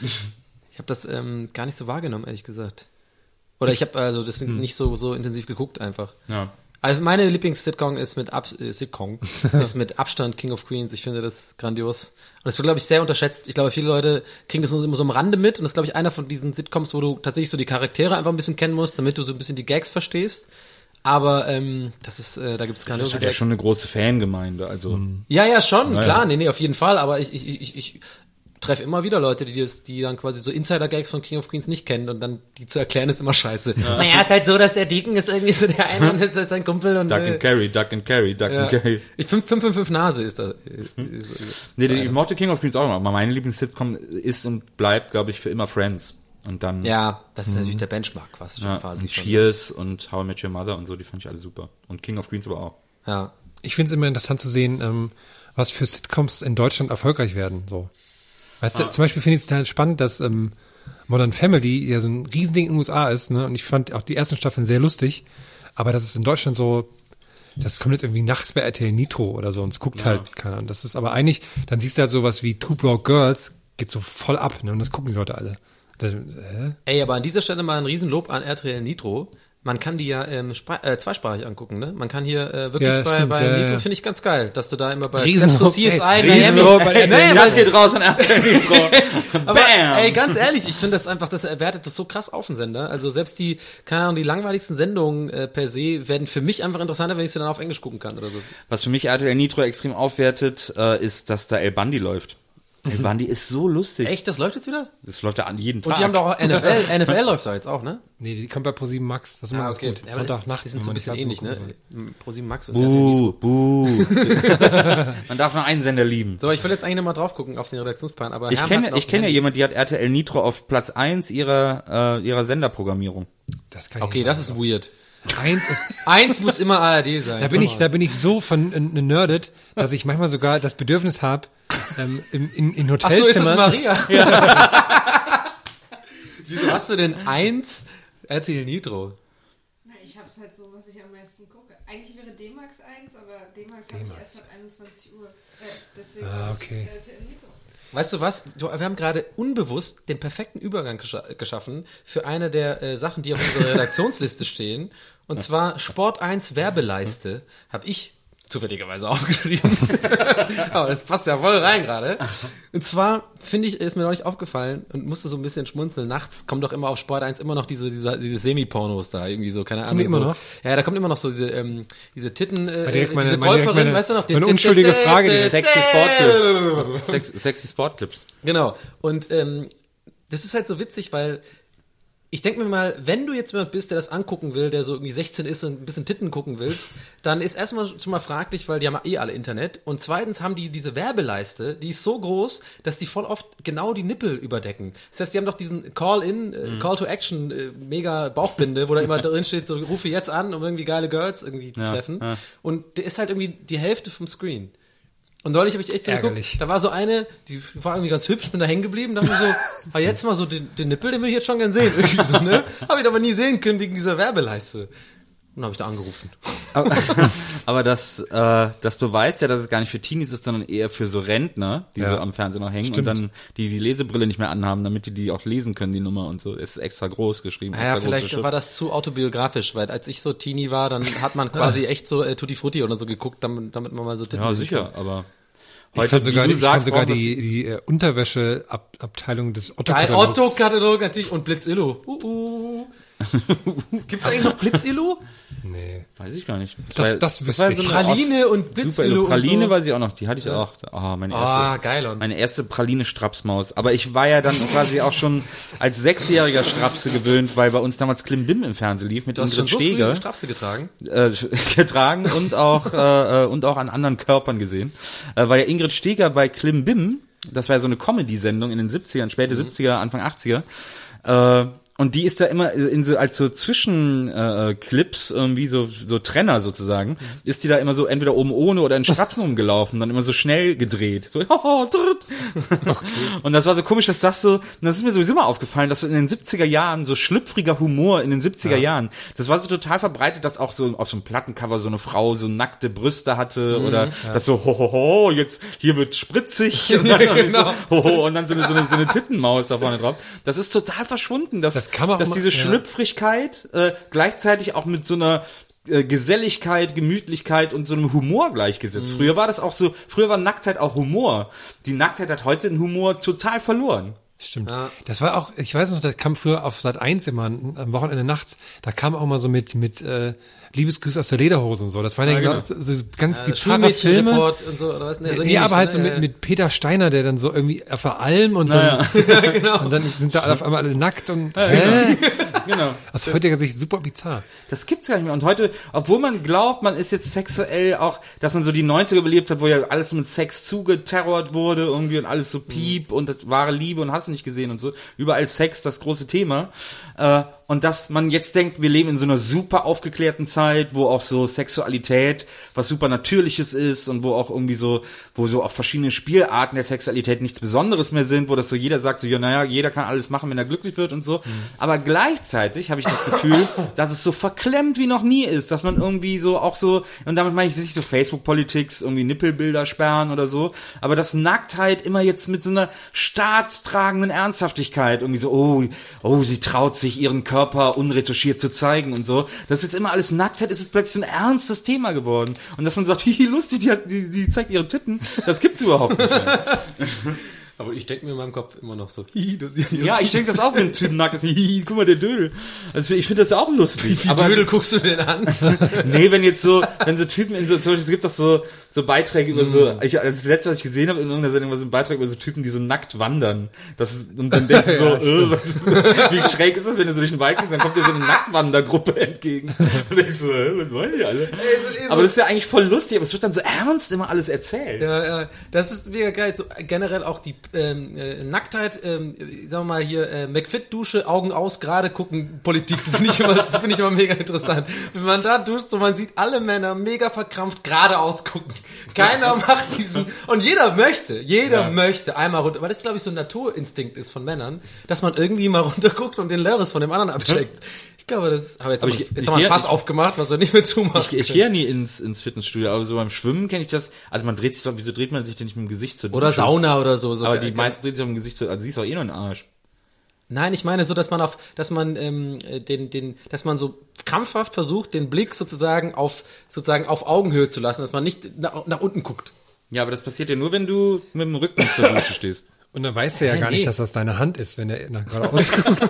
Ich habe das ähm, gar nicht so wahrgenommen, ehrlich gesagt. Oder ich habe also das nicht so so intensiv geguckt einfach. Ja. Also meine Lieblings-Sitcom ist mit Ab äh, Sitcom ist mit Abstand King of Queens. Ich finde das grandios. Und das wird glaube ich sehr unterschätzt. Ich glaube viele Leute kriegen das nur immer so am Rande mit und das ist glaube ich einer von diesen Sitcoms, wo du tatsächlich so die Charaktere einfach ein bisschen kennen musst, damit du so ein bisschen die Gags verstehst. Aber ähm, das ist, äh, da gibt's Das grandiose hat ja schon eine große Fangemeinde, also. Ja, ja, schon, Ja, klar, nee, nee, auf jeden Fall, aber ich, ich, ich, ich treffe immer wieder Leute, die das, die dann quasi so Insider-Gags von King of Queens nicht kennen und dann die zu erklären ist immer scheiße. Naja, ist halt so, dass der Deacon ist irgendwie so der eine und ist halt sein Kumpel und Duck äh, and Carry, Duck and Carry, Duck ja. and Carry. Ich 555 Nase ist da. Ist, ist, Nee, die, ich mochte King of Queens auch immer. Aber meine Lieblings-Sitcom ist und bleibt, glaube ich, für immer Friends. Und dann ja, das ist natürlich der Benchmark quasi, Mhm. ja, quasi und schon. Cheers und How I Met Your Mother und so, die fand ich alle super. Und King of Queens aber auch. Ja. Ich finde es immer interessant zu sehen, ähm, was für Sitcoms in Deutschland erfolgreich werden. So. Weißt Ah. du, zum Beispiel finde ich es total spannend, dass ähm, Modern Family ja so ein Riesending in den USA ist, ne? Und ich fand auch die ersten Staffeln sehr lustig, aber das ist in Deutschland so, das kommt jetzt irgendwie nachts bei RTL Nitro oder so und es guckt halt keiner. an. Das ist aber eigentlich, dann siehst du halt sowas wie Two Broke Girls, geht so voll ab, ne? Und das gucken die Leute alle. Das, hä? Ey, aber an dieser Stelle mal ein Riesenlob an RTL Nitro. Man kann die ja ähm, äh, zweisprachig angucken, ne? Man kann hier äh, wirklich Ja, bei, stimmt, bei ja, Nitro ja. finde ich ganz geil, dass du da immer bei Riesenlob, selbst so CSI ey, Miami- RTL. Nee, das geht raus an RTL Nitro. Aber Bam! ey, ganz ehrlich, ich finde das einfach, das wertet das so krass auf den Sender. Also selbst die, keine Ahnung, die langweiligsten Sendungen äh, per se werden für mich einfach interessanter, wenn ich sie dann auf Englisch gucken kann oder so. Was für mich RTL Nitro extrem aufwertet, äh, ist, dass da El Bandi läuft. El Bandi ist so lustig. Echt, das läuft jetzt wieder? Das läuft ja an jeden Tag. Und die haben doch auch NFL, NFL läuft da jetzt auch, ne? Nee, die kommt bei ProSieben Max. Das ist immer ganz gut. Ja, aber Sonntagnacht. Die sind so ein man bisschen ähnlich, ne? gucken Pro 7 Max und RTL Nitro. Buh, buh. Man darf nur einen Sender lieben. So, ich will jetzt eigentlich nochmal drauf gucken auf den Redaktionsplan, aber Ich kenne, ich kenne ja ein- jemand, die hat RTL Nitro auf Platz 1 ihrer, äh, ihrer Senderprogrammierung. Das kann ich Okay, nicht das sagen. ist weird. Eins ist, Eins muss immer ARD sein. da bin ich, da bin ich so von äh, nerdet, dass ich manchmal sogar das Bedürfnis habe, ähm, in, in, in Ach so, ist es Hotelzimmern. Maria. Wieso hast du denn eins RTL Nitro? Na, ich hab's halt so, was ich am meisten gucke. Eigentlich wäre D-Max 1, aber D-Max habe ich erst ab 21 Uhr. Äh, deswegen Ah, okay. RTL Nitro. Weißt du was? Wir haben gerade unbewusst den perfekten Übergang gescha geschaffen für eine der äh, Sachen, die auf unserer Redaktionsliste stehen. Und zwar Sport 1 Werbeleiste. Habe ich zufälligerweise aufgeschrieben. Aber das passt ja voll rein gerade. Und zwar finde ich, ist mir neulich aufgefallen und musste so ein bisschen schmunzeln. Nachts kommen doch immer auf Sport 1 immer noch diese, diese, diese Semi-Pornos da, irgendwie so, keine Ahnung. die immer so. noch? Ja, da kommt immer noch so diese, ähm, diese Titten, äh, direkt meine- diese meine- direkt Golferin, meine- weißt du noch? meine unschuldige Frage, die- Sexy Sportclips. Sex, sexy Sportclips. Genau. Und ähm, das ist halt so witzig, weil ich denke mir mal, wenn du jetzt jemand bist, der das angucken will, der so irgendwie 16 ist und ein bisschen Titten gucken will, dann ist erstmal schon mal fraglich, weil die haben eh alle Internet. Und zweitens haben die diese Werbeleiste, die ist so groß, dass die voll oft genau die Nippel überdecken. Das heißt, die haben doch diesen Call-in, äh, Call-to-Action, äh, mega Bauchbinde, wo da immer drin steht, so rufe jetzt an, um irgendwie geile Girls irgendwie zu Ja, treffen. ja. Und der ist halt irgendwie die Hälfte vom Screen. Und neulich habe ich echt so Ärgerlich. geguckt, da war so eine, die war irgendwie ganz hübsch, bin da hängen geblieben, dachte mir so, ah, jetzt mal so den, den Nippel, den will ich jetzt schon gern sehen. Irgendwie so, ne? Habe ich aber nie sehen können wegen dieser Werbeleiste. Und dann habe ich da angerufen. Aber, aber das, äh, das beweist ja, dass es gar nicht für Teenies ist, sondern eher für so Rentner, die so am Fernsehen noch hängen Stimmt. und dann die die Lesebrille nicht mehr anhaben, damit die die auch lesen können, die Nummer und so. Es ist extra groß geschrieben. Naja, extra große vielleicht war das zu autobiografisch, weil als ich so Teenie war, dann hat man quasi echt so äh, Tutti Frutti oder so geguckt, damit, damit man mal so Titten Ja, sicher, kann. aber Ich fand sogar, ich fand sagst, sogar braucht die, die äh, Unterwäscheabteilung des Otto-Katalogs. Otto-Katalog natürlich und Blitzillo. Uh, uh. Gibt's eigentlich noch Blitzillo? Nee. das, weiß ich gar nicht. Das- das wüsste war ich. eine Praline Ost- und Blitzillo und Praline so. weiß ich auch noch, die hatte ich auch. Ah, meine erste. Ah, geil. Meine erste Praline Strapsmaus. Aber ich war ja dann quasi auch schon als sechsjähriger Strapse gewöhnt, weil bei uns damals Klimbim im Fernsehen lief mit Du hast schon Ingrid so Strapse getragen? äh, getragen und auch äh, äh, und auch an anderen Körpern gesehen. Äh, weil ja Ingrid Steger bei Klimbim, das war ja so eine Comedy-Sendung in den 70ern, späte 70er, Anfang 80er, äh, und die ist da immer in so als so Zwischenclips äh, Clips irgendwie so so Trenner sozusagen ist die da immer so entweder oben ohne oder in Strapsen rumgelaufen dann immer so schnell gedreht. So drrrt. und das war so komisch dass das so das ist mir sowieso immer aufgefallen dass so in den 70er Jahren so schlüpfriger Humor in den 70er Jahren das war so total verbreitet dass auch so auf so einem Plattencover so eine Frau so nackte Brüste hatte oder das so ho, ho, ho jetzt hier wird spritzig. Und dann, genau. so, ho, ho, und dann so eine, so eine, so eine Tittenmaus da vorne drauf. Das ist total verschwunden dass, Das kann man auch dass mal- diese ja. Schlüpfrigkeit äh, gleichzeitig auch mit so einer äh, Geselligkeit, Gemütlichkeit und so einem Humor gleichgesetzt. Früher war das auch so, früher war Nacktheit auch Humor. Die Nacktheit hat heute den Humor total verloren. Stimmt. Das war auch, ich weiß noch, das kam früher auf Sat 1 immer am Wochenende nachts, da kam auch mal so mit, mit äh, Liebesgrüß aus der Lederhose und so. Das waren ja, genau. so, so ganz Ja, bizarre Filme. Und so, oder was? Nee, so Nee, aber halt ne? so mit, Ja, mit Peter Steiner, der dann so irgendwie der Alm und dann, und dann sind da alle auf einmal alle nackt und hä? Genau. aus heutiger Sicht super bizarr. Das gibt's gar nicht mehr. Und heute, obwohl man glaubt, man ist jetzt sexuell auch, dass man so die 90er überlebt hat, wo ja alles mit Sex zugeterrort wurde irgendwie und alles so piep und das wahre Liebe und hast du nicht gesehen und so. Überall Sex, das große Thema. Äh, und dass man jetzt denkt, wir leben in so einer super aufgeklärten Zeit, wo auch so Sexualität was super Natürliches ist und wo auch irgendwie so, wo so auch verschiedene Spielarten der Sexualität nichts Besonderes mehr sind, wo das so jeder sagt, so, ja, naja, jeder kann alles machen, wenn er glücklich wird und so. Aber gleichzeitig habe ich das Gefühl, dass es so verklemmt wie noch nie ist, dass man irgendwie so auch so, und damit meine ich nicht so Facebook-Politik, irgendwie Nippelbilder sperren oder so, aber dass Nacktheit immer jetzt mit so einer staatstragenden Ernsthaftigkeit irgendwie so, oh, oh, sie traut sich ihren Körper unretuschiert zu zeigen und so. Das ist jetzt immer alles Nacktheit, ist es plötzlich ein ernstes Thema geworden. Und dass man sagt, hihi, lustig, die, hat, die, die zeigt ihre Titten, das gibt's überhaupt nicht mehr. Aber ich denke mir in meinem Kopf immer noch so, hi, das ist ja, Ja, ich denke das auch, wenn ein Typ nackt ist. Hihi, guck mal, der Dödel. Also ich finde das ja auch lustig. Wie aber Dödel das- guckst du denn an? Nee, wenn jetzt so, wenn so Typen in so, zum Beispiel, es gibt doch so, so Beiträge über so, ich, also das letzte, was ich gesehen habe in irgendeiner Sendung, war so ein Beitrag über so Typen, die so nackt wandern. Das ist, und dann denkst du so, äh, was, wie schräg ist das, wenn du so durch den Wald gehst, dann kommt dir so eine Nacktwandergruppe entgegen. Und denkst so, äh, was wollen die alle? Aber das ist ja eigentlich voll lustig, aber es wird dann so ernst immer alles erzählt. Ja, ja, das ist mega geil. So, generell auch die ähm, äh, Nacktheit, ähm, sagen wir mal hier, äh, McFit-Dusche, Augen aus, gerade gucken, Politik, finde ich immer, das finde ich immer mega interessant. Wenn man da duscht, so man sieht alle Männer mega verkrampft geradeaus gucken. Keiner macht diesen, und jeder möchte, jeder Ja. möchte einmal runter, weil das glaube ich so ein Naturinstinkt ist von Männern, dass man irgendwie mal runterguckt und den Lörres von dem anderen abcheckt. Ich glaube, das habe jetzt, Aber aber ich- jetzt ich haben wir Fass aufgemacht, was wir nicht mehr zumachen. Ich, ich gehe ja nie ins, ins Fitnessstudio, aber so beim Schwimmen kenne ich das. Also man dreht sich doch, wieso dreht man sich denn nicht mit dem Gesicht zur Oder Dusche? Sauna oder so. so Aber die meisten drehen sich mit dem Gesicht zur, also sie ist doch eh nur ein Arsch. Nein, ich meine so, dass man auf, dass man ähm, äh, den, den, dass man so krampfhaft versucht, den Blick sozusagen auf, sozusagen auf Augenhöhe zu lassen, dass man nicht nach, nach unten guckt. Ja, aber das passiert ja nur, wenn du mit dem Rücken zur Dusche stehst. Und dann weißt du ja Hä, gar nee. nicht, dass das deine Hand ist, wenn der nach geradeaus guckt.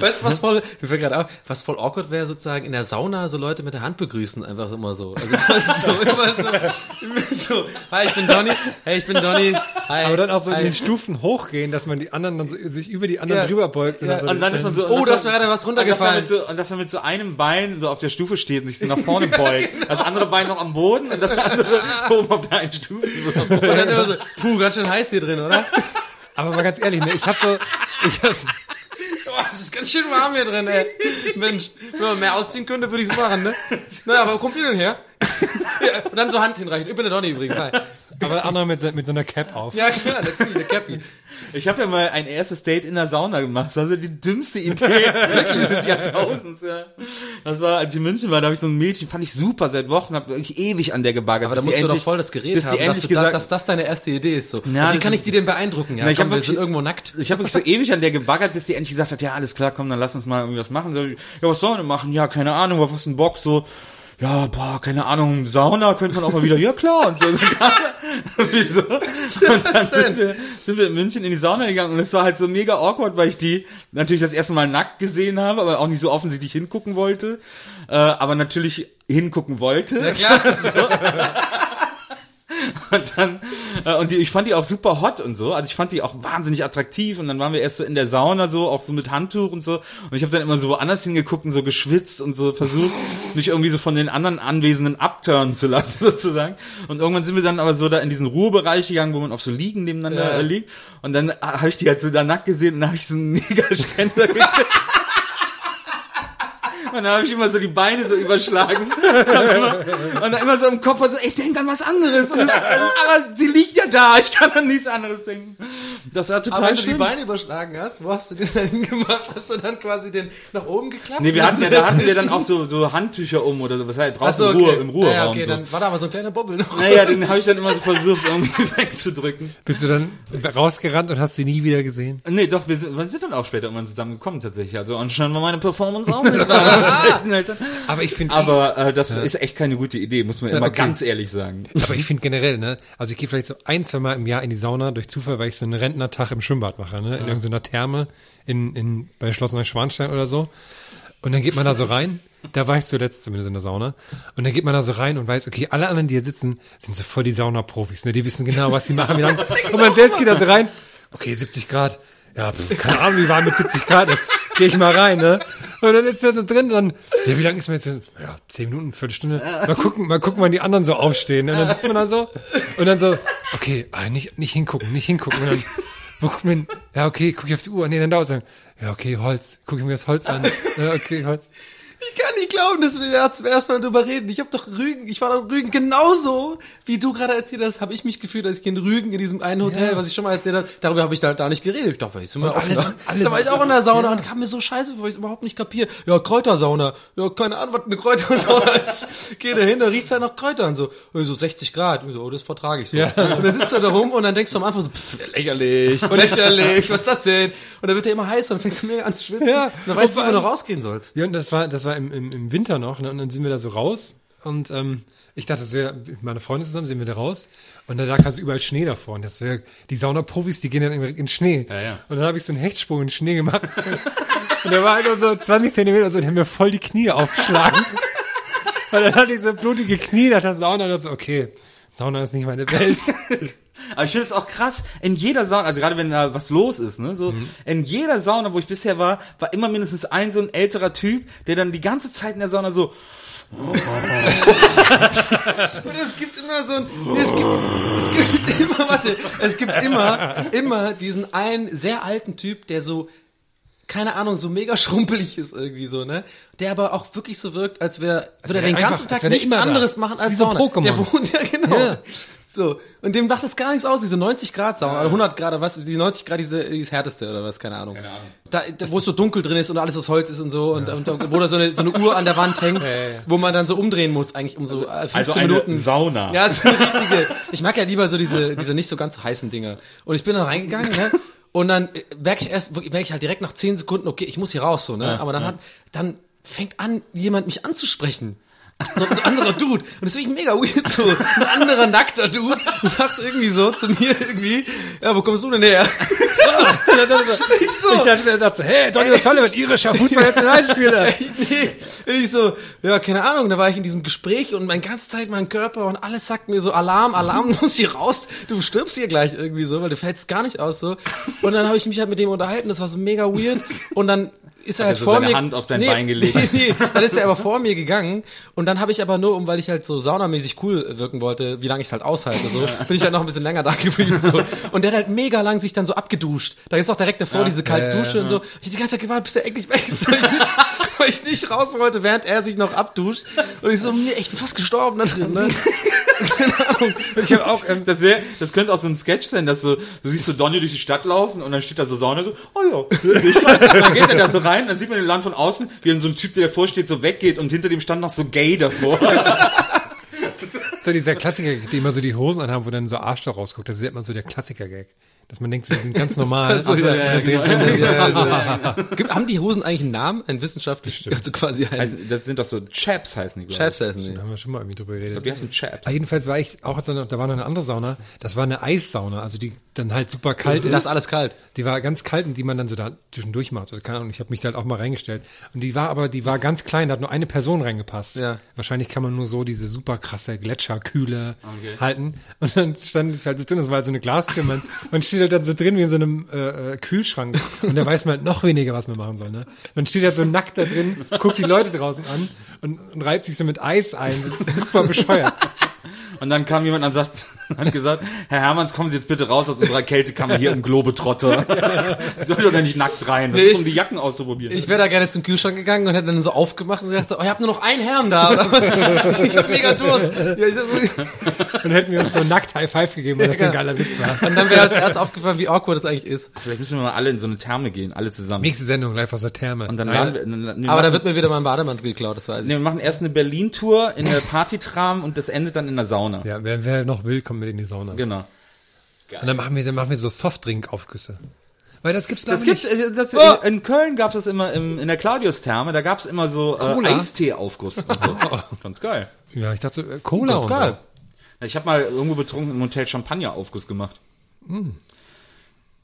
Weißt du, was voll, mir fällt gerade auf, was voll awkward wäre, sozusagen in der Sauna so Leute mit der Hand begrüßen, einfach immer so. Also weißt du, so, immer so, immer so, hi, ich bin Donny, hey, ich bin Donny, hi. Aber dann auch so in hi. den Stufen hochgehen, dass man die anderen dann so, sich über die anderen Ja. drüber beugt. Ja, so Und dann ist man so, Oh, und das man- wäre was und dass runtergefallen. so, und dass man mit so einem Bein so auf der Stufe steht und sich so nach vorne beugt. Das andere Bein noch am Boden und das andere oben auf der einen Stufe. So. Und dann immer so, puh, ganz schön heiß hier drin, oder? Aber mal ganz ehrlich, ne, ich hab so, ich hab, Boah, es ist ganz schön warm hier drin, ey. Mensch, wenn man mehr ausziehen könnte, würde ich es machen, ne? Na, aber wo kommt ihr denn her? ja, und dann so Hand hinreichen. Ich bin der Donny übrigens, hi. aber andere mit, so- mit so einer Cap auf. Ja, klar, natürlich, der Cappy. Ich habe ja mal ein erstes Date in der Sauna gemacht. Das war so die dümmste Idee des Jahrtausends. Ja. Das war, als ich in München war, da habe ich so ein Mädchen, fand ich super seit Wochen, habe wirklich ewig an der gebaggert. Aber da musst du doch endlich- voll das Gerät bis die haben, dass, gesagt, da, dass das deine erste Idee ist. So. Na, wie kann ich die denn beeindrucken? Ja, Na, ich komm, hab wir wirklich- sind irgendwo nackt. Ich habe wirklich so ewig an der gebaggert, bis die endlich gesagt hat, ja, alles klar, komm, dann lass uns mal irgendwas machen. So, ja, was sollen wir machen? Ja, keine Ahnung, auf was ein Bock, so, ja, boah, keine Ahnung, Sauna könnte man auch mal wieder, ja klar, und so. so Wieso? Und dann sind wir, sind wir in München in die Sauna gegangen und es war halt so mega awkward, weil ich die natürlich das erste Mal nackt gesehen habe, aber auch nicht so offensichtlich hingucken wollte, äh, aber natürlich hingucken wollte. Ja, klar. Und dann, äh, und die, ich fand die auch super hot und so. Also ich fand die auch wahnsinnig attraktiv. Und dann waren wir erst so in der Sauna so, auch so mit Handtuch und so. Und ich habe dann immer so woanders hingeguckt und so geschwitzt und so versucht, mich irgendwie so von den anderen Anwesenden abturnen zu lassen, sozusagen. Und irgendwann sind wir dann aber so da in diesen Ruhebereich gegangen, wo man auf so Liegen nebeneinander Ja. liegt. Und dann äh, habe ich die halt so da nackt gesehen und dann habe ich so einen mega Ständer gekriegt. Und dann habe ich immer so die Beine so überschlagen. Und, immer, und dann immer so im Kopf und so, ich denke an was anderes. Und aber sie liegt ja da, ich kann an nichts anderes denken. Das war total Aber wenn du die schlimm. Beine überschlagen hast, wo hast du den dann gemacht? Hast du dann quasi den nach oben geklappt? Nee, wir hatten ja, da hatten wir dann auch so, so Handtücher um oder so, was heißt, draußen Achso, im, Ruhe, okay. im Ruheraum. Ja, okay, so. dann war da aber so ein kleiner Bobbel noch. Naja, den habe ich dann immer so versucht, irgendwie wegzudrücken. Bist du dann rausgerannt und hast sie nie wieder gesehen? Nee, doch, wir sind, wir sind dann auch später irgendwann zusammengekommen tatsächlich. Also anscheinend war meine Performance auch nicht da. Aber ich finde, Aber äh, das ist echt keine gute Idee, muss man immer okay. ganz ehrlich sagen. aber ich finde generell, ne, also ich gehe vielleicht so ein, zwei Mal im Jahr in die Sauna durch Zufall, weil ich so einen Rentnertag im Schwimmbad mache, ne, in irgendeiner Therme in, in, bei Schloss Neuschwanstein oder so. Und dann geht man da so rein, da war ich zuletzt zumindest in der Sauna, und dann geht man da so rein und weiß, okay, alle anderen, die hier sitzen, sind so voll die Saunaprofis, ne, die wissen genau, was sie machen, wie lange, und man selbst geht da so rein, okay, 70 Grad, ja, keine Ahnung, wie warm mit 70 Grad ist, gehe ich mal rein, ne, und dann ist man so drin, dann, ja, wie lange ist man jetzt, ja, 10 Minuten, Viertelstunde, mal gucken, mal gucken, wann die anderen so aufstehen, und dann sitzt man da so, und dann so, okay, ah, nicht, nicht hingucken, nicht hingucken, und dann, wo guckt man, ja, okay, guck ich auf die Uhr, nee, dann dauert es, ja, okay, Holz, guck ich mir das Holz an, ja, okay, Holz, Ich kann nicht glauben, dass wir da zum ersten Mal drüber reden. Ich habe doch Rügen, ich war doch in Rügen genauso, wie du gerade erzählt hast, habe ich mich gefühlt, als ich in Rügen in diesem einen Hotel, was ich schon mal erzählt habe, darüber habe ich da, da nicht geredet. Ich dachte, ich wir offen. alles- da. alles da war ich auch in der Sauna und kam mir so scheiße vor, weil ich es überhaupt nicht kapiere. Ja, Kräutersauna. Ja, keine Ahnung, was eine Kräutersauna ist. Geh da hin, da riecht's halt nach Kräutern so. Und so 60 Grad. Und so, oh, das vertrage ich so. Ja. Und dann sitzt du da rum und dann denkst du am Anfang so, pff, lächerlich, lächerlich, was ist das denn? Und dann wird der immer heißer und fängst du mega an zu schwitzen. Ja. Und dann weißt du, wo du noch rausgehen sollst. Ja, und das war, das war im, im, im Winter noch, ne? Und dann sind wir da so raus. Und ähm, ich dachte, so, ja, mit meiner Freundin zusammen sind wir da raus. Und da lag also überall Schnee davor. Und das, ja, die Saunaprofis, die gehen dann immer in Schnee. Ja, ja. Und dann habe ich so einen Hechtsprung in Schnee gemacht. und der war halt nur so 20 Zentimeter so, und hat mir voll die Knie aufgeschlagen. und dann hatte ich so blutige Knie nach der Sauna und dachte so, okay, Sauna ist nicht meine Welt. Aber ich finde es auch krass, in jeder Sauna, also gerade wenn da was los ist, ne, so, Mhm. in jeder Sauna, wo ich bisher war, war immer mindestens ein so ein älterer Typ, der dann die ganze Zeit in der Sauna so, Und es gibt immer so ein, nee, es gibt, es gibt, immer, warte, es gibt immer, immer diesen einen sehr alten Typ, der so, keine Ahnung, so mega schrumpelig ist irgendwie so, ne? Der aber auch wirklich so wirkt, als wäre, würde er den ganzen Tag nichts anderes machen als Wie so Sauna. Pokémon. Der wohnt, ja genau. Ja. So, und dem macht es gar nichts aus, diese 90 Grad Sauna, oder 100 Grad, oder was, die 90 Grad, diese, die ist härteste, oder was, keine Ahnung. Keine Ahnung. Da, da, wo es so dunkel drin ist und alles aus Holz ist und so, und, und da, wo da so eine, so eine Uhr an der Wand hängt, wo man dann so umdrehen muss, eigentlich um so äh, 15 Also eine Minuten. Sauna. Ja, so eine richtige. Ich mag ja lieber so diese, diese nicht so ganz heißen Dinger. Und ich bin dann reingegangen, ne? Und dann äh, merke ich erst, merke ich halt direkt nach 10 Sekunden, okay, ich muss hier raus, so, ne? Aber dann hat, dann fängt an, jemand mich anzusprechen. So ein anderer Dude. Und das finde ich mega weird, so. Ein anderer nackter Dude sagt irgendwie so zu mir irgendwie, ja, wo kommst du denn her? So. Ich so. Ich dachte mir, er sagt so, hey, Donny O'Sullivan, irischer Fußball-Nationalspieler. nee. Und ich so, ja, keine Ahnung, da war ich in diesem Gespräch und meine ganze Zeit mein Körper und alles sagt mir so, Alarm, Alarm, du musst hier raus, du stirbst hier gleich irgendwie so, weil du fällst gar nicht aus so. Und dann habe ich mich halt mit dem unterhalten, das war so mega weird. Und dann ist er halt er so vor seine mir. Hand auf dein Bein gelegt? Nee, nee, dann ist er aber vor mir gegangen und dann habe ich aber nur, um weil ich halt so saunamäßig cool wirken wollte, wie lange ich halt aushalte, so, bin ich halt noch ein bisschen länger da geblieben. So. Und der hat halt mega lang sich dann so abgeduscht. Da ist auch direkt davor diese kalte Dusche und so. Ich hab die ganze Zeit gewartet, bis er endlich weg ist, weil ich nicht, weil ich nicht raus wollte, während er sich noch abduscht. Und ich so, nee, ich bin fast gestorben da drin, ne? Ich habe auch, ähm, das wäre, das könnte auch so ein Sketch sein, dass so, du siehst so Donny durch die Stadt laufen und dann steht da so Sauna so, oh ja, und dann geht er da so rein, dann sieht man den Land von außen, wie dann so ein Typ, der davor steht, so weggeht und hinter dem stand noch so gay davor. So dieser Klassiker, die immer so die Hosen anhaben, wo dann so Arsch da rausguckt. Das ist ja immer so der Klassiker-Gag. Dass man denkt, so, die sind ganz normal. So, ja, ja, Ja, Gibt- Haben die Hosen eigentlich einen Namen? Ein wissenschaftlich, also quasi ein Also, das sind doch so Chaps heißen die, ich. Chaps heißen die. Da haben wir schon mal irgendwie drüber geredet. Die heißen Chaps. Aber jedenfalls war ich auch dann, da war noch eine andere Sauna. Das war eine Eissauna, also die dann halt super kalt ist. Das ist alles kalt. Die war ganz kalt und die man dann so da zwischendurch macht. Also keine Ahnung, ich habe mich da halt auch mal reingestellt. Und die war aber, die war ganz klein, da hat nur eine Person reingepasst. Ja. Wahrscheinlich kann man nur so diese super krasse Gletscherkühle halten. Und dann stand ich halt so drin, das war halt so eine Glastür, man, man steht halt dann so drin wie in so einem äh, äh, Kühlschrank. Und da weiß man halt noch weniger, was man machen soll. Ne? Man steht halt so nackt da drin, guckt die Leute draußen an und, und reibt sich so mit Eis ein. Super bescheuert. Und dann kam jemand und sagt, hat gesagt, Herr Hermanns, kommen Sie jetzt bitte raus aus unserer Kältekammer hier im Globetrotter. Sie sollen doch nicht nackt rein. Das Nee, ist, um die Jacken auszuprobieren. Ich wäre da gerne zum Kühlschrank gegangen und hätte dann so aufgemacht und gesagt, oh, ihr habt nur noch einen Herrn da, ich hab mega Durst. Dann hätten wir uns so nackt High Five gegeben, weil das ein geiler Witz war. und dann wäre als erst aufgefallen, wie awkward das eigentlich ist. Vielleicht müssen wir mal alle in so eine Therme gehen, alle zusammen. Nächste Sendung, live aus der Therme. Und dann Nein, wir, dann, wir Aber da wird mir wieder mein Bademantel geklaut, das weiß ich. Nee, wir machen erst eine Berlin-Tour in der Partytram und das endet dann in der Sauna. Ja, wer, wer noch will, kommt mit in die Sauna. Genau. Und dann machen wir, machen wir so Softdrink-Aufgüsse. Weil das gibt's Das gibt's, ich, äh, das, Oh! in, in Köln gab's das immer im, in der Claudius-Therme, da gab's immer so äh? Eistee-Aufguss und so. Ganz geil. Ja, ich dachte so, äh, Cola und geil. Ja, Ich habe mal irgendwo betrunken im Hotel Champagner-Aufguss gemacht. Hm.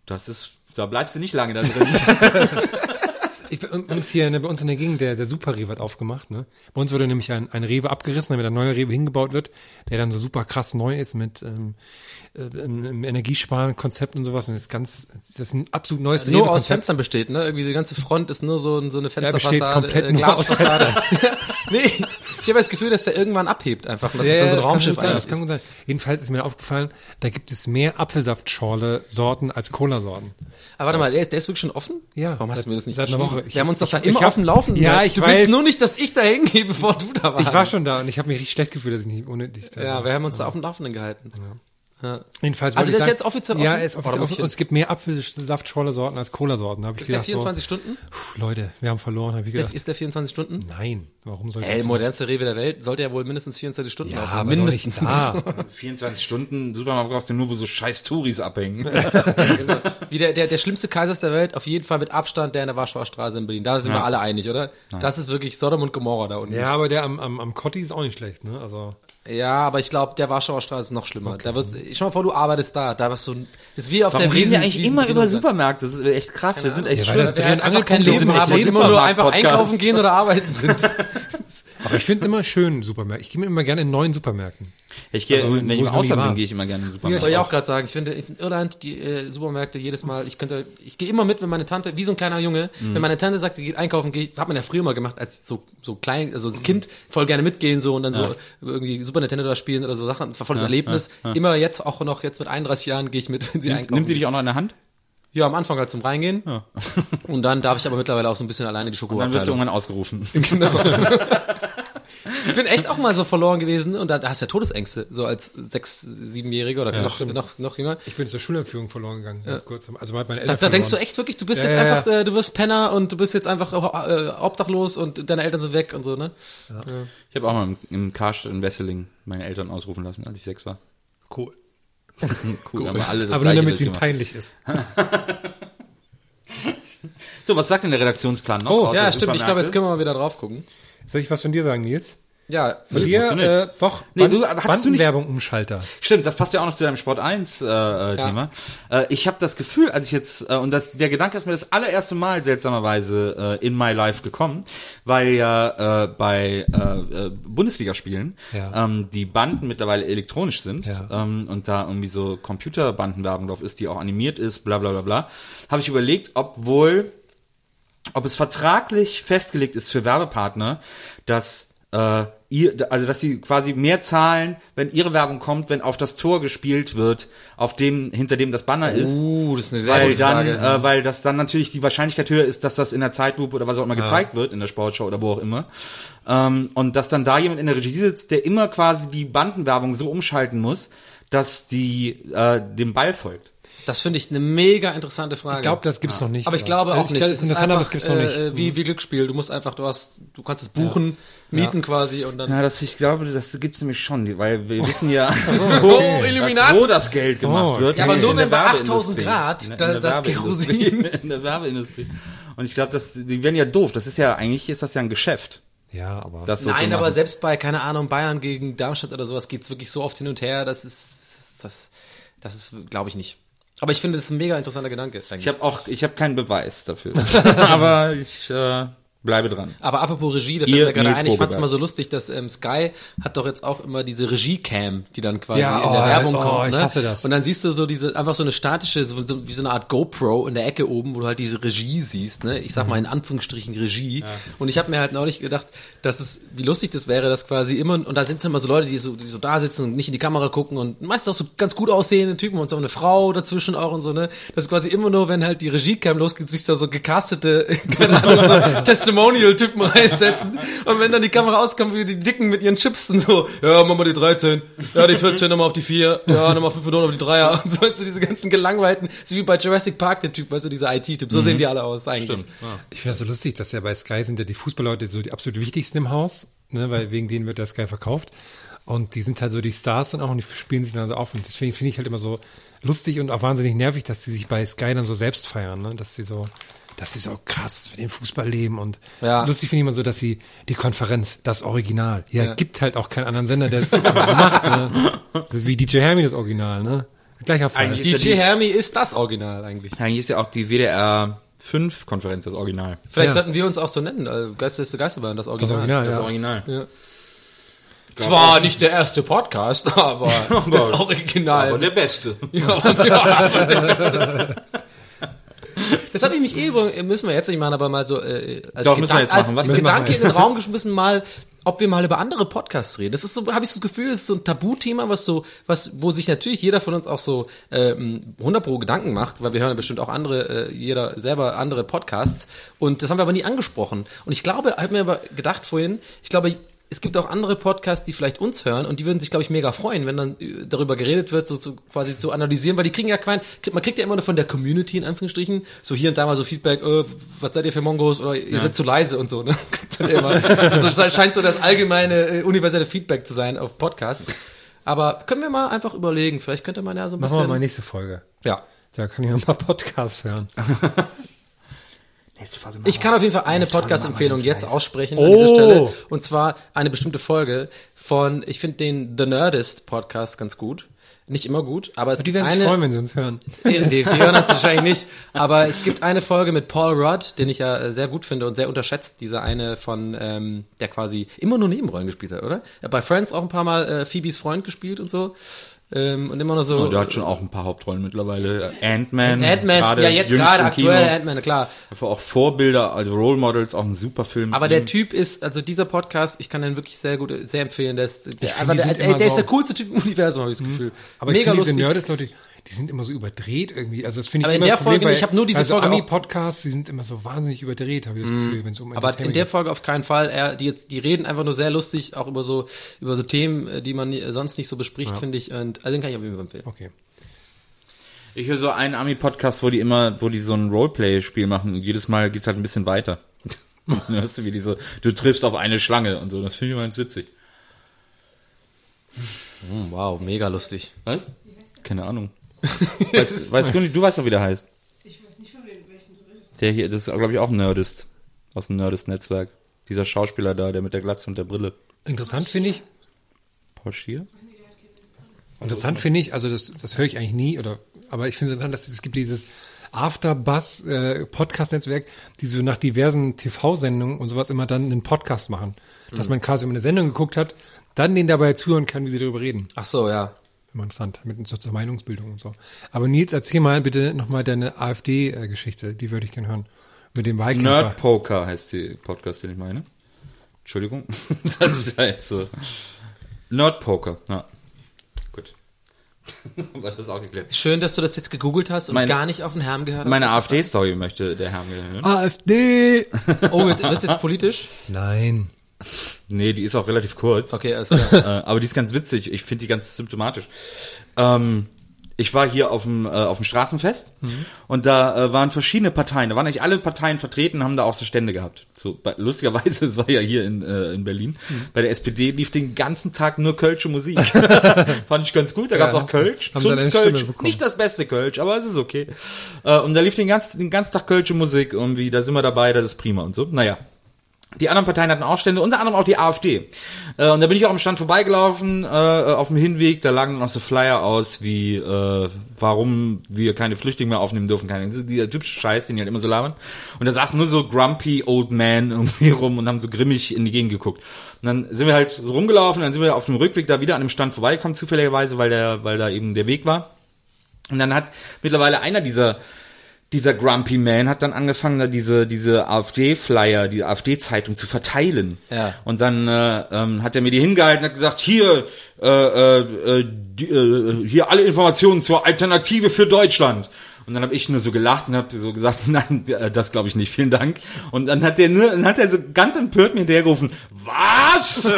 Das ist, da bleibst du nicht lange da drin. Ich, uns hier ne, bei uns in der Gegend, der, der Super Rewe hat aufgemacht. Ne? Bei uns wurde nämlich ein, ein Rewe abgerissen, damit ein neuer Rewe hingebaut wird, der dann so super krass neu ist mit ähm, äh, einem einem Energiesparen-Konzept und sowas. Und das ist ganz, das ist ein absolut neues Nur aus. Fenstern besteht, ne? Irgendwie die ganze Front ist nur so, so eine besteht Fensterfassade, komplett äh, nur aus Glasfassade. nee, ich habe das Gefühl, dass der irgendwann abhebt einfach. Das ist dann so ein Raumschiff sein, das kann gut sein. Jedenfalls ist mir aufgefallen, da gibt es mehr Apfelsaftschorle-Sorten als Cola-Sorten. Aber warte mal, der, der ist wirklich schon offen? Ja, Warum hast seit- du mir das nicht seit einer? Woche. Ich- Wir haben uns doch da immer hab- auf dem Laufenden. Ja, ich du willst weiß. nur nicht, dass ich da hingehe, bevor du da warst. Ich war schon da und ich habe mich richtig schlecht gefühlt, dass ich nicht ohne dich da Ja, war. wir haben uns da auf dem Laufenden gehalten. Jedenfalls Also ich ist jetzt offiziell Ja, offen? er ist offiziell offen. Und es gibt mehr Apfelsaftschorle-Sorten als Cola-Sorten. Habe ich Ist der gedacht, 24 Stunden? so, pff, Leute, wir haben verloren, habe ich Ist der, ist der 24 Stunden? Nein, warum soll ich Ey, das- modernste Rewe der Welt sollte ja wohl mindestens 24 Stunden Ja, laufen. aber mindestens. da. 24 Stunden Supermarkt brauchst du nur, wo so scheiß Touris abhängen. Wie der, der, der schlimmste Kaisers der Welt, auf jeden Fall mit Abstand, der in der Warschauer Straße in Berlin. Da sind wir alle einig, oder? Das ist wirklich Sodom und Gomorra da unten. Ja, aber der am, am, am Kotti ist auch nicht schlecht, ne? Also, Ja, aber ich glaube, der Warschauer Straße ist noch schlimmer. Da wird, schau mal vor, du arbeitest da, da warst du, ist wie auf Warum der reden wir Riesen- eigentlich Riesen- immer über Supermärkte? Das ist echt krass. Wir sind echt Ja, schlimm. Wir Leben sind und der immer nur einfach einkaufen gehen oder arbeiten sind. aber ich finde es immer schön, Supermärkte. Ich gehe mir immer gerne in neuen Supermärkten. Ich gehe, Also, wenn ich im ich Ausland bin, gehe ich immer gerne in den Ich Supermarkt. wollte ja auch gerade sagen, ich finde in Irland die äh, Supermärkte jedes Mal, ich könnte, ich gehe immer mit, wenn meine Tante, wie so ein kleiner Junge, Mhm. wenn meine Tante sagt, sie geht einkaufen, gehe, hat man ja früher mal gemacht, als so so klein, also als Kind voll gerne mitgehen so und dann so irgendwie Super Nintendo da spielen oder so Sachen, das war voll das Erlebnis. Immer jetzt auch noch jetzt mit 31 Jahren gehe ich mit, wenn sie Nimmt, einkaufen. nimmt sie dich auch noch in der Hand? Ja, am Anfang halt zum Reingehen. Und dann darf ich aber mittlerweile auch so ein bisschen alleine die Und dann wirst du irgendwann ausgerufen. Genau. ich bin echt auch mal so verloren gewesen und da, da hast du ja Todesängste, so als sechs, siebenjähriger oder noch, noch, noch jünger. Ich bin zur Schulentführung verloren gegangen, ganz kurz. Also hat meine Da, Eltern da denkst du echt wirklich, du bist Ja, jetzt ja, einfach, äh, du wirst Penner und du bist jetzt einfach äh, obdachlos und deine Eltern sind weg und so, ne? Ich habe auch mal im, im Karstadt in Wesseling meine Eltern ausrufen lassen, als ich sechs war. Cool. Cool, haben wir alle das Aber nur damit es ihm durchgemacht. peinlich ist. So, was sagt denn der Redaktionsplan noch? Oh, Ja, stimmt. Ich glaube, jetzt können wir mal wieder drauf gucken. Soll ich was von dir sagen, Nils? Ja, Von Nee, dir, äh, doch, Nee, Band- du, hattest du nicht- Bandenwerbung Umschalter. Stimmt, das passt ja auch noch zu deinem Sport 1 äh, äh, Thema. Äh, ich habe das Gefühl, als ich jetzt äh, und das der Gedanke ist mir das allererste Mal seltsamerweise äh, in my life gekommen, weil ja äh, bei äh, äh, Bundesligaspielen Ja. ähm, die Banden mittlerweile elektronisch sind Ja. ähm, und da irgendwie so Computerbandenwerbung drauf ist, die auch animiert ist, bla bla bla bla, habe ich überlegt, ob wohl ob es vertraglich festgelegt ist für Werbepartner, dass äh, ihr, also dass sie quasi mehr zahlen, wenn ihre Werbung kommt, wenn auf das Tor gespielt wird, auf dem hinter dem das Banner ist, Uh, das ist eine sehr weil gute dann, Frage. äh, weil das dann natürlich die Wahrscheinlichkeit höher ist, dass das in der Zeitlupe oder was auch immer gezeigt wird in der Sportschau oder wo auch immer, ähm, und dass dann da jemand in der Regie sitzt, der immer quasi die Bandenwerbung so umschalten muss, dass die äh, dem Ball folgt. Das finde ich eine mega interessante Frage. Ich glaube, das gibt's noch nicht. aber ich glaube auch ich nicht. glaub, Es Das ist interessant, aber es gibt's noch nicht. Äh, wie, wie Glücksspiel. Du musst einfach, du hast, du kannst es buchen, mieten quasi und dann. Ja, das, ich glaube, das gibt's nämlich schon, weil wir wissen ja, Oh, dass, Illuminati. wo das Geld gemacht Oh, wird. Ja, aber nur wenn bei Werbeindustrie. 8000 Grad In in das Werbeindustrie. Kerosin- In der Werbeindustrie. Und ich glaube, das, die werden ja doof. Das ist ja, eigentlich ist das ja ein Geschäft. Ja, aber Das so Nein, aber selbst bei, keine Ahnung, Bayern gegen Darmstadt oder sowas geht's wirklich so oft hin und her, das ist, das, das ist, glaube ich nicht. Aber ich finde, das ist ein mega interessanter Gedanke. eigentlich. Ich habe auch, ich habe keinen Beweis dafür. aber ich äh, bleibe dran. Aber apropos Regie, da Ihr fällt mir gerade Nils ein, ich fand's mal so lustig, dass ähm, Sky hat doch jetzt auch immer diese Regie-Cam, die dann quasi Ja, in der oh, Werbung oh, kommt. ich ne? hasse das. Und dann siehst du so diese, einfach so eine statische, so, so, wie so eine Art GoPro in der Ecke oben, wo du halt diese Regie siehst, ne? Ich sag mal in Anführungsstrichen Regie. Und ich habe mir halt neulich gedacht, dass es, wie lustig das wäre, dass quasi immer, und da sind immer so Leute, die so, die so da sitzen und nicht in die Kamera gucken und meist auch so ganz gut aussehende Typen und so eine Frau dazwischen auch und so, ne? Das ist quasi immer nur, wenn halt die Regie-Cam losgeht, sich da so gecastete, keine Ahnung, so Testimonial-Typen reinsetzen. Und wenn dann die Kamera auskommt, wie die Dicken mit ihren Chips und so, ja, mach mal die 13, ja, die 14 nochmal auf die 4, ja, nochmal 5 Millionen auf die 3er. Und so, weißt du, diese ganzen gelangweilten, so wie bei Jurassic Park, der Typ, weißt du, dieser IT-Typ, so sehen die alle aus eigentlich. Ich finde das so lustig, dass ja bei Sky sind ja die Fußballleute so die absolut wichtigsten im Haus, ne, weil wegen denen wird der Sky verkauft. Und die sind halt so die Stars dann auch und die spielen sich dann so auf. Und deswegen finde ich halt immer so lustig und auch wahnsinnig nervig, dass die sich bei Sky dann so selbst feiern, ne? Dass sie so, dass sie so krass für den Fußball leben und Ja. lustig finde ich immer so, dass sie die Konferenz, das Original, ja, gibt halt auch keinen anderen Sender, der das so macht, ne? So wie DJ Hermie das Original, ne? Gleicher Fall. DJ ja die- Hermie ist das Original eigentlich. Eigentlich ist ja auch die WDR 5 Konferenz das Original. Vielleicht Ja. sollten wir uns auch so nennen, äh, Geister ist der Geisterbahn, das Original. das Original, Das ja. Original. Ja. Zwar nicht der erste Podcast, aber das Original. Aber der Beste. Ja, ja. Das habe ich mich eh, müssen wir jetzt nicht machen, aber mal so äh, als, Doch, müssen wir Gedan- jetzt machen. als? Gedanke in den Raum geschmissen, mal, ob wir mal über andere Podcasts reden. Das ist so, habe ich so das Gefühl, das ist so ein Tabuthema, was so, was, wo sich natürlich jeder von uns auch so ähm, 100 pro Gedanken macht, weil wir hören ja bestimmt auch andere, äh, jeder selber andere Podcasts. Und das haben wir aber nie angesprochen. Und ich glaube, habe mir aber gedacht vorhin, ich glaube, es gibt auch andere Podcasts, die vielleicht uns hören und die würden sich, glaube ich, mega freuen, wenn dann äh, darüber geredet wird, so, so quasi zu analysieren, weil die kriegen ja kein, man kriegt ja immer nur von der Community in Anführungsstrichen, so hier und da mal so Feedback, äh, was seid ihr für Mongos oder ihr seid zu leise und so, ne? Ja immer. Also so, scheint so das allgemeine äh, universelle Feedback zu sein auf Podcasts. Aber können wir mal einfach überlegen, vielleicht könnte man ja so ein Machen wir bisschen. mal nächste Folge. ja. Da kann ich noch ein paar Podcasts hören. Nächste Folge Ich kann auf jeden Fall eine Podcast-Empfehlung jetzt aussprechen an Oh. dieser Stelle. Und zwar eine bestimmte Folge von, ich finde den The Nerdist Podcast ganz gut. Nicht immer gut, aber es Die gibt werden sich eine, freuen, wenn sie uns hören. Nee, die, die hören uns wahrscheinlich nicht. Aber es gibt eine Folge mit Paul Rudd, den ich ja äh, sehr gut finde und sehr unterschätzt. Dieser eine von, ähm, der quasi immer nur Nebenrollen gespielt hat, oder? Er hat bei Friends auch ein paar Mal äh, Phoebes Freund gespielt und so. Ähm, und immer noch so. Oh, der hat schon auch ein paar Hauptrollen mittlerweile. Ant-Man. Ant-Man, gerade ja jetzt gerade aktuell. Ant-Man, klar. Einfach auch Vorbilder, also Role Models, auch ein super Film. Aber der Typ ist, also dieser Podcast, ich kann den wirklich sehr gut, sehr empfehlen. Der ist, der, find, der, der, der ist so- der coolste Typ im Universum, habe ich das Gefühl. Aber ich Mega finde diese lustig. Nerdist-Leute, die sind immer so überdreht irgendwie. Also das finde ich Aber in immer der das Problem Folge, bei, ich hab nur diese bei so Folge auch- Ami-Podcasts, die sind immer so wahnsinnig überdreht, habe ich das Gefühl, wenn es um Aber in der. Folge auf keinen Fall. Er, die jetzt, die reden einfach nur sehr lustig, auch über so, über so Themen, äh, die man nie- sonst nicht so bespricht, finde ich. Und also den kann ich auf jeden Fall empfehlen. Okay. Ich höre so einen Ami-Podcast, wo die immer, wo die so ein Roleplay-Spiel machen und jedes Mal geht's halt ein bisschen weiter. Dann hörst du, wie die so, du triffst auf eine Schlange und so. Das finde ich immer ganz witzig. Hm, wow, mega lustig. Was? Keine Ahnung. Weißt, weißt du nicht, du weißt doch, wie der heißt. Ich weiß nicht, von wem- welchen du redest. Der hier, das ist, glaube ich, auch ein Nerdist. Aus dem Nerdist-Netzwerk. Dieser Schauspieler da, der mit der Glatze und der Brille. Interessant finde ich, Paul Schier? Interessant finde ich, also das, das höre ich eigentlich nie, oder, aber ich finde es interessant, dass es gibt dieses Afterbuzz äh, Podcast-Netzwerk, die so nach diversen TV-Sendungen und sowas immer dann einen Podcast machen. Dass man quasi immer eine Sendung geguckt hat, dann den dabei zuhören kann, wie sie darüber reden. Ach so, ja. Immer interessant, mit so zur Meinungsbildung und so. Aber Nils, erzähl mal bitte nochmal deine AfD-Geschichte, die würde ich gerne hören. Mit dem Wahlkämpfer. Nerd Poker heißt die Podcast, den ich meine. Entschuldigung. das ist ja jetzt so. Nerd Poker, ja. Gut. War das auch geklärt. Schön, dass du das jetzt gegoogelt hast und Meine- gar nicht auf den Herrn gehört hast. Meine AfD-Story möchte der Herr mir hören. AfD! Oh, jetzt wird's jetzt politisch? Nein. Nee, die ist auch relativ kurz. Okay, alles klar. äh, aber die ist ganz witzig. Ich finde die ganz symptomatisch. Ähm, ich war hier auf dem, äh, auf dem Straßenfest und da äh, waren verschiedene Parteien. Da waren eigentlich alle Parteien vertreten, haben da auch so Stände gehabt. So bei, lustigerweise, es war ja hier in, äh, in Berlin. Bei der SPD lief den ganzen Tag nur Kölsche Musik. Fand ich ganz gut. Da gab's auch haben sie- Kölsch. Zunft Kölsch. Nicht das beste Kölsch, aber es ist okay. Äh, und da lief den ganzen, den ganzen Tag Kölsche Musik irgendwie. Da sind wir dabei, das ist prima und so. Naja. Die anderen Parteien hatten auch Stände, unter anderem auch die AfD. Äh, und da bin ich auch am Stand vorbeigelaufen, äh, auf dem Hinweg, da lagen noch so Flyer aus, wie äh, warum wir keine Flüchtlinge mehr aufnehmen dürfen, keine, dieser typische Scheiß, den die halt immer so labern. Und da saßen nur so grumpy old men irgendwie rum und haben so grimmig in die Gegend geguckt. Und dann sind wir halt so rumgelaufen, dann sind wir auf dem Rückweg da wieder an dem Stand vorbeigekommen, zufälligerweise, weil der, weil da eben der Weg war. Und dann hat mittlerweile einer dieser dieser Grumpy Man hat dann angefangen, da diese, diese AfD-Flyer, die AfD-Zeitung zu verteilen. Ja. Und dann äh, ähm, hat er mir die hingehalten und hat gesagt, hier, äh, äh, äh, die, äh, hier alle Informationen zur Alternative für Deutschland. Und dann habe ich nur so gelacht und habe so gesagt, nein, äh, das glaube ich nicht, vielen Dank. Und dann hat der nur, dann hat er so ganz empört mir hinterhergerufen, was?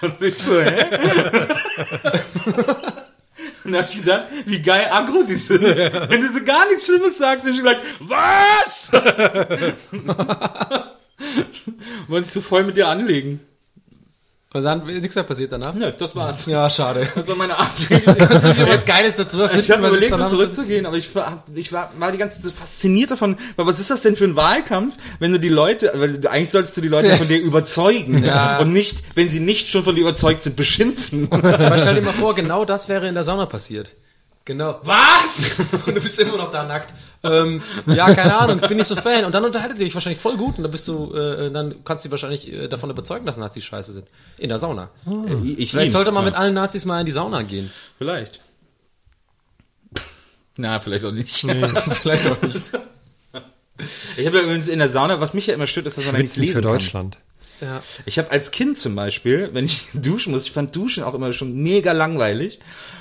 und ich so, hä? Und dann hab ich gedacht, wie geil aggro die sind. Wenn du so gar nichts Schlimmes sagst, dann ist gleich, was? Wollte ich so voll mit dir anlegen. Und dann ist nichts mehr passiert danach? Nö, das war's. Ja, schade. Das war meine Art. Du dir was Geiles dazu erfinden? Ich habe überlegt, um zurückzugehen, aber ich war, ich war, war die ganze Zeit fasziniert davon, weil was ist das denn für ein Wahlkampf, wenn du die Leute, weil du, eigentlich solltest du die Leute von dir überzeugen Ja. und nicht, wenn sie nicht schon von dir überzeugt sind, beschimpfen. Aber stell dir mal vor, genau das wäre in der Sauna passiert. Genau. Was? Und du bist immer noch da nackt. Ähm, ja, keine Ahnung, ich bin nicht so Fan. Und dann unterhaltet ihr dich wahrscheinlich voll gut und dann bist du, äh, dann kannst du dich wahrscheinlich äh, davon überzeugen, dass Nazis scheiße sind. In der Sauna. Ich Vielleicht ihn. sollte man Ja. mit allen Nazis mal in die Sauna gehen. Vielleicht. Na, vielleicht auch nicht. Vielleicht auch nicht. Ich habe ja übrigens in der Sauna, was mich ja immer stört, ist, dass man da nichts lesen für kann. Deutschland. Ja. Ich habe als Kind zum Beispiel, wenn ich duschen muss, ich fand Duschen auch immer schon mega langweilig.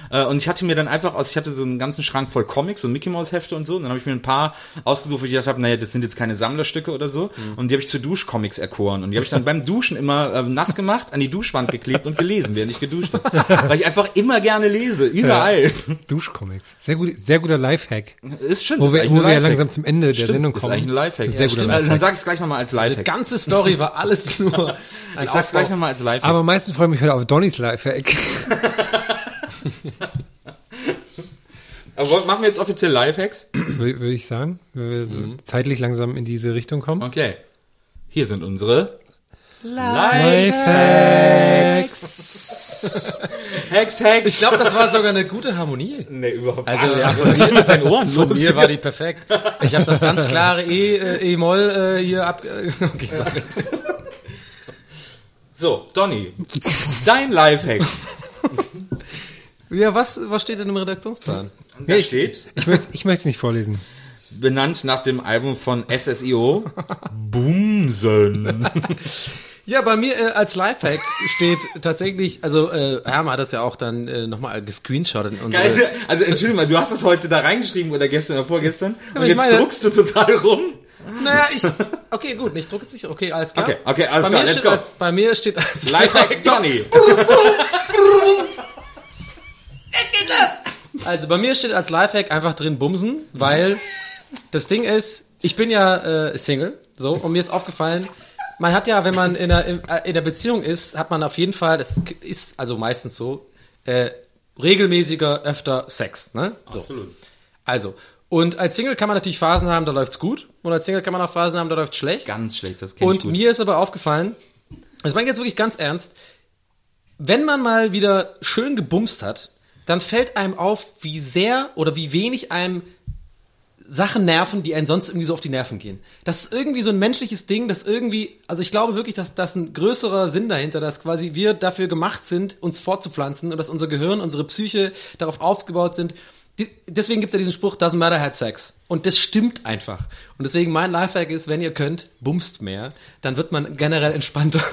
Äh, Und ich hatte mir dann einfach aus, ich hatte so einen ganzen Schrank voll Comics und Mickey Mouse Hefte und so. Und dann habe ich mir ein paar ausgesucht, wo ich gedacht habe, naja, das sind jetzt keine Sammlerstücke oder so. Und die habe ich zu Duschcomics erkoren. Und die habe ich dann beim Duschen immer äh, nass gemacht, an die Duschwand geklebt und gelesen, während ich geduscht habe. Weil ich einfach immer gerne lese, überall. Duschcomics. Sehr gut, sehr guter Lifehack. Ist schon. Wo ist wir, wo wir ja Lifehack. langsam zum Ende der Stimmt, Sendung ist kommen. eigentlich ein Lifehack. Sehr Ja, guter. Also, Dann Lifehack. sag ich es gleich nochmal als Die Lifehack. ganze Story war alles nur Ich sag's Aufbau. gleich nochmal als Lifehack. Aber am meisten freue ich mich heute auf Donnys Lifehack. Aber machen wir jetzt offiziell Lifehacks? Würde würde ich sagen. Wenn wir so zeitlich langsam in diese Richtung kommen. Okay. Hier sind unsere Hex, Hex. Ich glaube, das war sogar eine gute Harmonie. nee, überhaupt Also, nicht. ja, Was ist mit deinen Ohren Von mir war die perfekt. Ich habe das ganz klare E, äh, E-Moll äh, hier ab. Äh, okay, sorry. So, Donny, dein Lifehack. Ja, was, was steht denn im Redaktionsplan? Da steht, Ich möchte ich möchte es nicht vorlesen. benannt nach dem Album von SSIO, Bumsen. Ja, bei mir äh, als Lifehack steht tatsächlich, also äh, Hermann hat das ja auch dann äh, nochmal gescreenshottet in unsere... Geil, also entschuldige mal, du hast das heute da reingeschrieben oder gestern oder vorgestern und ich jetzt meine- druckst du total rum. Naja, ich. Okay, gut, ich drucke es nicht. Okay, alles klar. Okay, okay, alles bei klar, let's go. Als, bei mir steht als Lifehack Donny. Also bei mir steht als Lifehack einfach drin Bumsen, weil das Ding ist, ich bin ja äh, Single, so, und mir ist aufgefallen, man hat ja, wenn man in einer, in, äh, in der Beziehung ist, hat man auf jeden Fall, das ist also meistens so, äh, regelmäßiger, öfter Sex, ne? So. Absolut. Also, und als Single kann man natürlich Phasen haben, da läuft's gut, und als Single kann man auch Phasen haben, da läuft's schlecht. Ganz schlecht, das kenn ich Und gut. mir ist aber aufgefallen, das meine ich jetzt wirklich ganz ernst, wenn man mal wieder schön gebumst hat, dann fällt einem auf, wie sehr oder wie wenig einem Sachen nerven, die einen sonst irgendwie so auf die Nerven gehen. Das ist irgendwie so ein menschliches Ding, das irgendwie, also ich glaube wirklich, dass das ein größerer Sinn dahinter, dass quasi wir dafür gemacht sind, uns fortzupflanzen und dass unser Gehirn, unsere Psyche darauf aufgebaut sind. Die, deswegen gibt es ja diesen Spruch, doesn't matter, had sex. Und das stimmt einfach. Und deswegen mein Lifehack ist, wenn ihr könnt, bumst mehr, dann wird man generell entspannter.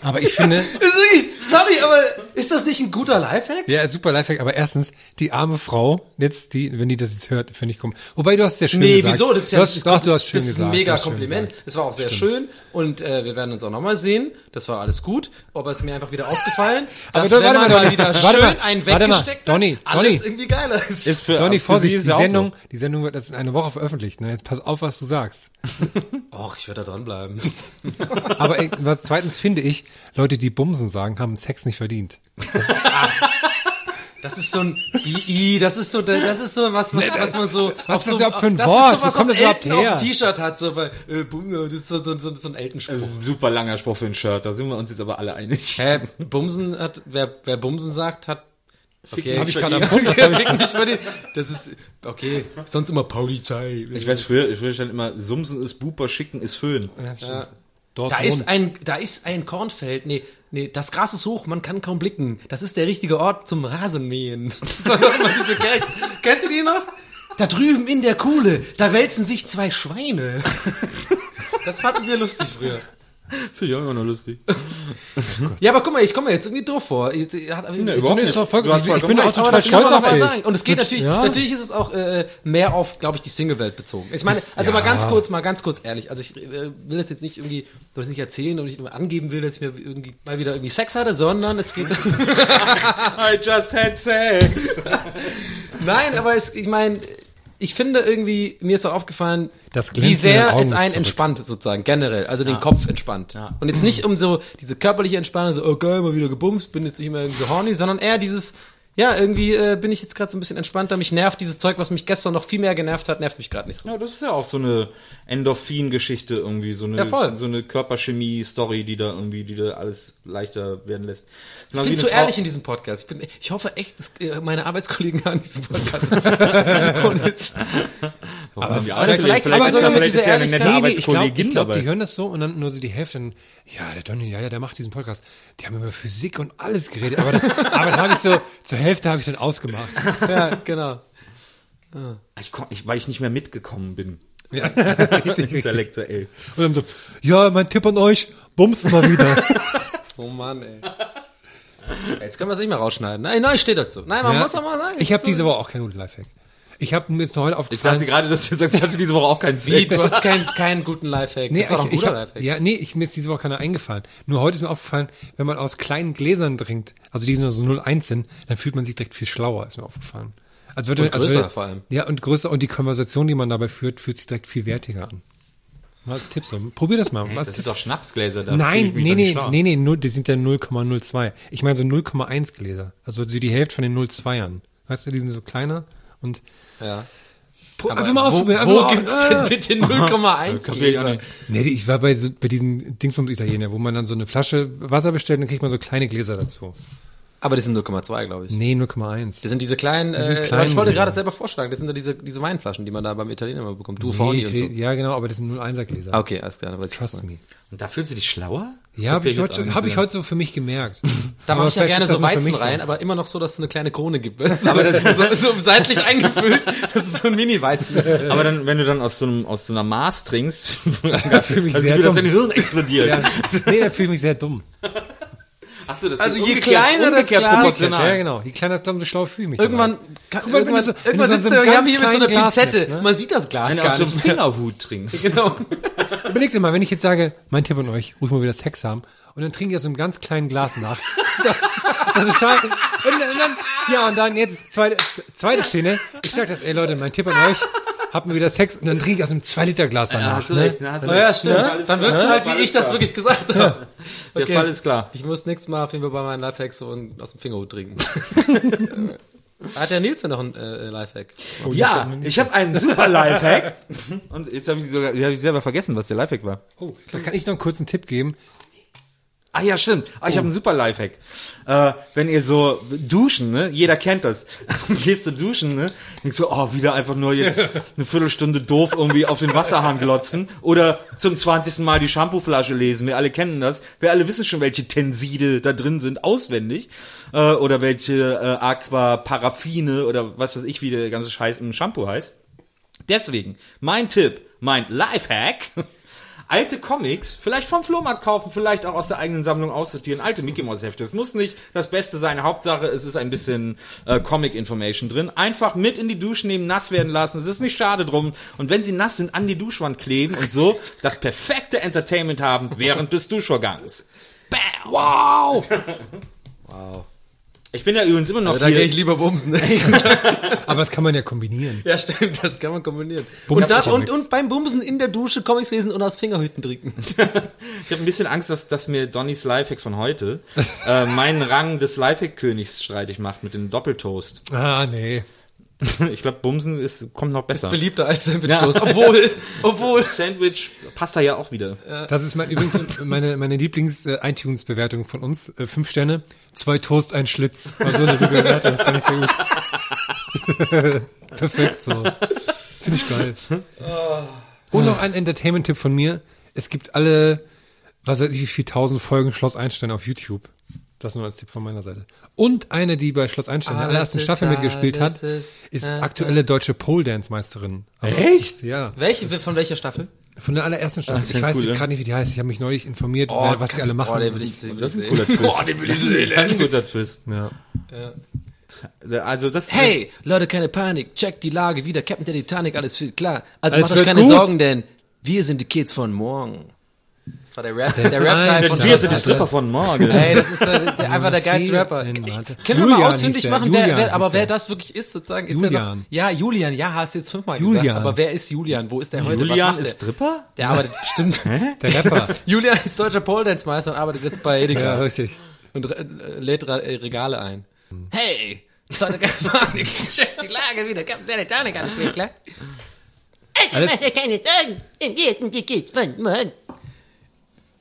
Aber ich finde, ist wirklich, sorry, aber ist das nicht ein guter Lifehack? ja, super Lifehack, aber erstens, die arme Frau, jetzt die, wenn die das jetzt hört, finde ich komisch. Wobei du hast ja schön Nee, gesagt. wieso? Das ist ja du hast, doch, du hast schön das ist gesagt. ein mega Kompliment. Das war auch sehr Stimmt. schön und äh, wir werden uns auch nochmal sehen. Das war alles gut. Aber es ist mir einfach wieder aufgefallen, Aber dass du- wenn man mal, wieder schön mal, einen warte mal. weggesteckt Donny, hat, alles Donny. irgendwie geiler ist. Ist für, Donny, Vorsicht, die Sendung, die Sendung wird das in einer Woche veröffentlicht. Ne? Jetzt pass auf, was du sagst. Och, ich werde da dranbleiben. Aber ey, was zweitens finde ich, Leute, die Bumsen sagen, haben Sex nicht verdient. Das ist so ein I, das ist so, das ist so was, was, was man so, was auf ist das so, überhaupt für ein das Wort? Ist so was, Wo kommt was das überhaupt Elton her? auf T-Shirt hat, so, weil, äh, Bum, das ist so, so, so, so ein Eltenspruch. so. Super langer Spruch für ein Shirt, da sind wir uns jetzt aber alle einig. Hä, Bumsen hat, wer, wer Bumsen sagt, hat, okay, Das hab ich gerade am Punkt. Das ist, okay, sonst immer Polizei. Ich weiß, früher, früher stand immer, Sumsen ist Buper, Schicken ist Föhn. Ja. Ja. Dort Da ist ein, da ist ein Kornfeld. Nee, nee, das Gras ist hoch, man kann kaum blicken. Das ist der richtige Ort zum Rasenmähen. Diese Gags. Kennt ihr die noch? Da drüben in der Kuhle, da wälzen sich zwei Schweine. Das fanden wir lustig früher. Finde ich auch immer noch lustig. Ja, aber guck mal, ich komme mir jetzt irgendwie doof vor. Ich, ich, ist doch voll, Du hast ich, ich bin auch total stolz auf dich. sagen. Und es geht Mit- natürlich, ja. natürlich ist es auch äh, mehr auf, glaube ich, die Single-Welt bezogen. Ich meine, also mal ganz kurz, mal ganz kurz ehrlich. Also ich äh, will das jetzt nicht irgendwie, will das nicht erzählen und nicht nur angeben will, dass ich mir irgendwie mal wieder irgendwie Sex hatte, sondern es geht. I just had sex. Nein, aber es, ich meine, ich finde irgendwie, mir ist auch aufgefallen, Das wie sehr es ist einen zurück. entspannt sozusagen, generell, also den Kopf entspannt. Ja. Und jetzt nicht um so diese körperliche Entspannung, so, oh geil, mal wieder gebumst, bin jetzt nicht mehr irgendwie so horny, sondern eher dieses, ja, irgendwie äh, bin ich jetzt gerade so ein bisschen entspannter, mich nervt dieses Zeug, was mich gestern noch viel mehr genervt hat, nervt mich gerade nicht so. Ja, das ist ja auch so eine Endorphin-Geschichte irgendwie, so eine, Ja, voll. so eine Körperchemie-Story, die da irgendwie, die da alles leichter werden lässt. Ich bin zu ehrlich in diesem Podcast. Ich, bin, ich hoffe echt, dass äh, meine Arbeitskollegen hören diesen Podcast. Jetzt, aber vielleicht- vielleicht- aber ist so ja, ist eine nette nee, ich glaube, Arbeitskollegin glaub, dabei. die hören das so und dann nur so die Hälfte. Und, ja, der Donny, ja, ja, der macht diesen Podcast. Die haben über Physik und alles geredet. Aber, dann- aber dann habe ich so, zur Hälfte habe ich dann ausgemacht. ja, genau. ich, komm, ich, weil ich nicht mehr mitgekommen bin. Ja, richtig. Intellektuell. Und dann so, ja, mein Tipp an euch, bumst mal wieder. Oh Mann, ey. Jetzt können wir es nicht mehr rausschneiden. Nein, nein, ich stehe dazu. Nein, man Ja. muss auch mal sagen. Ich habe diese Woche auch keinen guten Lifehack. Ich habe mir jetzt heute Ich dachte aufgefallen. gerade, dass du sagst, hast du diese Woche auch keinen Sex. du hast keinen keinen guten Lifehack. Nee, das war doch ein ich, ich guter hab, Lifehack. ja, nee, ich, mir ist diese Woche keiner eingefallen. Nur heute ist mir aufgefallen, wenn man aus kleinen Gläsern trinkt, also die nur so 0,1 sind, dann fühlt man sich direkt viel schlauer, ist mir aufgefallen. Als würde, Und als größer würde, vor allem. Ja, und größer. Und die Konversation, die man dabei führt, fühlt sich direkt viel wertiger an. Mal als Tipp so. Probier das mal. Das als sind doch Schnapsgläser. da Nein, ich nee, nee, nee, nee, null, die sind ja 0,02. Ich meine so 0,1 Gläser. Also so die Hälfte von den 0,2ern. Weißt du, die sind so kleiner und Ja. Einfach mal ausprobieren. Wo, wo mal- gibt's Ah. denn bitte 0,1 Kapier ich auch Gläser? Nee, ich war bei, so, bei diesen Dingsbums Italiener, wo man dann so eine Flasche Wasser bestellt und dann kriegt man so kleine Gläser dazu. Aber die sind 0,2, glaube ich. Nee, 0,1. Das sind diese kleinen, sind äh, kleinen ich wollte Gläser. gerade selber vorschlagen, das sind ja diese, diese Weinflaschen, die man da beim Italiener immer bekommt. Du Nee, vorne ich und will, so. Ja, genau, aber das sind 0,1er Gläser. Ah, Okay, alles klar, Trust me. Und da fühlst du dich schlauer? Ja, habe ich, heute, hab ich heute so für mich gemerkt. Da mache ich ja gerne ist das so Weizen rein, aber immer noch so, dass es eine kleine Krone gibt. aber das so, so seitlich eingefüllt, dass es so ein Mini-Weizen ist. Aber dann, wenn du dann aus so einem, aus so einer Maß trinkst, Da fühle ich mich das sehr Gefühl, dass dumm. dein Hirn explodiert. Ja, nee, da fühle ich mich sehr dumm. Ach so, das Also je kleiner das Glas- proportional. Ja, genau. Je kleiner das Glas, umso schlauer fühle ich mich Irgendwann, kann, Guck mal, wenn irgendwann, du so- wenn irgendwann du sitzt du ganz hier mit so einer Glas Pinzette. nimmst, ne? Man sieht das Glas Wenn du gar aus so einem nicht mehr. Fingerhut trinkst. Genau. Überleg dir mal, wenn ich jetzt sage, mein Tipp an euch, ruhig mal wieder Sex haben und dann trinke ich aus einem ganz kleinen Glas nach. Das ist total, und, dann- und dann, ja, und dann jetzt zweite, zweite Szene. Ich sag das, ey Leute, mein Tipp an euch, habt mal wieder Sex und dann trinke ich aus einem 2 Liter Glas danach. hast du ne? recht, ne, hast du Na ja, recht. stimmt. Alles Dann wirkst du halt, wie ich das wirklich gesagt habe. Der Okay. Fall ist klar. Ich muss nächstes Mal auf jeden Fall bei meinen Lifehacks so aus dem Fingerhut trinken. Hat der Nils denn noch ein äh, Lifehack? Ja, ich habe einen super Lifehack. Und jetzt habe ich sogar, hab ich selber vergessen, was der Lifehack war. Oh, da kann ich noch einen kurzen Tipp geben. Ah ja, stimmt. Ah, ich habe einen super Lifehack. Äh, wenn ihr so duschen, ne, jeder kennt das. Gehst du duschen, ne, denkst so, oh, wieder einfach nur jetzt eine Viertelstunde doof irgendwie auf den Wasserhahn glotzen oder zum 20. Mal die Shampooflasche lesen. Wir alle kennen das. Wir alle wissen schon, welche Tenside da drin sind, auswendig. Äh, oder welche äh, Aqua Paraffine oder was weiß ich, wie der ganze Scheiß im Shampoo heißt. Deswegen, mein Tipp, mein Lifehack, alte Comics, vielleicht vom Flohmarkt kaufen, vielleicht auch aus der eigenen Sammlung aussortieren, alte Mickey Mouse Hefte. Es muss nicht das Beste sein, Hauptsache es ist ein bisschen äh, Comic Information drin. Einfach mit in die Dusche nehmen, nass werden lassen, es ist nicht schade drum. Und wenn sie nass sind, an die Duschwand kleben und so das perfekte Entertainment haben während des Duschvorgangs. Bam! Wow! wow. Ich bin ja übrigens immer noch Also, da gehe ich lieber bumsen. Aber das kann man ja kombinieren. ja, stimmt, das kann man kombinieren. Und, dann, und, und beim Bumsen in der Dusche Comics lesen und aus Fingerhüten trinken. Ich habe ein bisschen Angst, dass, dass mir Donnys Lifehack von heute äh, meinen Rang des Lifehack-Königs streitig macht mit dem Doppeltoast. Ah, nee. Ich glaube, Bumsen ist, kommt noch besser. Beliebter als Sandwich-Toast. Obwohl, obwohl. Sandwich passt da ja auch wieder. Das ist mein, übrigens meine, meine Lieblings-iTunes-Bewertung von uns. Äh, fünf Sterne, zwei Toast, ein Schlitz. War so eine Bewertung, das fand ich sehr gut. Perfekt, so. Finde ich geil. Und noch ein Entertainment-Tipp von mir. Es gibt alle, was weiß ich, wie viel tausend Folgen Schloss Einstein auf YouTube. Das nur als Tipp von meiner Seite. Und eine, die bei Schloss Einstein in der Alles allerersten Staffel mitgespielt hat, ist- ist äh, aktuelle deutsche Pole-Dance-Meisterin. Aber- Echt? Ja. Welche, von welcher Staffel? Von der allerersten Staffel. Ja ich weiß cool, jetzt ja. gerade nicht, wie die heißt. Ich habe mich neulich informiert, wer, was die alle machen. Oh, den will ich, den Das ist ein sehen. cooler Twist. Boah, den will ich sehen. Das ist ein guter Twist. ja. Also das Hey, Leute, keine Panik. Checkt die Lage wieder. Captain der Titanic, alles viel klar. Also Alles macht euch keine gut. Sorgen, denn wir sind die Kids von morgen. Das war der Rap, der Rap-Teil von wir sind die Alter. Stripper von morgen. Ey, das ist äh, der, einfach der geilste Rapper. Können wir mal ausfindig der. machen, wer, wer, aber wer der. das wirklich ist, sozusagen? Ist Der Julian. noch, ja, Julian, ja, hast du jetzt fünfmal Julian. gesagt. Aber wer ist Julian? Wo ist der heute? Was Julian macht ist der? Stripper? Der arbeitet, stimmt. Der Rapper. Julian ist deutscher Pole Dance Meister und arbeitet jetzt bei ja, Edeka richtig. und äh, lädt äh, Regale ein. Hey, Leute, keine Panik. Check die Lage wieder. Der Titanic, alles klar. Alles, keine Sorgen, denn wir sind die Kids von morgen.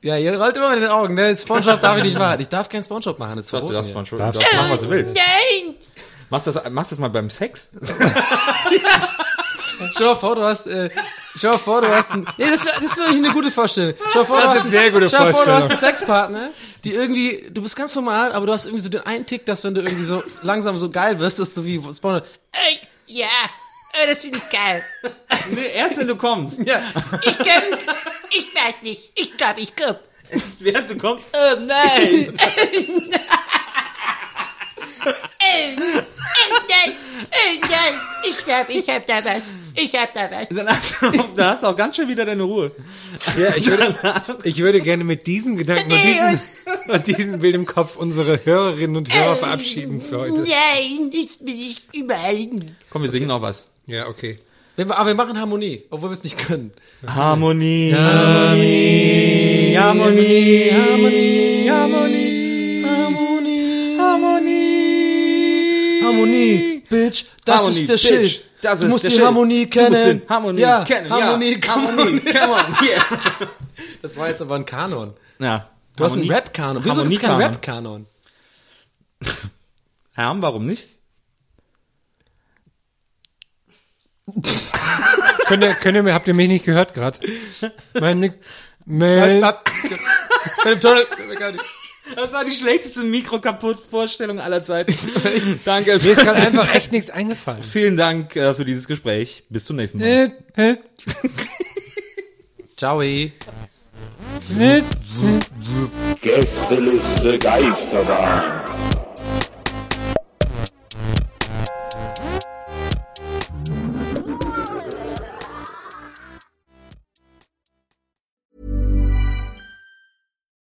Ja, ihr rollt immer mit den Augen, ne? Spongebob darf ich nicht machen. Ich darf kein Spongebob machen, das ist Du verboten. darfst hier. mal schon, du darfst machen, was du willst. Nein! Machst das, machst das mal beim Sex? Schau mal vor, du hast, äh, schau mal vor, du hast ein, nee, das wäre, das wäre eine gute Vorstellung. Schau mal vor, du Das hast ist eine sehr gute schau mal vor, du hast Vorstellung. einen Sexpartner, die irgendwie, du bist ganz normal, aber du hast irgendwie so den einen Tick, dass wenn du irgendwie so langsam so geil wirst, dass du wie Spongebob, Ey, ja, oh, das finde ich geil. Nee, erst wenn du kommst. ja, Ich komm, ich weiß nicht, ich glaube, ich komm. Erst während du kommst. Oh nein! oh, oh nein, oh nein, ich glaube, ich hab da was, ich hab da was. Dann hast du, da hast du auch ganz schön wieder deine Ruhe. ja, ich würde, ich würde gerne mit diesem Gedanken und diesem, und diesem Bild im Kopf unsere Hörerinnen und Hörer verabschieden für heute. Nein, ich bin nicht überall. Komm, wir singen noch was. Ja, okay. wir, aber wir machen Harmonie, obwohl wir es nicht können. Harmonie, Harmonie, Harmonie, Harmonie, Harmonie, Harmonie, Harmonie, Harmonie, Bitch, das Harmonie, ist der Bitch. Shit. Das du ist musst der die Schild. Harmonie Du musst kennen. den Harmonie ja, kennen, ja. Harmonie, come Harmonie, on. come on, yeah. Das war jetzt aber ein Kanon. Ja. Du hast einen Harmonie- Rap-Kanon. Wieso gibt's keinen. Rap-Kanon? Herm, warum nicht? Könnt ihr, könnt ihr mir, habt ihr mich nicht gehört gerade? Meine, meine, Philipp Tunnel. Das war die schlechteste Mikro-Kaputt-Vorstellung aller Zeiten. Danke. mir ist gerade einfach echt nichts eingefallen. Vielen Dank äh, für dieses Gespräch. Bis zum nächsten Mal. Ciao. Gästeliste Geisterbahn.